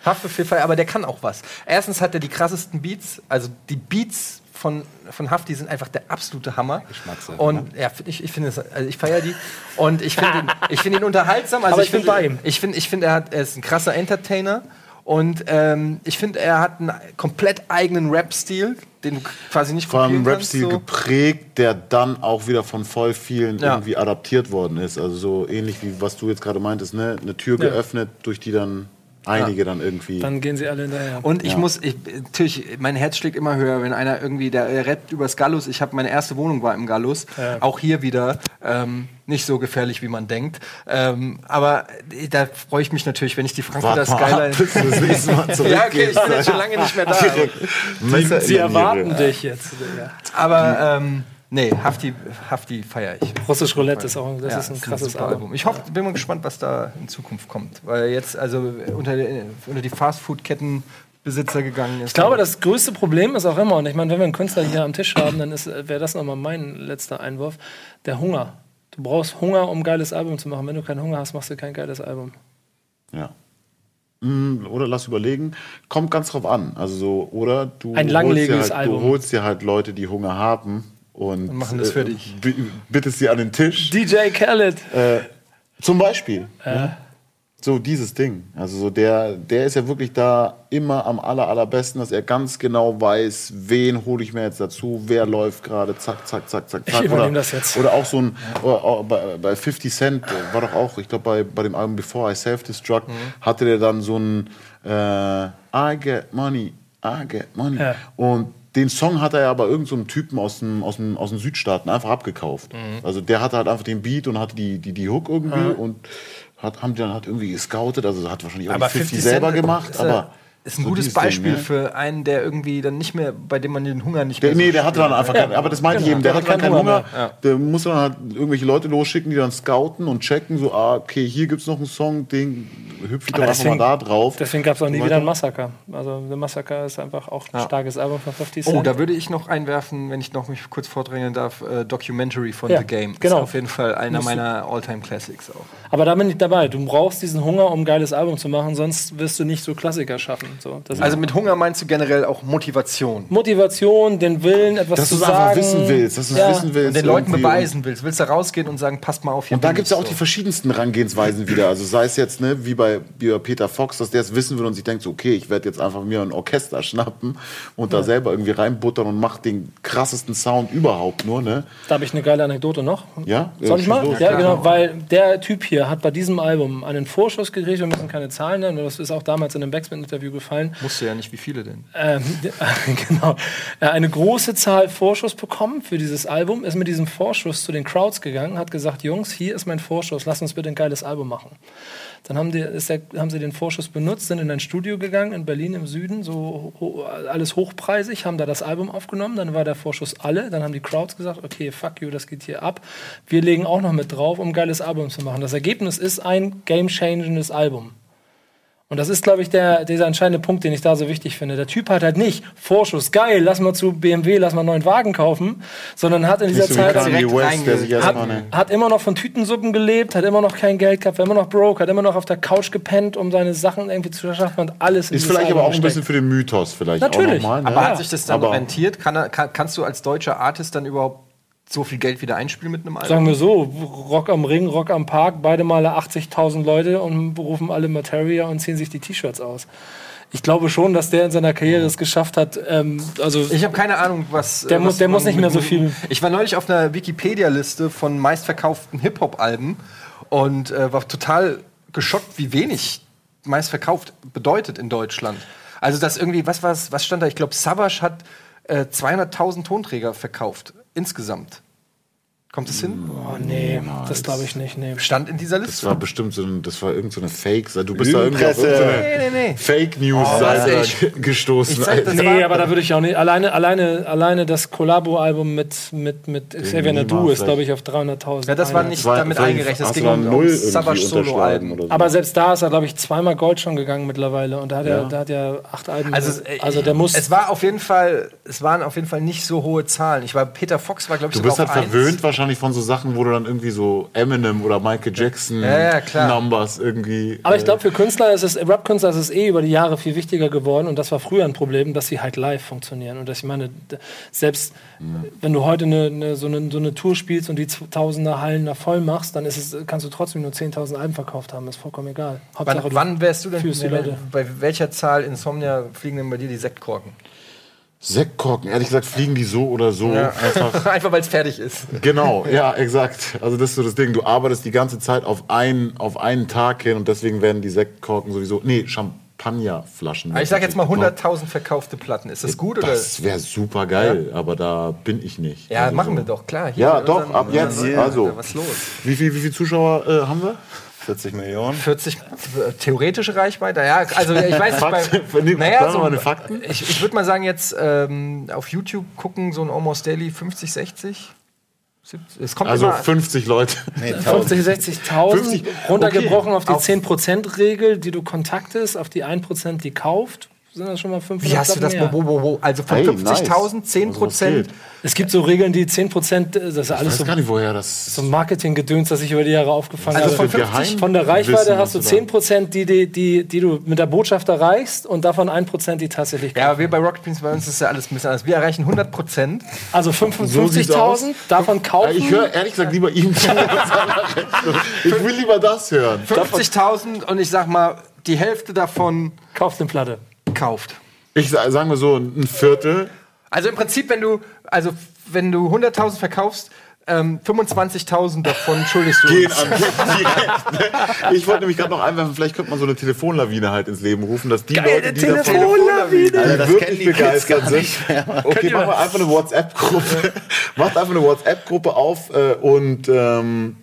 Haftbefehl feiere aber der kann auch was. Erstens hat er die krassesten Beats, also die Beats von, von Hafti sind einfach der absolute Hammer. Geschmackssache, Und ja, find ich, ich finde es, also ich feiere die. Und ich finde ihn, ich finde ihn unterhaltsam. Also Aber ich bin finde- bei ihm. Ich finde, ich finde, er, hat, er ist ein krasser Entertainer. Und ähm, ich finde, er hat einen komplett eigenen Rap-Stil, den du quasi nicht Vor allem Rap-Stil so. geprägt, der dann auch wieder von voll vielen Ja. irgendwie adaptiert worden ist. Also so ähnlich wie was du jetzt gerade meintest, ne? Eine Tür Ja. geöffnet, durch die dann einige dann irgendwie. Dann gehen sie alle hinterher. Und ich Ja. muss, ich, natürlich, mein Herz schlägt immer höher, wenn einer irgendwie, der er rappt übers Gallus. Ich habe meine erste Wohnung war im Gallus. Ja. Auch hier wieder ähm, nicht so gefährlich, wie man denkt. Ähm, aber da freue ich mich natürlich, wenn ich die Frankfurter Skyline. ja, okay, ich bin jetzt schon lange nicht mehr da. In der Niere. erwarten dich jetzt. Aber ähm, nee, Hafti, Hafti feiere ich. Russisch Roulette ist auch das Ja, ist ein ist krasses super Album. Ich hoffe, bin mal gespannt, was da in Zukunft kommt. Weil jetzt also unter, unter die Fastfood-Kettenbesitzer gegangen ist. Ich glaube, das größte Problem ist auch immer, und ich meine, wenn wir einen Künstler hier am Tisch haben, dann wäre das nochmal mein letzter Einwurf, der Hunger. Du brauchst Hunger, um ein geiles Album zu machen. Wenn du keinen Hunger hast, machst du kein geiles Album. Ja. Mm, Oder lass überlegen, kommt ganz drauf an. Also so, oder du Ein holst langlebiges dir halt, Album. Du holst dir halt Leute, die Hunger haben und, Und machen das für dich. bi- bittest sie an den Tisch. DJ Khaled. Äh, zum Beispiel. Äh. ne? So dieses Ding. Also so der, der ist ja wirklich da immer am aller, allerbesten, dass er ganz genau weiß, wen hole ich mir jetzt dazu, wer läuft gerade, zack, zack, zack, zack, Ich zack. übernehme oder, das jetzt. oder auch so ein, auch bei, bei 50 Cent äh, war doch auch, ich glaube bei, bei dem Album Before I Self-Destruct, Mhm. hatte der dann so ein äh, I get money, I get money. Ja. Und den Song hat er ja aber irgendeinem so Typen aus dem, aus, dem, aus den Südstaaten einfach abgekauft. Mhm. Also der hatte halt einfach den Beat und hatte die, die, die Hook irgendwie und hat, haben die dann halt irgendwie gescoutet. Also hat wahrscheinlich auch Aber die 50, 50 selber Cent gemacht. aber ist ein so gutes dieses Ding, Beispiel ne? für einen, der irgendwie dann nicht mehr, bei dem man den Hunger nicht Der, mehr. so nee, der hatte dann einfach keinen, aber das meinte ich genau, eben, der der hatte dann hat keinen keinen Hunger. Hunger Der muss dann halt irgendwelche Leute losschicken, die dann scouten und checken, so, ah, okay, hier gibt's noch einen Song, den hüpfe ich doch einfach mal da drauf. Deswegen gab es auch nie wieder ein. Massaker. Also The Massaker ist einfach auch ein Ja. starkes Album von 50 Cent. Oh, da würde ich noch einwerfen, wenn ich noch mich kurz vordrängeln darf, äh, Documentary von Ja, The Game. genau. Ist auf jeden Fall einer meiner Alltime Classics auch. Aber da bin ich dabei. Du brauchst diesen Hunger, um ein geiles Album zu machen, sonst wirst du nicht so Klassiker schaffen. So, Also mit Hunger meinst du generell auch Motivation. Motivation, den Willen, etwas Dass zu du es einfach sagen. wissen willst, dass du es Ja. wissen willst. Und den Leuten beweisen willst. Willst du rausgehen und sagen, passt mal auf hier. Und da gibt es ja auch so. die verschiedensten Herangehensweisen wieder. Also sei es jetzt, ne, wie bei, wie bei Peter Fox, dass der es wissen will und sich denkt, so, okay, ich werde jetzt einfach mir ein Orchester schnappen und da selber irgendwie reinbuttern und macht den krassesten Sound überhaupt nur, ne? Da habe ich eine geile Anekdote noch. Ja? Soll ich mal? los. ja, genau, weil der Typ hier hat bei diesem Album einen Vorschuss gekriegt, wir müssen keine Zahlen nennen, das ist auch damals in einem Backspin-Interview gefallen. Musst du ja nicht, wie viele denn? Ähm, genau. Er hat eine große Zahl Vorschuss bekommen für dieses Album, ist mit diesem Vorschuss zu den Crowds gegangen, hat gesagt, Jungs, hier ist mein Vorschuss, lasst uns bitte ein geiles Album machen. Dann haben die, der, haben sie den Vorschuss benutzt, sind in ein Studio gegangen in Berlin im Süden, so ho alles hochpreisig, haben da das Album aufgenommen, dann war der Vorschuss alle, dann haben die Crowds gesagt, okay, fuck you, das geht hier ab. Wir legen auch noch mit drauf, um ein geiles Album zu machen. Das Ergebnis ist ein game-changendes Album. Und das ist, glaube ich, der, dieser entscheidende Punkt, den ich da so wichtig finde. Der Typ hat halt nicht Vorschuss, geil, lass mal zu BMW, lass mal einen neuen Wagen kaufen, sondern hat in dieser so Zeit Kanye West, der sich hat, hat immer noch von Tütensuppen gelebt, hat immer noch kein Geld gehabt, war immer noch broke, hat immer noch auf der Couch gepennt, um seine Sachen irgendwie zu schaffen und alles Ist vielleicht Album aber auch ein bisschen für den Mythos vielleicht Natürlich. auch nochmal. Ne? Aber hat sich das dann Aber- rentiert? Kann, er- kann, kannst du als deutscher Artist dann überhaupt so viel Geld wieder einspielen mit einem Album? Sagen wir so, Rock am Ring, Rock am Park, beide Male 80.000 Leute und berufen alle Materia und ziehen sich die T-Shirts aus. Ich glaube schon, dass der in seiner Karriere es geschafft hat, ähm, also Ich habe keine Ahnung, was. Der äh, muss- was der muss nicht mehr so viel- Ich war neulich auf einer Wikipedia-Liste von meistverkauften Hip-Hop-Alben und äh, war total geschockt, wie wenig meistverkauft bedeutet in Deutschland. Also, das irgendwie, was, was, was stand da? Ich glaube, Savage hat äh, 200.000 Tonträger verkauft. Insgesamt. Kommt es hin? oh nee, das glaube ich nicht, nee. Stand in dieser Das Liste. war bestimmt so ein, das war irgend so eine Fake, du bist da irgendwie auf irgendeine Nee, nee, nee. Fake News Seite Oh, ich- gestoßen. ich sag das- Alter. Nee, war- aber da würde ich auch nicht. Alleine, alleine, alleine das Collabo-Album mit, mit, mit Xavier Nadu ist, glaube ich, auf 300.000. Ja, das war nicht Zwei- damit eingerechnet. Hast ging um, null irgendwie Savage Solo-Alben. oder so. Aber selbst da ist er, glaube ich, zweimal Gold schon gegangen mittlerweile. Und da hat, er, Ja. da hat er acht Alben. Also, also der muss. Es war auf jeden Fall, es waren auf jeden Fall nicht so hohe Zahlen. Ich war Peter Fox war glaube ich Du bist halt verwöhnt eins. Wahrscheinlich von so Sachen, wo du dann irgendwie so Eminem oder Michael Jackson Ja, ja, klar. Numbers irgendwie. aber ich äh, glaube, für Künstler ist es, Rap-Künstler ist es eh über die Jahre viel wichtiger geworden. Und das war früher ein Problem, dass sie halt live funktionieren. Und dass ich meine, selbst wenn du heute eine, eine, so, eine, so eine Tour spielst und die Tausender Hallen da voll machst, dann ist es, kannst du trotzdem nur 10.000 Alben verkauft haben. Ist vollkommen egal. Wann, Hauptsache, du- wann wärst du denn, führst die Leute. bei welcher Zahl Insomnia fliegen denn bei dir die Sektkorken? Sektkorken, ehrlich gesagt, fliegen die so oder so. Einfach. Einfach weil es fertig ist. Genau, ja, exakt. Also das ist so das Ding. Du arbeitest die ganze Zeit auf einen, auf einen Tag hin und deswegen werden die Sektkorken sowieso. Nee, Champagnerflaschen. Ich sag jetzt mal 100.000 verkaufte Platten. Ist das gut oder? Das wäre super geil, aber da bin ich nicht. Ja, Also machen so. wir doch, klar. Ja, doch, ab jetzt. Also, Was los? wie viele wie viel Zuschauer äh, haben wir? 40 Millionen. 40 äh, theoretische Reichweite? Ja, also ich weiß nicht. Bei, naja, so, eine Fakten. ich, ich würde mal sagen, jetzt ähm, auf YouTube gucken, so ein Almost Daily 50, 60. 70. Es kommt Also immer, 50 Leute. Nee, 1000. 50, 60.000 50, runtergebrochen okay. auf die Auf- 10%-Regel, die du kontaktest, auf die 1%, die kauft. Sind das schon mal 500 wie hast du das? Mehr. wo, wo? Also von Hey, 50.000, nice. 10 Also, geht? Es gibt so Regeln, die 10%, das ist Ich alles weiß so, gar nicht, woher das. so Marketinggedöns, das ich über die Jahre aufgefangen Also habe. von für 50 Von der Reichweite Geheimwissen, hast du was du da- 10%, die, die, die, die du mit der Botschaft erreichst und davon 1%, die tatsächlich Ja, aber wir bei Rocket Beans, bei uns ist ja alles ein bisschen anders. Wir erreichen 100 Prozent. Also So sieht's aus. 55.000, davon kaufen. Ich höre ehrlich gesagt lieber ihm zu. ich will lieber das hören. 50.000 und ich sag mal, die Hälfte davon kauft eine Platte. Kauft. Ich sa- sagen wir so, ein Viertel. Also im Prinzip, wenn du, also wenn du 100.000 verkaufst, ähm, 25.000 davon schuldest du Gehen uns. an direkt. ne? Ich wollte nämlich gerade noch einwerfen, vielleicht könnte man so eine Telefonlawine halt ins Leben rufen, dass die Leute, die davon Telefonlawine. Alter, die das wirklich kennen die begeistert gar sind. Okay, machen wir einfach eine WhatsApp-Gruppe. Macht einfach eine WhatsApp-Gruppe auf äh, und ähm,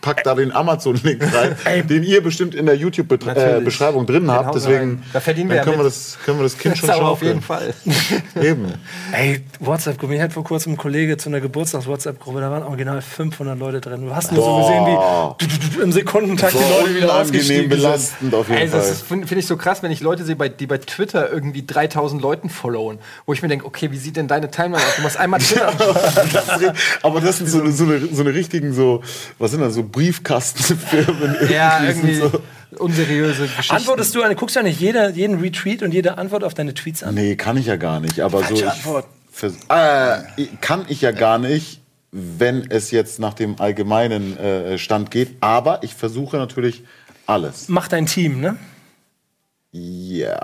packt da den Amazon-Link rein, den ihr bestimmt in der YouTube-Beschreibung drin habt. hauen wir Deswegen. Da verdienen wir können, wir das, können wir das Kind schon aber auf jeden. Fall. Eben. Ey, WhatsApp-Gruppe. Mir hat vor kurzem ein Kollege zu einer Geburtstags-WhatsApp-Gruppe, da waren original 500 Leute drin. Du hast nur so gesehen, wie im Sekundentakt die Leute wieder ausgestiegen belastend auf jeden Also, das Fall. finde find ich so krass, wenn ich Leute sehe, die bei Twitter irgendwie 3000 Leuten followen, wo ich mir denke, okay, wie sieht denn deine Timeline aus? Du machst einmal Twitter. Aber das sind so, eine- so, eine, so eine richtigen, so, was sind das, so Briefkastenfirmen. ja, irgendwie So. unseriöse Geschichten. Antwortest du, eine, guckst du ja nicht jeder, jeden Retweet und jede Antwort auf deine Tweets an? Nee, kann ich ja gar nicht. Aber so. Ich, Antwort. vers- äh, kann ich ja gar nicht, wenn es jetzt nach dem allgemeinen äh, Stand geht. Aber ich versuche natürlich alles. Mach dein Team, ne? Ja.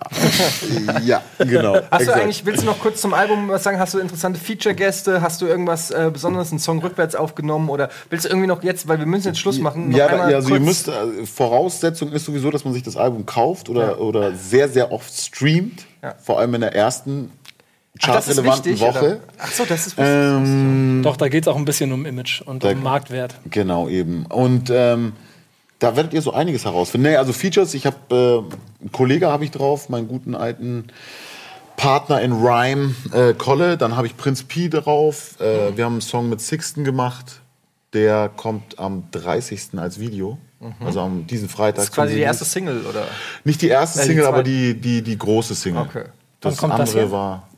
ja, genau. Hast du eigentlich, willst du noch kurz zum Album was sagen? Hast du interessante Feature-Gäste? Hast du irgendwas äh, Besonderes, einen Song rückwärts aufgenommen? Oder willst du irgendwie noch jetzt, weil wir müssen jetzt Schluss machen, Ja, einmal ja also ihr müsst, äh, Voraussetzung ist sowieso, dass man sich das Album kauft oder, oder sehr, sehr oft streamt. Ja. Vor allem in der ersten chartrelevanten Woche. oder? Ach so, das ist wichtig. Ähm, Doch, da geht es auch ein bisschen um Image und Da- um Marktwert. Genau, eben. Und ähm, da werdet ihr so einiges herausfinden. Nee, also Features, ich habe äh, einen Kollege habe ich drauf, meinen guten alten Partner in Rhyme, äh, Kolle. Dann habe ich Prinz P drauf. Äh, wir haben einen Song mit Sixten gemacht. Der kommt am 30. als Video. Also am diesen Freitag. Das ist quasi die erste. Single, oder? Nicht die erste Äh, die Single, aber zweite. die, die, die große Single. Okay. Das kommt das andere hier? war.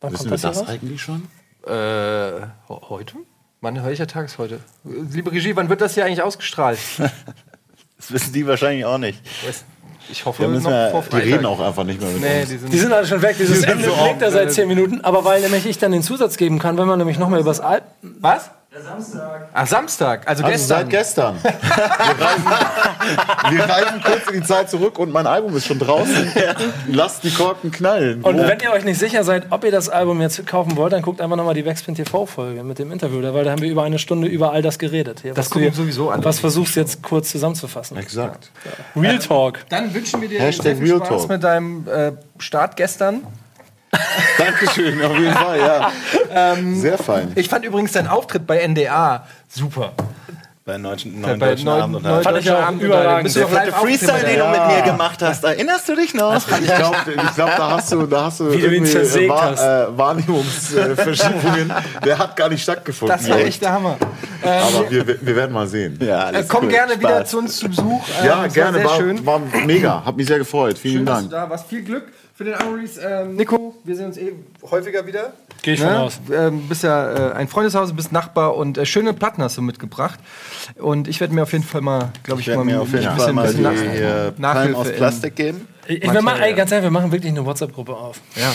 Wann Wissen kommt wir das das eigentlich schon? Äh, heute? Wann, welcher Tag ist heute? Liebe Regie, wann wird das hier eigentlich ausgestrahlt? Das wissen die wahrscheinlich auch nicht. Ich hoffe, Ja, müssen noch wir- vor Die reden auch einfach nicht mehr mit Nee, uns. die sind, Die sind alle schon weg. Dieses sind Ende so klingt da seit äh, 10 Minuten. Aber weil nämlich ich dann den Zusatz geben kann, wenn man nämlich nochmal übers Al Was? Ach, Samstag. Also, Also gestern. seit gestern. Wir reisen, wir reisen kurz in die Zeit zurück und mein Album ist schon draußen. Lasst die Korken knallen. Und wenn ihr euch nicht sicher seid, ob ihr das Album jetzt kaufen wollt, dann guckt einfach nochmal die Backspin TV-Folge mit dem Interview, da- weil da haben wir über eine Stunde über all das geredet. Hier, Das gucken sowieso alle. Was versuchst du jetzt kurz zusammenzufassen? Exakt. Real Talk. Dann wünschen wir dir Hashtag viel Real Spaß Talk. mit deinem äh, Start gestern. Dankeschön, auf jeden Fall, ja. Ähm, Sehr fein. Ich fand übrigens deinen Auftritt bei NDA super. Bei neuen, neuen bei deutschen neuen- Abend und neuen Fand ich deutschen auch Abend überragend. Bist du Der fette Freestyle, den du mit mir gemacht hast, erinnerst du dich noch? Ich glaube, ich glaub, da hast du, da hast du Wie du zersägt Wahr- hast. Äh, Wahrnehmungsverschiebungen. Der hat gar nicht stattgefunden. Das war echt der Hammer. Aber wir, wir werden mal sehen. Ja, Äh, komm cool. gerne Spaß. wieder zu uns zu Besuch. Äh, Ja, das gerne. War War, sehr schön. war mega. Hat mich sehr gefreut. Vielen Schön, dass du Dank. da warst. Viel Glück für den Unrelease. Ähm, Nico, wir sehen uns eh häufiger wieder. Geh ich von Ne? aus. Ähm, bist ja äh, ein Freundeshaus, bist Nachbar und äh, schöne Platten hast du mitgebracht. Und ich werde mir auf jeden Fall mal, glaube ich, Ich werde mal mir auf jeden ein Fall mal die bisschen äh, Nach- Palmen Nachhilfe aus in- Plastik geben. Ich, ich, wir machen, ey, ganz ehrlich, wir machen wirklich eine WhatsApp-Gruppe auf. Ja.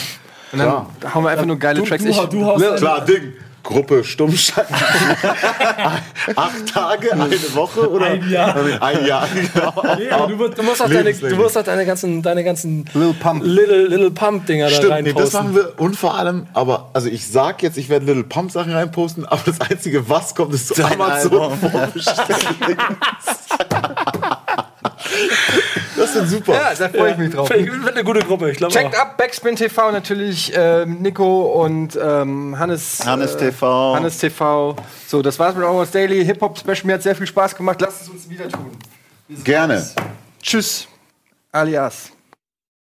Und dann hauen wir einfach nur geile Du- Tracks. du- Ich- du haust Klar, Ding. Gruppe Stummschein. Acht Tage, eine Woche oder? Ein Jahr. Ein Jahr, genau. Nee, aber du, musst- du musst auch deine, du musst auch deine ganzen, deine ganzen Lil Pump. Little, Little Pump-Dinger da Stimmt, rein nee, das machen wir und vor allem, aber also ich sag jetzt, ich werde Little Pump Sachen reinposten, aber das einzige, was kommt, ist zu Dein Amazon Album. vorbestellt. das sind super. Ja, da freue ich mich drauf. Ich wird eine gute Gruppe, ich glaube Checkt ab Backspin TV natürlich, ähm, Nico und ähm, Hannes. Hannes äh, TV. Hannes TV. So, das war's mit Almost Daily Hip Hop Special. Mir hat sehr viel Spaß gemacht. Lasst es uns wieder tun. Gerne. Tschüss. Alias.